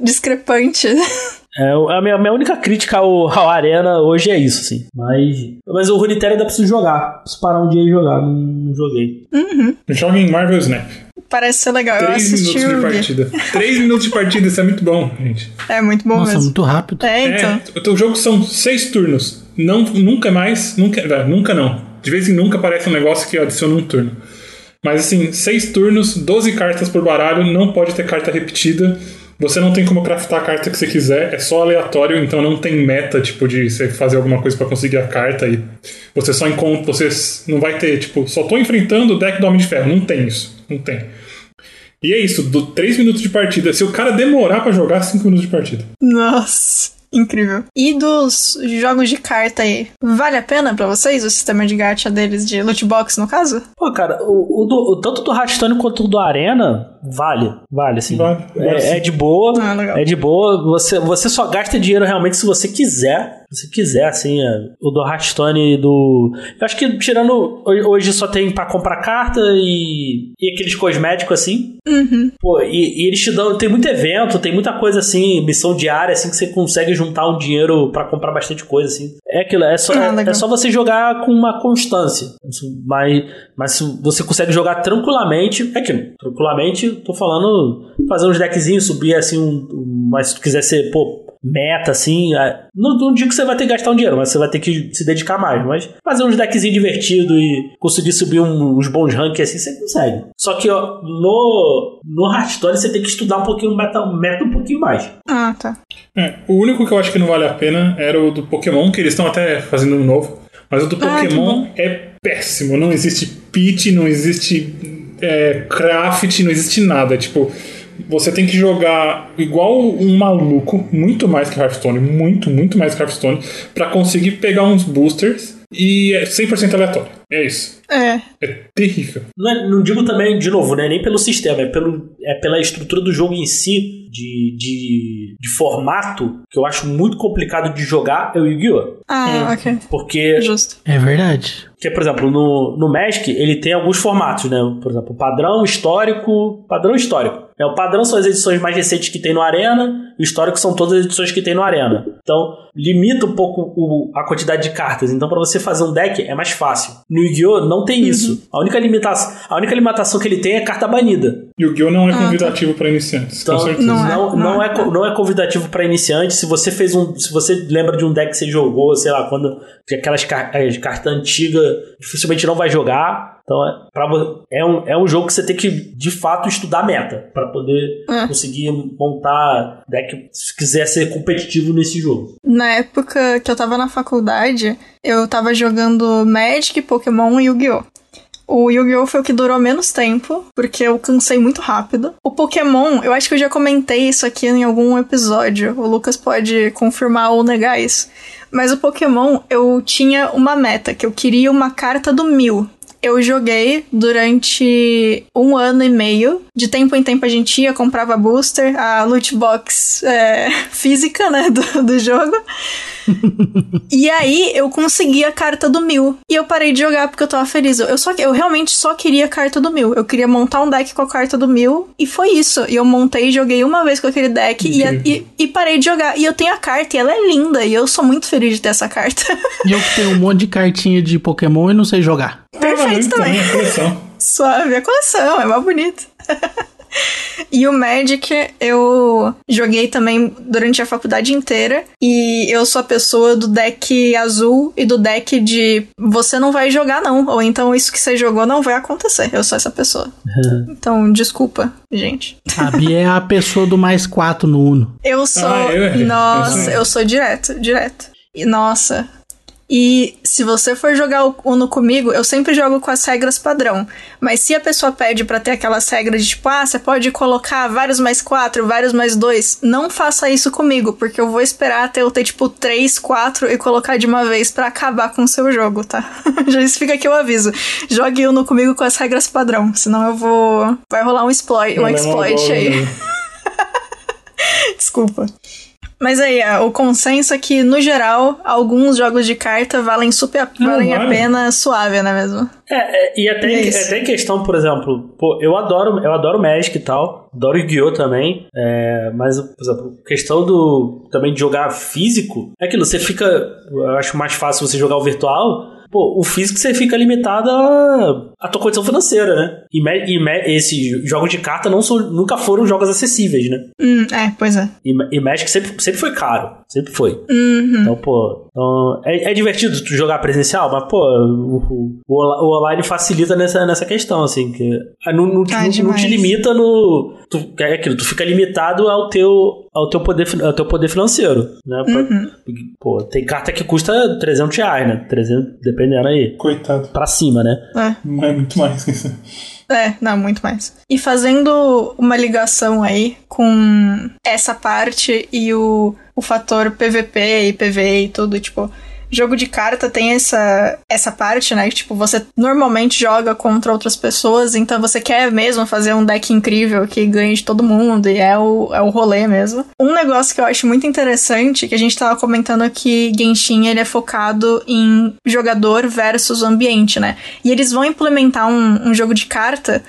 discrepante. É, a minha, minha única crítica ao, ao Arena hoje é isso, assim. Mas, mas o Runeterra ainda preciso jogar. Preciso parar um dia e jogar. Não, não joguei. Joga em Marvel Snap. Parece ser legal. Eu Três minutos de partida. Três minutos de partida, isso é muito bom, gente. É muito bom Nossa, mesmo. muito rápido. É, então. É, o jogo são seis turnos. Não, nunca mais, nunca, é, nunca não. De vez em nunca aparece um negócio que adiciona um turno. Mas assim, seis turnos, 12 cartas por baralho, não pode ter carta repetida. Você não tem como craftar a carta que você quiser, é só aleatório, então não tem meta, tipo, de você fazer alguma coisa pra conseguir a carta e você só encontra, você não vai ter, tipo, só tô enfrentando o deck do Homem de Ferro. Não tem isso, não tem. E é isso, do 3 minutos de partida. Se o cara demorar pra jogar, 5 minutos de partida. Nossa, incrível. E dos jogos de carta aí, vale a pena pra vocês o sistema de gacha deles, de loot box no caso? Pô, cara, o, o do- o- tanto do Hearthstone quanto do Arena, vale. Vale, assim. Vale, é, sim. é de boa. Ah. É de boa. Você, você só gasta dinheiro realmente se você quiser. Se quiser, assim. é, o do Hearthstone e do. Eu acho que tirando. ho- Hoje só tem pra comprar carta e. E aqueles cosméticos assim. Pô, e, e eles te dão. Tem muito evento, tem muita coisa assim, missão diária, assim, que você consegue juntar um dinheiro pra comprar bastante coisa, assim. É aquilo, é só, Ah, é- é, só você jogar com uma constância. Mas, mas você consegue jogar tranquilamente. É aquilo, tranquilamente, tô falando fazer uns deckzinhos, subir assim, um, um- mas se tu quiser ser, pô. Meta, assim, é, não, não digo que você vai ter que gastar um dinheiro, mas você vai ter que se dedicar mais. Mas fazer uns deckzinhos divertidos e conseguir subir um- uns bons rankings assim, você consegue. Só que, ó, no, no Hearthstone você tem que estudar um pouquinho, meta, meta um pouquinho mais. Ah, tá. É, o único que eu acho que não vale a pena era o do Pokémon, que eles estão até fazendo um novo. Mas o do Ah, Pokémon bom. é péssimo. Não existe pitch, não existe é, craft, não existe nada. Tipo, você tem que jogar igual um maluco, muito mais que Hearthstone, muito, muito mais que Hearthstone, pra conseguir pegar uns boosters e é 100% aleatório. É isso. É. É terrível. Não, é- não digo também, de novo, né, nem pelo sistema, é, pelo, é pela estrutura do jogo em si, de, de, de formato, que eu acho muito complicado de jogar, é o Yu-Gi-Oh! Ah, ok. Porque Justo. É verdade. Porque, por exemplo, no, no Magic, ele tem alguns formatos, né? Por exemplo, padrão, histórico. Padrão histórico. É, o padrão são as edições mais recentes que tem no Arena, e o histórico são todas as edições que tem no Arena. Então, limita um pouco o- a quantidade de cartas. Então, para você fazer um deck é mais fácil. No Yu-Gi-Oh! não tem isso. A única, limitação, a única limitação que ele tem é carta banida. Yu-Gi-Oh! não é convidativo pra iniciantes, Então, com certeza. não é. não, não, é, co- não é convidativo para iniciante. Se você fez um. Se você lembra de um deck que você jogou, sei lá, quando. que Aquelas car as cartas antigas, dificilmente não vai jogar. Então é, pra, é, um, é um jogo que você tem que, de fato, estudar meta. para poder É. conseguir montar deck se quiser ser competitivo nesse jogo. Na época que eu tava na faculdade, eu tava jogando Magic, Pokémon e Yu-Gi-Oh! O Yu-Gi-Oh! foi o que durou menos tempo, porque eu cansei muito rápido. O Pokémon, eu acho que eu já comentei isso aqui em algum episódio. O Lucas pode confirmar ou negar isso. Mas o Pokémon, eu tinha uma meta, que eu queria uma carta do mil. Eu joguei durante um ano e meio. De tempo em tempo a gente ia, comprava booster, a loot box é, física, né, do, do jogo. e aí eu consegui a carta do mil. E eu parei de jogar porque eu tava feliz. Eu, só, eu realmente só queria a carta do mil. Eu queria montar um deck com a carta do mil. E foi isso. E eu montei e joguei uma vez com aquele deck e, e, e, parei de jogar. E eu tenho a carta e ela é linda. E eu sou muito feliz de ter essa carta. e eu que tenho um monte de cartinha de Pokémon e não sei jogar. Perfeito ah, também. coleção. Suave, a coleção, é mais bonito. E o Magic eu joguei também durante a faculdade inteira. E eu sou a pessoa do deck azul e do deck de você não vai jogar, não. Ou então isso que você jogou não vai acontecer. Eu sou essa pessoa. então, desculpa, gente. A Bia é a pessoa do mais 4 no Uno. Eu sou. Ah, eu, nossa, eu sou... eu sou direto, direto. E nossa, e se você for jogar o Uno comigo, eu sempre jogo com as regras padrão. Mas se a pessoa pede para ter aquelas regras de tipo, ah, você pode colocar vários mais quatro, vários mais dois, não faça isso comigo, porque eu vou esperar até eu ter tipo três, quatro e colocar de uma vez para acabar com o seu jogo, tá? Já isso fica aqui o aviso. Jogue Uno comigo com as regras padrão, senão eu vou. Vai rolar um exploit, um exploit aí. Desculpa. Mas aí, é, o consenso é que, no geral, alguns jogos de carta valem super valem vale. a pena suave, né mesmo? É, é e até, é até em questão, por exemplo, pô, eu adoro, eu adoro Magic e tal, adoro Yu-Gi-Oh! também, é, mas, por exemplo, questão do também de jogar físico, é aquilo, você fica, eu acho mais fácil você jogar o virtual, pô, o físico você fica limitado a tua condição financeira, né? E, e esses jogos de carta não são, nunca foram jogos acessíveis, né? Hum, é, pois é. E, e Magic sempre, sempre foi caro. Sempre foi. Uhum. Então, pô, então, é, é divertido tu jogar presencial, mas, pô, o, o, o, online facilita nessa, nessa questão, assim, que ah, não, não, ah, não, não te limita no. Tu, é aquilo, tu fica limitado ao teu, ao teu poder, ao teu poder financeiro, né? Uhum. Pô, tem carta que custa 300 reais, né? 300, dependendo aí. Coitado. Pra cima, né? É. Não é muito mais isso. É, não, muito mais. E fazendo uma ligação aí com essa parte e o, o fator PVP e PV e tudo, tipo, jogo de carta tem essa, essa parte, né? Que, tipo, você normalmente joga contra outras pessoas, então você quer mesmo fazer um deck incrível que ganhe de todo mundo, e é o, é o rolê mesmo. Um negócio que eu acho muito interessante, que a gente tava comentando que Genshin, ele é focado em jogador versus ambiente, né? E eles vão implementar um, um jogo de carta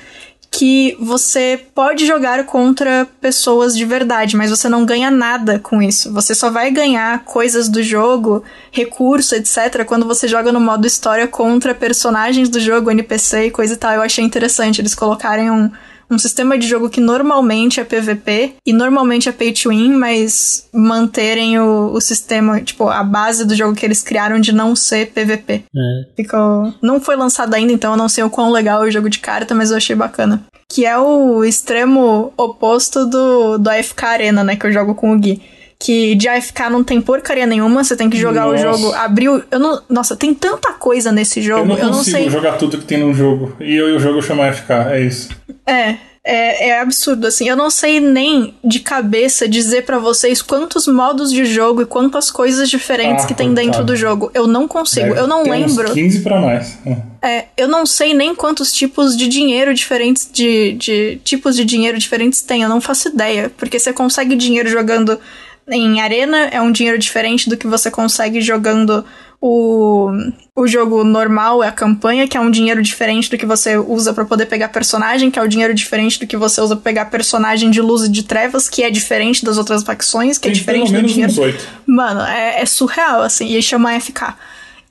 que você pode jogar contra pessoas de verdade, mas você não ganha nada com isso. Você só vai ganhar coisas do jogo, recurso, etc., quando você joga no modo história contra personagens do jogo, NPC e coisa e tal. Eu achei interessante eles colocarem um, um sistema de jogo que normalmente é PVP e normalmente é pay to win, mas manterem o, o sistema, tipo, a base do jogo que eles criaram de não ser PVP. É. Ficou. Não foi lançado ainda, então eu não sei o quão legal é o jogo de carta, mas eu achei bacana. Que é o extremo oposto do, do AFK Arena, né? Que eu jogo com o Gui que de AFK não tem porcaria nenhuma, você tem que jogar nossa. o jogo, abrir o... Eu não... Nossa, tem tanta coisa nesse jogo, eu não, eu não sei... jogar tudo que tem no jogo, e eu e o jogo chama AFK, é isso. É, é, é, absurdo, assim. Eu não sei nem de cabeça dizer para vocês quantos modos de jogo e quantas coisas diferentes ah, que tem dentro do jogo. Eu não consigo. Deve eu não lembro. Uns 15 pra mais. É. é, eu não sei nem quantos tipos de dinheiro diferentes, de, de tipos de dinheiro diferentes tem. Eu não faço ideia. Porque você consegue dinheiro jogando em arena, é um dinheiro diferente do que você consegue jogando o, o jogo normal é a campanha, que é um dinheiro diferente do que você usa para poder pegar personagem, que é o dinheiro diferente do que você usa pra pegar personagem de luz e de trevas, que é diferente das outras facções, que é Tem é diferente do dinheiro. Mano, é, é, surreal, assim, e chama FK.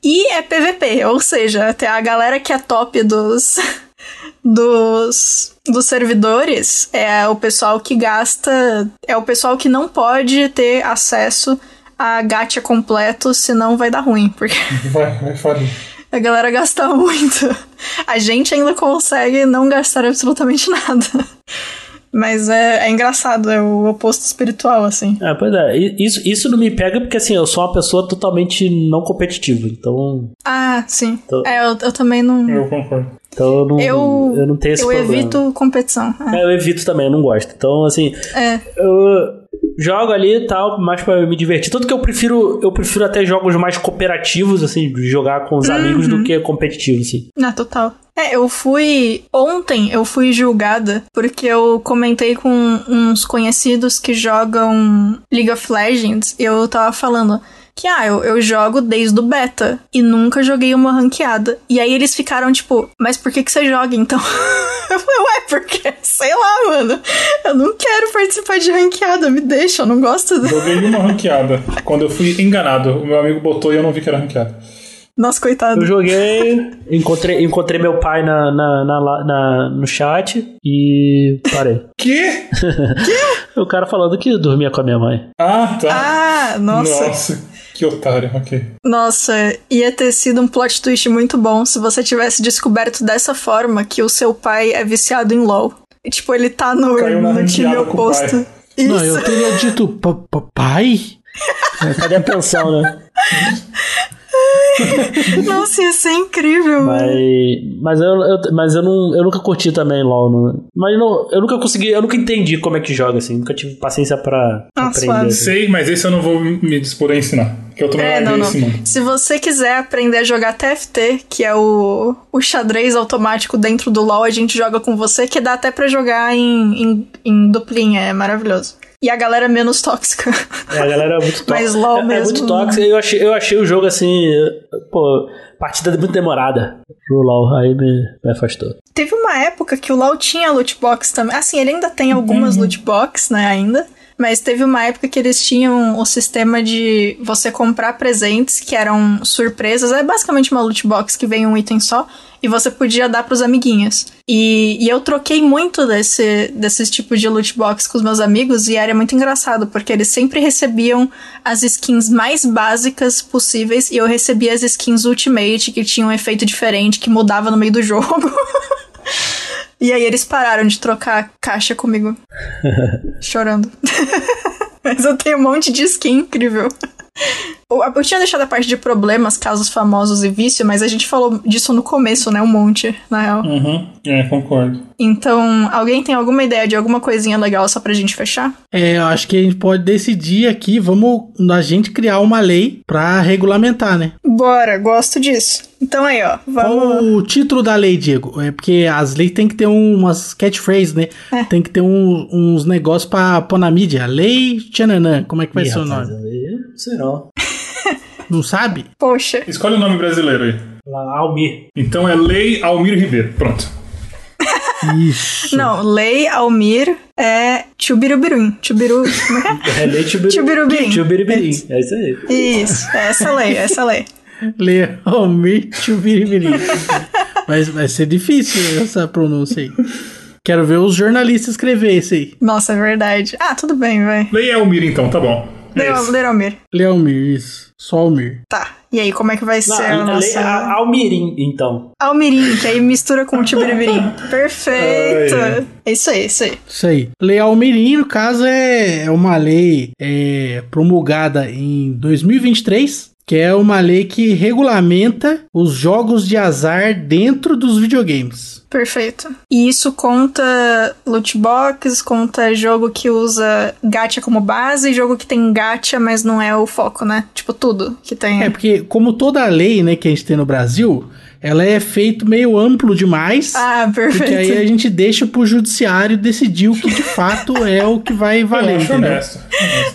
E é PVP, ou seja, até a galera que é top dos. Dos, dos servidores é o pessoal que gasta. É o pessoal que não pode ter acesso a gacha completo, senão vai dar ruim. Porque vai, vai falir. A galera gasta muito. A gente ainda consegue não gastar absolutamente nada. Mas é, é, engraçado, é o oposto espiritual, assim. É, pois é. Isso, isso não me pega porque, assim, eu sou uma pessoa totalmente não competitiva, então... Ah, sim. Então... É, eu, eu também não... Eu concordo. Então eu não, eu, eu não tenho esse eu problema. Eu evito competição. É. é. eu evito também, eu não gosto. Então, assim... É. Eu jogo ali e tal, mais para me divertir. Tanto que eu prefiro, eu prefiro até jogos mais cooperativos, assim, de jogar com os uhum. amigos do que competitivos, assim. Na total. É, eu fui. Ontem eu fui julgada porque eu comentei com uns conhecidos que jogam League of Legends e eu tava falando. Que, ah, eu, eu jogo desde o beta e nunca joguei uma ranqueada. E aí eles ficaram tipo, mas por que que você joga então? eu falei, ué, porque, sei lá, mano, eu não quero participar de ranqueada, me deixa, eu não gosto. Do... Joguei uma ranqueada. Quando eu fui enganado, o meu amigo botou e eu não vi que era ranqueada. Nossa, coitado. Eu joguei, encontrei, encontrei meu pai na, na, na, na no chat e parei. Que? o cara falando que dormia com a minha mãe. Ah, tá. Ah, nossa. Nossa, que otário, ok. Nossa, ia ter sido um plot twist muito bom se você tivesse descoberto dessa forma que o seu pai é viciado em LoL. E, tipo, ele tá no, no time oposto. Não, eu teria dito "Pa- pa- pai? Cadê a pensão, né? Nossa, ia ser incrível. Mas, mas, eu, eu- mas eu, não, eu nunca curti também LOL. Não, mas não, eu nunca consegui, eu nunca entendi como é que joga, assim. Nunca tive paciência pra Ah, aprender. assim. Sei, mas esse eu não vou me dispor a ensinar. Que eu também É, não, não. Se você quiser aprender a jogar TFT, que é o, o xadrez automático dentro do LoL, a gente joga com você, que dá até pra jogar em, em, em duplinha, é maravilhoso. E a galera é menos tóxica. É, a galera é muito tóxica. Mas LOL é, é mesmo, muito tóxica. Eu achei, eu achei o jogo assim. Pô, partida muito demorada pro LOL. Aí me, me afastou. Teve uma época que o LoL tinha loot box também. Assim, ele ainda tem algumas loot box, né, ainda. Mas teve uma época que eles tinham o sistema de você comprar presentes que eram surpresas. É basicamente uma loot box que vem um item só. E você podia dar pros amiguinhos. E, e eu troquei muito desse, desses tipos de loot box com os meus amigos. E era muito engraçado, porque eles sempre recebiam as skins mais básicas possíveis. E eu recebia as skins Ultimate, que tinham um efeito diferente, que mudava no meio do jogo. E aí eles pararam de trocar caixa comigo. Chorando. Mas eu tenho um monte de skin incrível. Eu, tinha deixado a parte de problemas, casos famosos e vício, mas a gente falou disso no começo, né? Um monte, na real. Uhum. É, concordo. Então, alguém tem alguma ideia de alguma coisinha legal só pra gente fechar? É, eu acho que a gente pode decidir aqui, vamos a gente criar uma lei pra regulamentar, né? Bora, gosto disso. Então aí, ó, Qual vamos. o título da lei, Diego? É porque as leis tem que ter umas catchphrases, né? É. Tem que ter um- uns negócios pra pôr na mídia. Lei Tchananã, como é que vai ser o nome? Não sei não. Não sabe? Poxa. Escolhe o nome brasileiro aí. Almir. Então é Lei Almir Ribeiro. Pronto. Isso. Não, Lei Almir é Chubirubirum. Chubiru. Como é que É lei Tchubirubirim. Tchubiribirim. É isso aí. é? Isso, é essa lei, é essa lei. Lei Almir Tchubiribiri. vai, vai ser difícil essa pronúncia aí. Quero ver os jornalistas escrever isso aí. Nossa, é verdade. Ah, tudo bem, vai. Lei Almir, então, tá bom. É isso. Lei Almir. Lei Almir, isso. Só Almir. Tá. E aí, como é que vai Não, ser a nossa... a- Almirim, então. Almirim, que aí mistura com o Tibiribirim. Perfeito! Ai, ai. É isso aí, isso aí. Isso aí. Lei Almirim, no caso, é é uma lei é, promulgada em 2023, que é uma lei que regulamenta os jogos de azar dentro dos videogames. Perfeito. E isso conta loot box, conta jogo que usa gacha como base, jogo que tem gacha, mas não é o foco, né? Tipo, tudo que tem. É, porque como toda lei, né, que a gente tem no Brasil, ela é feito meio amplo demais. Ah, perfeito. Porque aí a gente deixa pro judiciário decidir o que de fato é o que vai Eu valer, acho entendeu? honesto.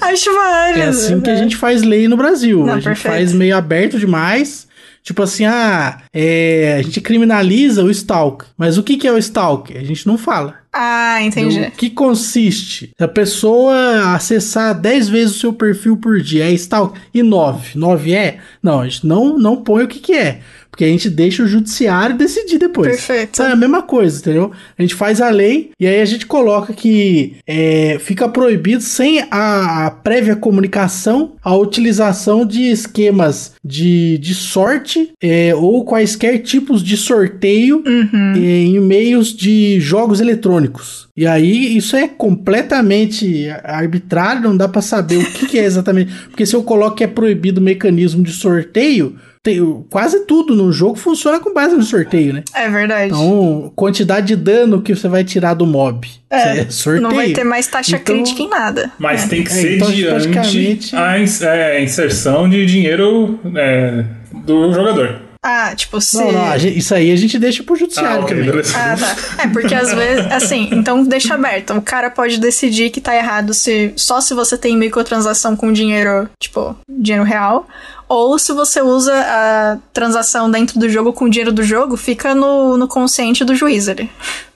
Acho válido. É assim que a né? gente faz lei no Brasil. Não, a gente perfeito. faz meio aberto demais. Tipo assim, ah, é, a gente criminaliza o stalk. Mas o que, que é o stalk? A gente não fala. Ah, entendi. O que consiste? A pessoa acessar 10 vezes o seu perfil por dia, é stalk? E 9? 9 é? Não, a gente não, não põe o que, que é. Porque a gente deixa o judiciário decidir depois. Perfeito. É a mesma coisa, entendeu? A gente faz a lei e aí a gente coloca que é, fica proibido, sem a, a prévia comunicação, a utilização de esquemas de, de sorte é, ou quaisquer tipos de sorteio Uhum. é, em meios de jogos eletrônicos. E aí isso é completamente arbitrário, não dá pra saber o que, que é exatamente. Porque se eu coloco que é proibido o mecanismo de sorteio, tem- quase tudo no jogo funciona com base no sorteio, né? É verdade. Então, quantidade de dano que você vai tirar do mob. É, É sorteio. não vai ter mais taxa Então- crítica em nada. Mas É. tem que É, ser então, diante praticamente- a ins- é, inserção de dinheiro é, do jogador. Ah, tipo, se. Não, não, gente- isso aí a gente deixa pro judiciário Ah, também. beleza. Ah, tá. É, porque às vezes, assim, então deixa aberto. O cara pode decidir que tá errado se só se você tem microtransação com dinheiro, tipo, dinheiro real. Ou se você usa a transação dentro do jogo com dinheiro do jogo, fica no, no consciente do juiz ali.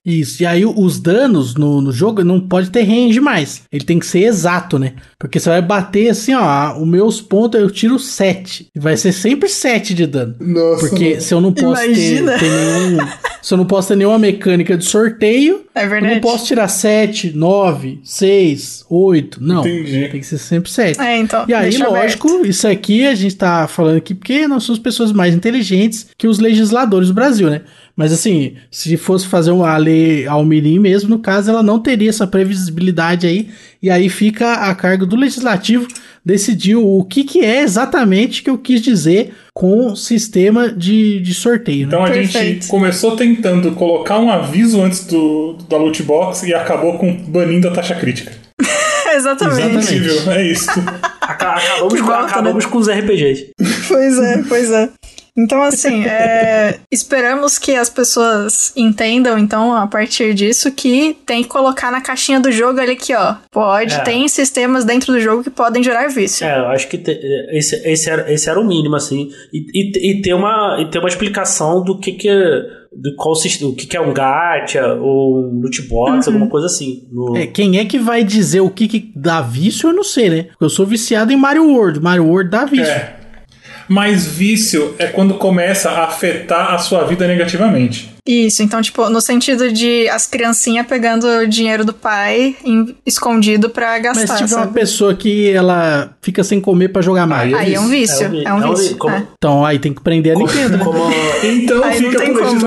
Isso, e aí os danos no, no jogo não pode ter range mais. Ele tem que ser exato, né? Porque você vai bater assim, ó, os meus pontos eu tiro 7. E vai ser sempre 7 de dano. Nossa. Porque se eu não posso ter, Imagina. ter nenhum. Se eu não posso ter nenhuma mecânica de sorteio, É eu verdade. não posso tirar 7, 9, 6, 8. Não. Entendi. Tem que ser sempre 7. É, então. E aí, deixa lógico, aberto. isso aqui a gente tá falando aqui porque nós somos pessoas mais inteligentes que os legisladores do Brasil, né? Mas assim, se fosse fazer uma lei Almirim mesmo, no caso, ela não teria essa previsibilidade aí. E aí fica a cargo do legislativo decidir o que, que é exatamente que eu quis dizer com sistema de, de sorteio, né? Então a gente Perfeito. começou tentando colocar um aviso antes do, da loot box e acabou com banindo a taxa crítica. Exatamente. Exatamente. Possível, é isso. Aca- Acabamos, volta, acabamos com os RPGs. Pois é, pois é. Então, assim, é, esperamos que as pessoas entendam, então, a partir disso, que tem que colocar na caixinha do jogo ali que, ó, pode, É. tem sistemas dentro do jogo que podem gerar vício. É, eu acho que te- esse, esse, era, esse era o mínimo, assim. E, e, e ter uma, e ter uma explicação do que que é, do qual, o que que é um gacha ou um loot box, alguma coisa assim. No- É, quem é que vai dizer o que, que dá vício, eu não sei, né? Porque eu sou viciado em Mario World. Mario World dá vício. É. Mas vício é quando começa a afetar a sua vida negativamente. Isso, então, tipo, no sentido de as criancinhas pegando o dinheiro do pai em- escondido pra Mas gastar, se tiver uma sabe? pessoa que ela fica sem comer pra jogar Mario. Aí é um vício, é um vício. vi- como, é. Então aí tem que prender a como, Nintendo, né? como- Então Aí fica pro como.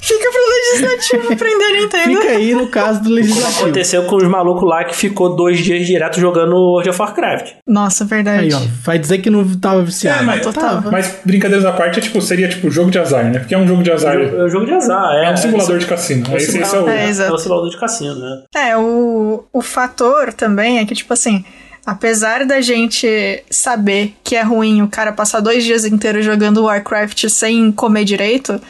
Fica pro legislativo prender a Nintendo. Fica aí no caso do como legislativo. aconteceu com os malucos lá que ficou dois dias direto jogando World of Warcraft. Nossa, verdade. Aí, ó, vai dizer que não tava viciado. É, mas, tava. mas brincadeiras à parte, é, tipo, seria tipo jogo de azar, né? Porque é um jogo de azar. É um jogo de azar, é. É um simulador é, de cassino. é Esse, esse é o. simulador- É, exato. é um simulador de cassino, né? É, o, o fator também é que, tipo assim, apesar da gente saber que é ruim o cara passar dois dias inteiros jogando Warcraft sem comer direito,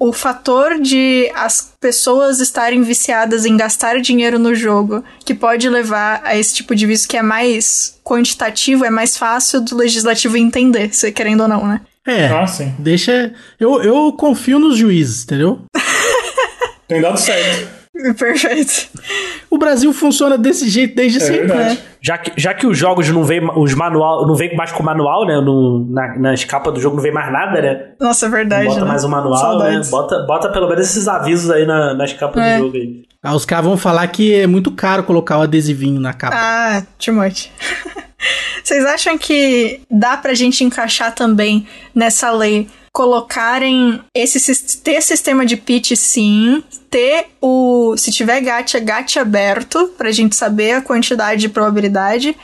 o fator de as pessoas estarem viciadas em gastar dinheiro no jogo, que pode levar a esse tipo de vício que é mais quantitativo, é mais fácil do legislativo entender, se querendo ou não, né? É, Ah, sim. deixa. Eu, eu confio nos juízes, entendeu? Tem dado certo. Perfeito. O Brasil funciona desse jeito desde É sempre. verdade. Já que, já que os jogos não vem os manual não vem mais com manual, né? No, na, nas capas do jogo não vem mais nada, né? Nossa, é verdade. Bota né? mais um manual, Saudades. né? Bota, bota pelo menos esses avisos aí na- nas capas É. do jogo aí. Aí os caras vão falar que é muito caro colocar o adesivinho na capa. Ah, too much. Vocês acham que dá pra gente encaixar também nessa lei colocarem esse ter sistema de pitch sim, ter o se tiver gacha, gacha aberto pra gente saber a quantidade de probabilidade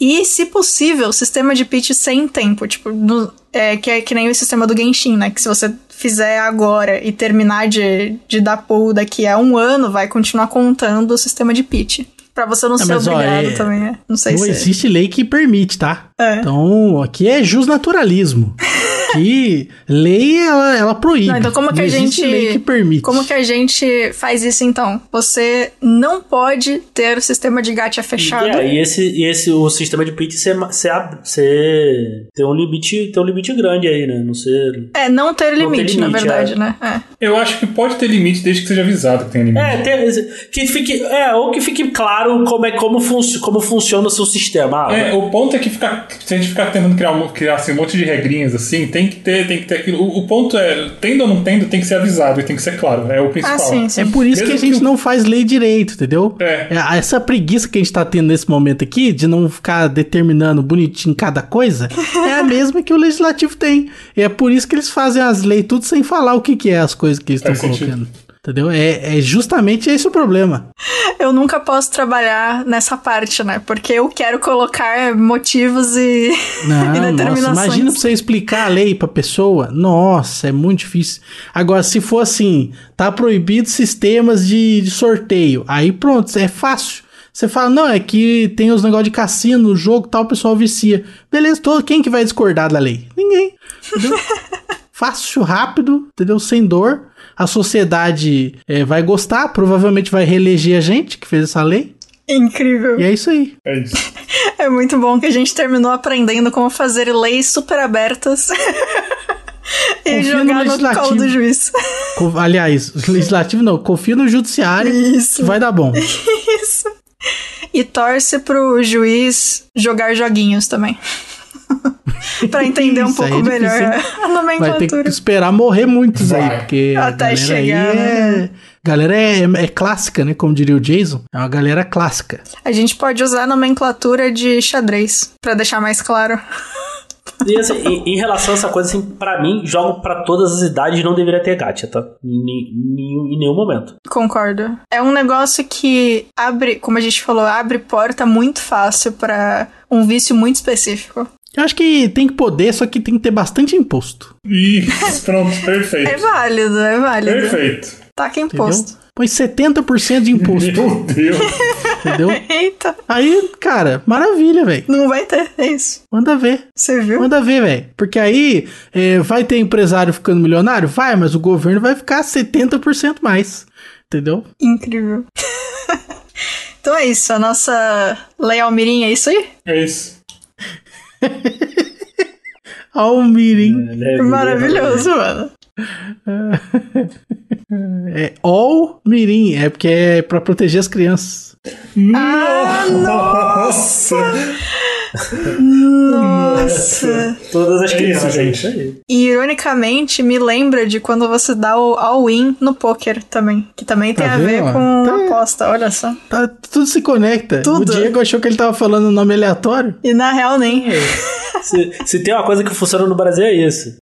e, se possível, sistema de pitch sem tempo, tipo, no- é, que é que nem o sistema do Genshin, né? Que se você fizer agora e terminar de, de dar pull daqui a um ano, vai continuar contando o sistema de pitch. Pra você não É, ser mas, ó, obrigado é- também, né? Não sei Não se. existe lei que permite, tá? É. Então, aqui é justnaturalismo. que lei, ela, ela proíbe. Não, então como que Não a existe gente. lei que permite. Como que a gente faz isso então? Você não pode ter o sistema de gacha fechado. E, é, e esse, e esse o sistema de ser, ab- ser tem um limite tem um limite grande aí, né? Não ser É, não ter limite, na limite, verdade, é. né? É. Eu acho que pode ter limite desde que seja avisado que tem limite. É, tem, que fique, é, ou que fique claro como é como, func, como funciona o seu sistema. Ah, É, o ponto é que ficar, se a gente ficar tentando criar, um, criar assim, um monte de regrinhas assim, tem que ter, tem que ter aquilo. O, o ponto é, tendo ou não tendo, tem que ser avisado e tem que ser claro. É o principal. Ah, sim, sim. É por isso que a Mesmo gente que o- não faz lei direito, entendeu? É. Essa preguiça que a gente tá tendo nesse momento aqui, de não ficar determinando bonitinho cada coisa, é a mesma que o legislativo tem. E é por isso que eles fazem as leis tudo sem falar o que, que é as coisas que eles estão Faz sentido. Entendeu? É, é justamente esse o problema. Eu nunca posso trabalhar nessa parte, né? Porque eu quero colocar motivos e, e Não, nossa, determinações. imagina pra você explicar a lei pra pessoa. Nossa, é muito difícil. Agora, se for assim, tá proibido sistemas de, de sorteio. Aí pronto, é fácil. Você fala, não, é que tem os negócios de cassino no jogo tal, o pessoal vicia. Beleza, todo, quem que vai discordar da lei? Ninguém. fácil, rápido, entendeu? Sem dor. A sociedade é, vai gostar, provavelmente vai reeleger a gente que fez essa lei. Incrível. E é isso aí. É isso. É muito bom que a gente terminou aprendendo como fazer leis super abertas. e Confia no jogar no, legislativo. colo do juiz. Co- Aliás, legislativo não, confia no judiciário Isso. que vai dar bom. Isso. E torce pro juiz jogar joguinhos também. pra entender um pouco é melhor a Vai ter que nomenclatura. esperar morrer muitos aí, Vai. porque a Até galera chegar, aí é... né? Galera é, é clássica, né? Como diria o Jason. É uma galera clássica. A gente pode usar a nomenclatura de xadrez, pra deixar mais claro. E assim, em, em relação a essa coisa, assim, pra mim, jogo pra todas as idades não deveria ter gacha, tá? Em, em nenhum momento. Concordo. É um negócio que abre, como a gente falou, abre porta muito fácil pra um vício muito específico. Eu acho que tem que poder, só que tem que ter bastante imposto. Isso, pronto, perfeito. É válido, é válido. Perfeito. Taca Entendeu? imposto. Põe 70% de imposto, Meu Deus. entendeu? Eita, Aí, cara, maravilha, velho. não vai ter, é isso. Manda ver. Você viu? Manda ver, velho. Porque aí é, vai ter empresário ficando milionário? Vai, mas o governo vai ficar 70% mais. Entendeu? Incrível. então é isso, a nossa Lei Almirim é isso aí? É isso. Almirim. Né? Maravilhoso, mano. É All Mirim. É porque é pra proteger as crianças. Ah, Nossa! Nossa. Todas as É crianças, é gente. E ironicamente me lembra de quando você dá o all-in no poker também. Que também tem Tá a ver com Tá. aposta, olha só. Tá, tudo se conecta. Tudo. O Diego achou que ele tava falando um nome aleatório. E na real nem. Se, se tem uma coisa que funciona no Brasil é isso.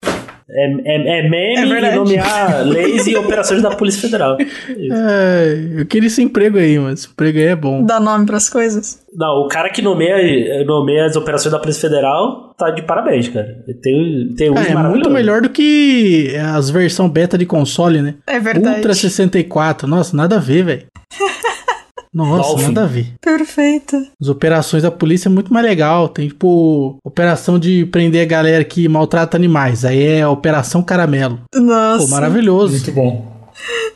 É, é, é É meme e nomear leis e operações da Polícia Federal. É. É, eu queria esse emprego aí, mas esse emprego aí é bom. Dá nome pras coisas. Não, o cara que nomeia, nomeia as operações da Polícia Federal tá de parabéns, cara. Tem, tem um Ah, é muito melhor do que as versão beta de console, né? É verdade. Ultra 64. Nossa, nada a ver, velho. Nossa, Dolphin. nada a ver. Perfeito. As operações da polícia é muito mais legal. Tem, tipo, operação de prender a galera que maltrata animais. Aí é a Operação Caramelo. Nossa. Pô, maravilhoso. Muito bom.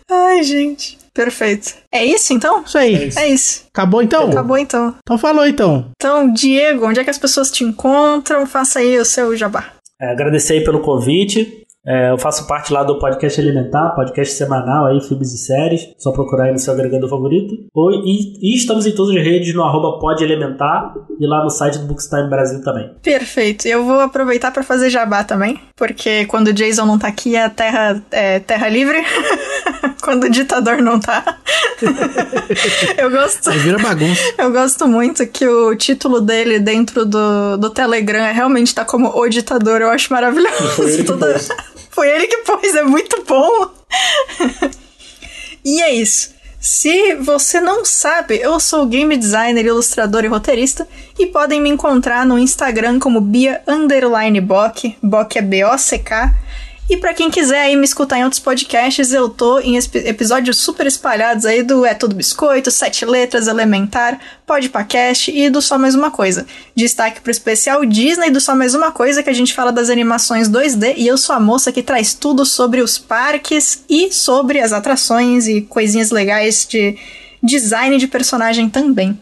Ai, gente. Perfeito. É isso então? Isso aí. É isso. É isso. Acabou então? Acabou então. Então falou então. Então, Diego, onde é que as pessoas te encontram? Faça aí o seu jabá. É, agradecer aí pelo convite. É, eu faço parte lá do podcast Elementar, podcast semanal aí, filmes e séries. Só procurar aí no seu agregador favorito. Ou, e, e estamos em todas as redes no arroba podelementar e lá no site do Bookstime Brasil também. Perfeito. Eu vou aproveitar pra fazer jabá também, porque quando o Jason não tá aqui é terra, é terra livre. quando o ditador não tá. eu gosto. Aí vira bagunça. Eu gosto muito que o título dele dentro do, do Telegram é realmente tá como O Ditador. Eu acho maravilhoso. Foi ele Toda-. Foi ele que pôs, é muito bom. e é isso. Se você não sabe, eu sou game designer, ilustrador e roteirista e podem me encontrar no Instagram como Bia Underline Bock, é B-O-C-K. E pra quem quiser aí me escutar em outros podcasts, eu tô em episódios super espalhados aí do É Tudo Biscoito, Sete Letras, Elementar, Podpacast e do Só Mais Uma Coisa. Destaque pro especial Disney do Só Mais Uma Coisa, que a gente fala das animações 2D e eu sou a moça que traz tudo sobre os parques e sobre as atrações e coisinhas legais de design de personagem também.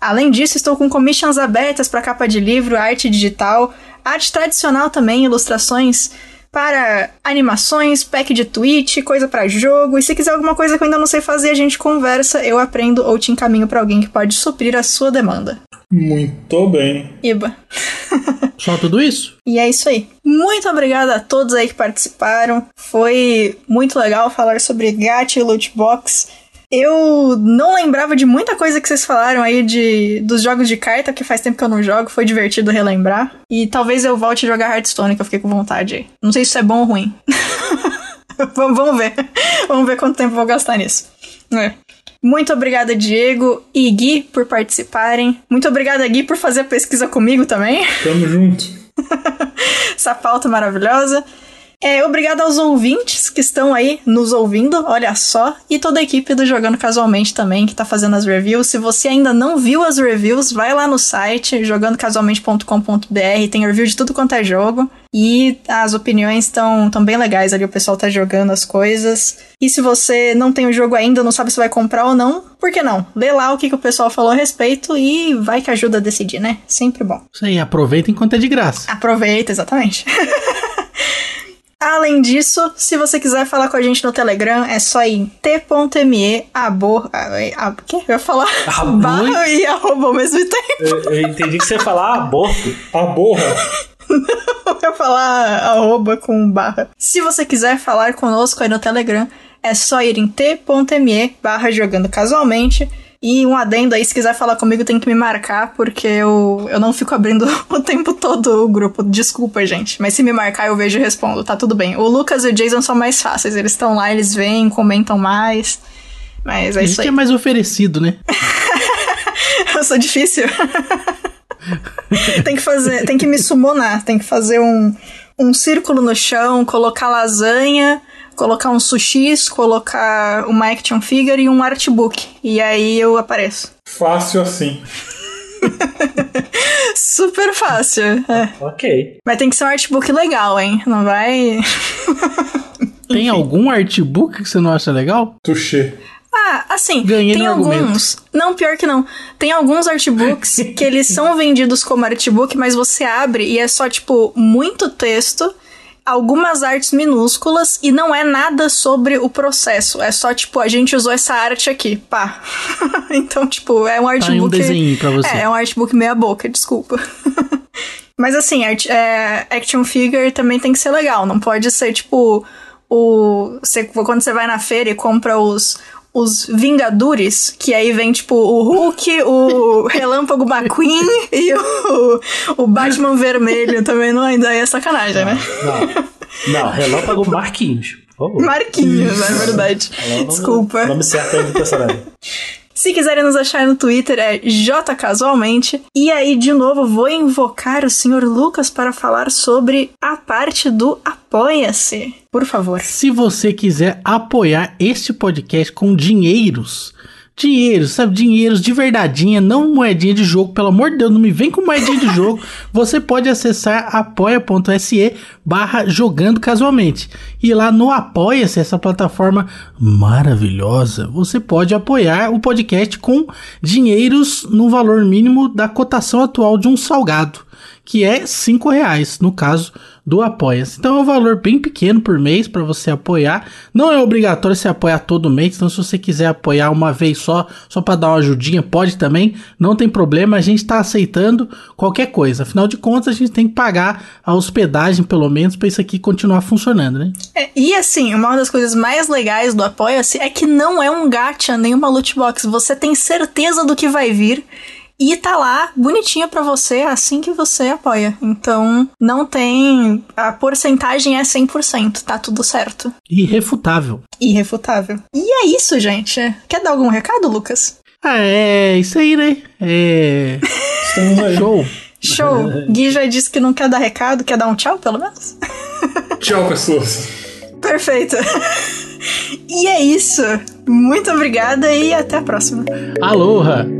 Além disso, estou com commissions abertas para capa de livro, arte digital, arte tradicional também, ilustrações para animações, pack de tweet, coisa para jogo. E se quiser alguma coisa que eu ainda não sei fazer, a gente conversa, eu aprendo ou te encaminho para alguém que pode suprir a sua demanda. Muito bem. Iba. Só tudo isso? E é isso aí. Muito obrigada a todos aí que participaram. Foi muito legal falar sobre gacha e loot box. Eu não lembrava de muita coisa que vocês falaram aí de, dos jogos de carta, que faz tempo que eu não jogo, foi divertido relembrar. E talvez eu volte a jogar Hearthstone, que eu fiquei com vontade aí. Não sei se isso é bom ou ruim. vamos, ver. Vamos ver quanto tempo eu vou gastar nisso. É. Muito obrigada, Diego e Gui, por participarem. Muito obrigada, Gui, por fazer a pesquisa comigo também Tamo junto. essa pauta maravilhosa. É, obrigado aos ouvintes que estão aí nos ouvindo, olha só, e toda a equipe do Jogando Casualmente também que tá fazendo as reviews. Se você ainda não viu as reviews, vai lá no site jogandocasualmente.com.br, tem review de tudo quanto é jogo. E as opiniões estão tão bem legais ali, o pessoal tá jogando as coisas. E se você não tem o jogo ainda, não sabe se vai comprar ou não, por que não? Lê lá o que, que o pessoal falou a respeito e vai que ajuda a decidir, né? Sempre bom. Isso aí, aproveita enquanto é de graça. Aproveita, exatamente. Além disso, se você quiser falar com a gente no Telegram, é só ir em t.me abor... A, que? Eu ia falar barra e arroba ao mesmo tempo. Eu, eu entendi que você ia falar aborto. Aborra. Não, eu ia falar arroba com barra. Se você quiser falar conosco aí no Telegram, é só ir em t.me barra jogando casualmente. E um adendo aí, se quiser falar comigo, tem que me marcar, porque eu, eu não fico abrindo o tempo todo o grupo. Desculpa, gente. Mas se me marcar, eu vejo e respondo. Tá tudo bem. O Lucas e o Jason são mais fáceis. Eles estão lá, eles vêm, comentam mais. Mas é isso gente aí. é mais oferecido, né? Eu sou difícil. tem que fazer, tem que me summonar, tem que fazer um, um círculo no chão, colocar lasanha, colocar uns sushis, colocar uma action figure e um artbook. E aí eu apareço. Fácil assim. Super fácil. é. Ok. Mas tem que ser um artbook legal, hein? Não vai. Tem algum artbook que você não acha legal? Touché. Ah, assim, Ganhei tem alguns. argumento. Não, pior que não. Tem alguns artbooks que eles são vendidos como artbook, mas você abre e é só, tipo, muito texto, algumas artes minúsculas e não é nada sobre o processo. É só, tipo, a gente usou essa arte aqui, pá. então, tipo, é um Tá artbook. um desenho pra você. É, é um artbook meia boca, desculpa. Mas assim, art, é, action figure também tem que ser legal. Não pode ser tipo o. Você, quando você vai na feira e compra os. Os Vingadores, que aí vem tipo o Hulk, o Relâmpago McQueen e o, o Batman Vermelho também não ainda é sacanagem, né? Não. Não, Relâmpago Marquinhos. Favor. Marquinhos, é verdade. É Desculpa. o Nome certo aí do personagem. Se quiserem nos achar no Twitter é jcasualmente. E aí, de novo, vou invocar o Sr. Lucas para falar sobre a parte do Apoia-se. Por favor. Se você quiser apoiar este podcast com dinheiros, dinheiros, sabe, dinheiros de verdadeinha, não moedinha de jogo, pelo amor de Deus, não me vem com moedinha de jogo, você pode acessar apoia.se barra jogando casualmente. E lá no Apoia-se, essa plataforma maravilhosa, você pode apoiar o podcast com dinheiros no valor mínimo da cotação atual de um salgado que é cinco reais no caso do Apoia-se. Então é um valor bem pequeno por mês para você apoiar. Não é obrigatório você apoiar todo mês, então se você quiser apoiar uma vez só, só para dar uma ajudinha, pode também, não tem problema, a gente está aceitando qualquer coisa. Afinal de contas, a gente tem que pagar a hospedagem pelo menos para isso aqui continuar funcionando, né? É, e assim, uma das coisas mais legais do Apoia-se é que não é um gacha nem uma loot box. Você tem certeza do que vai vir. E tá lá, bonitinho pra você, assim que você apoia. Então, não tem. A porcentagem é 100%, tá tudo certo. Irrefutável. Irrefutável. E é isso, gente. Quer dar algum recado, Lucas? Ah, é isso aí, né? É. Estamos aí. Show. Show! Gui já disse que não quer dar recado, quer dar um tchau, pelo menos? Tchau, pessoas. Perfeito! e é isso. Muito obrigada e até a próxima. Aloha!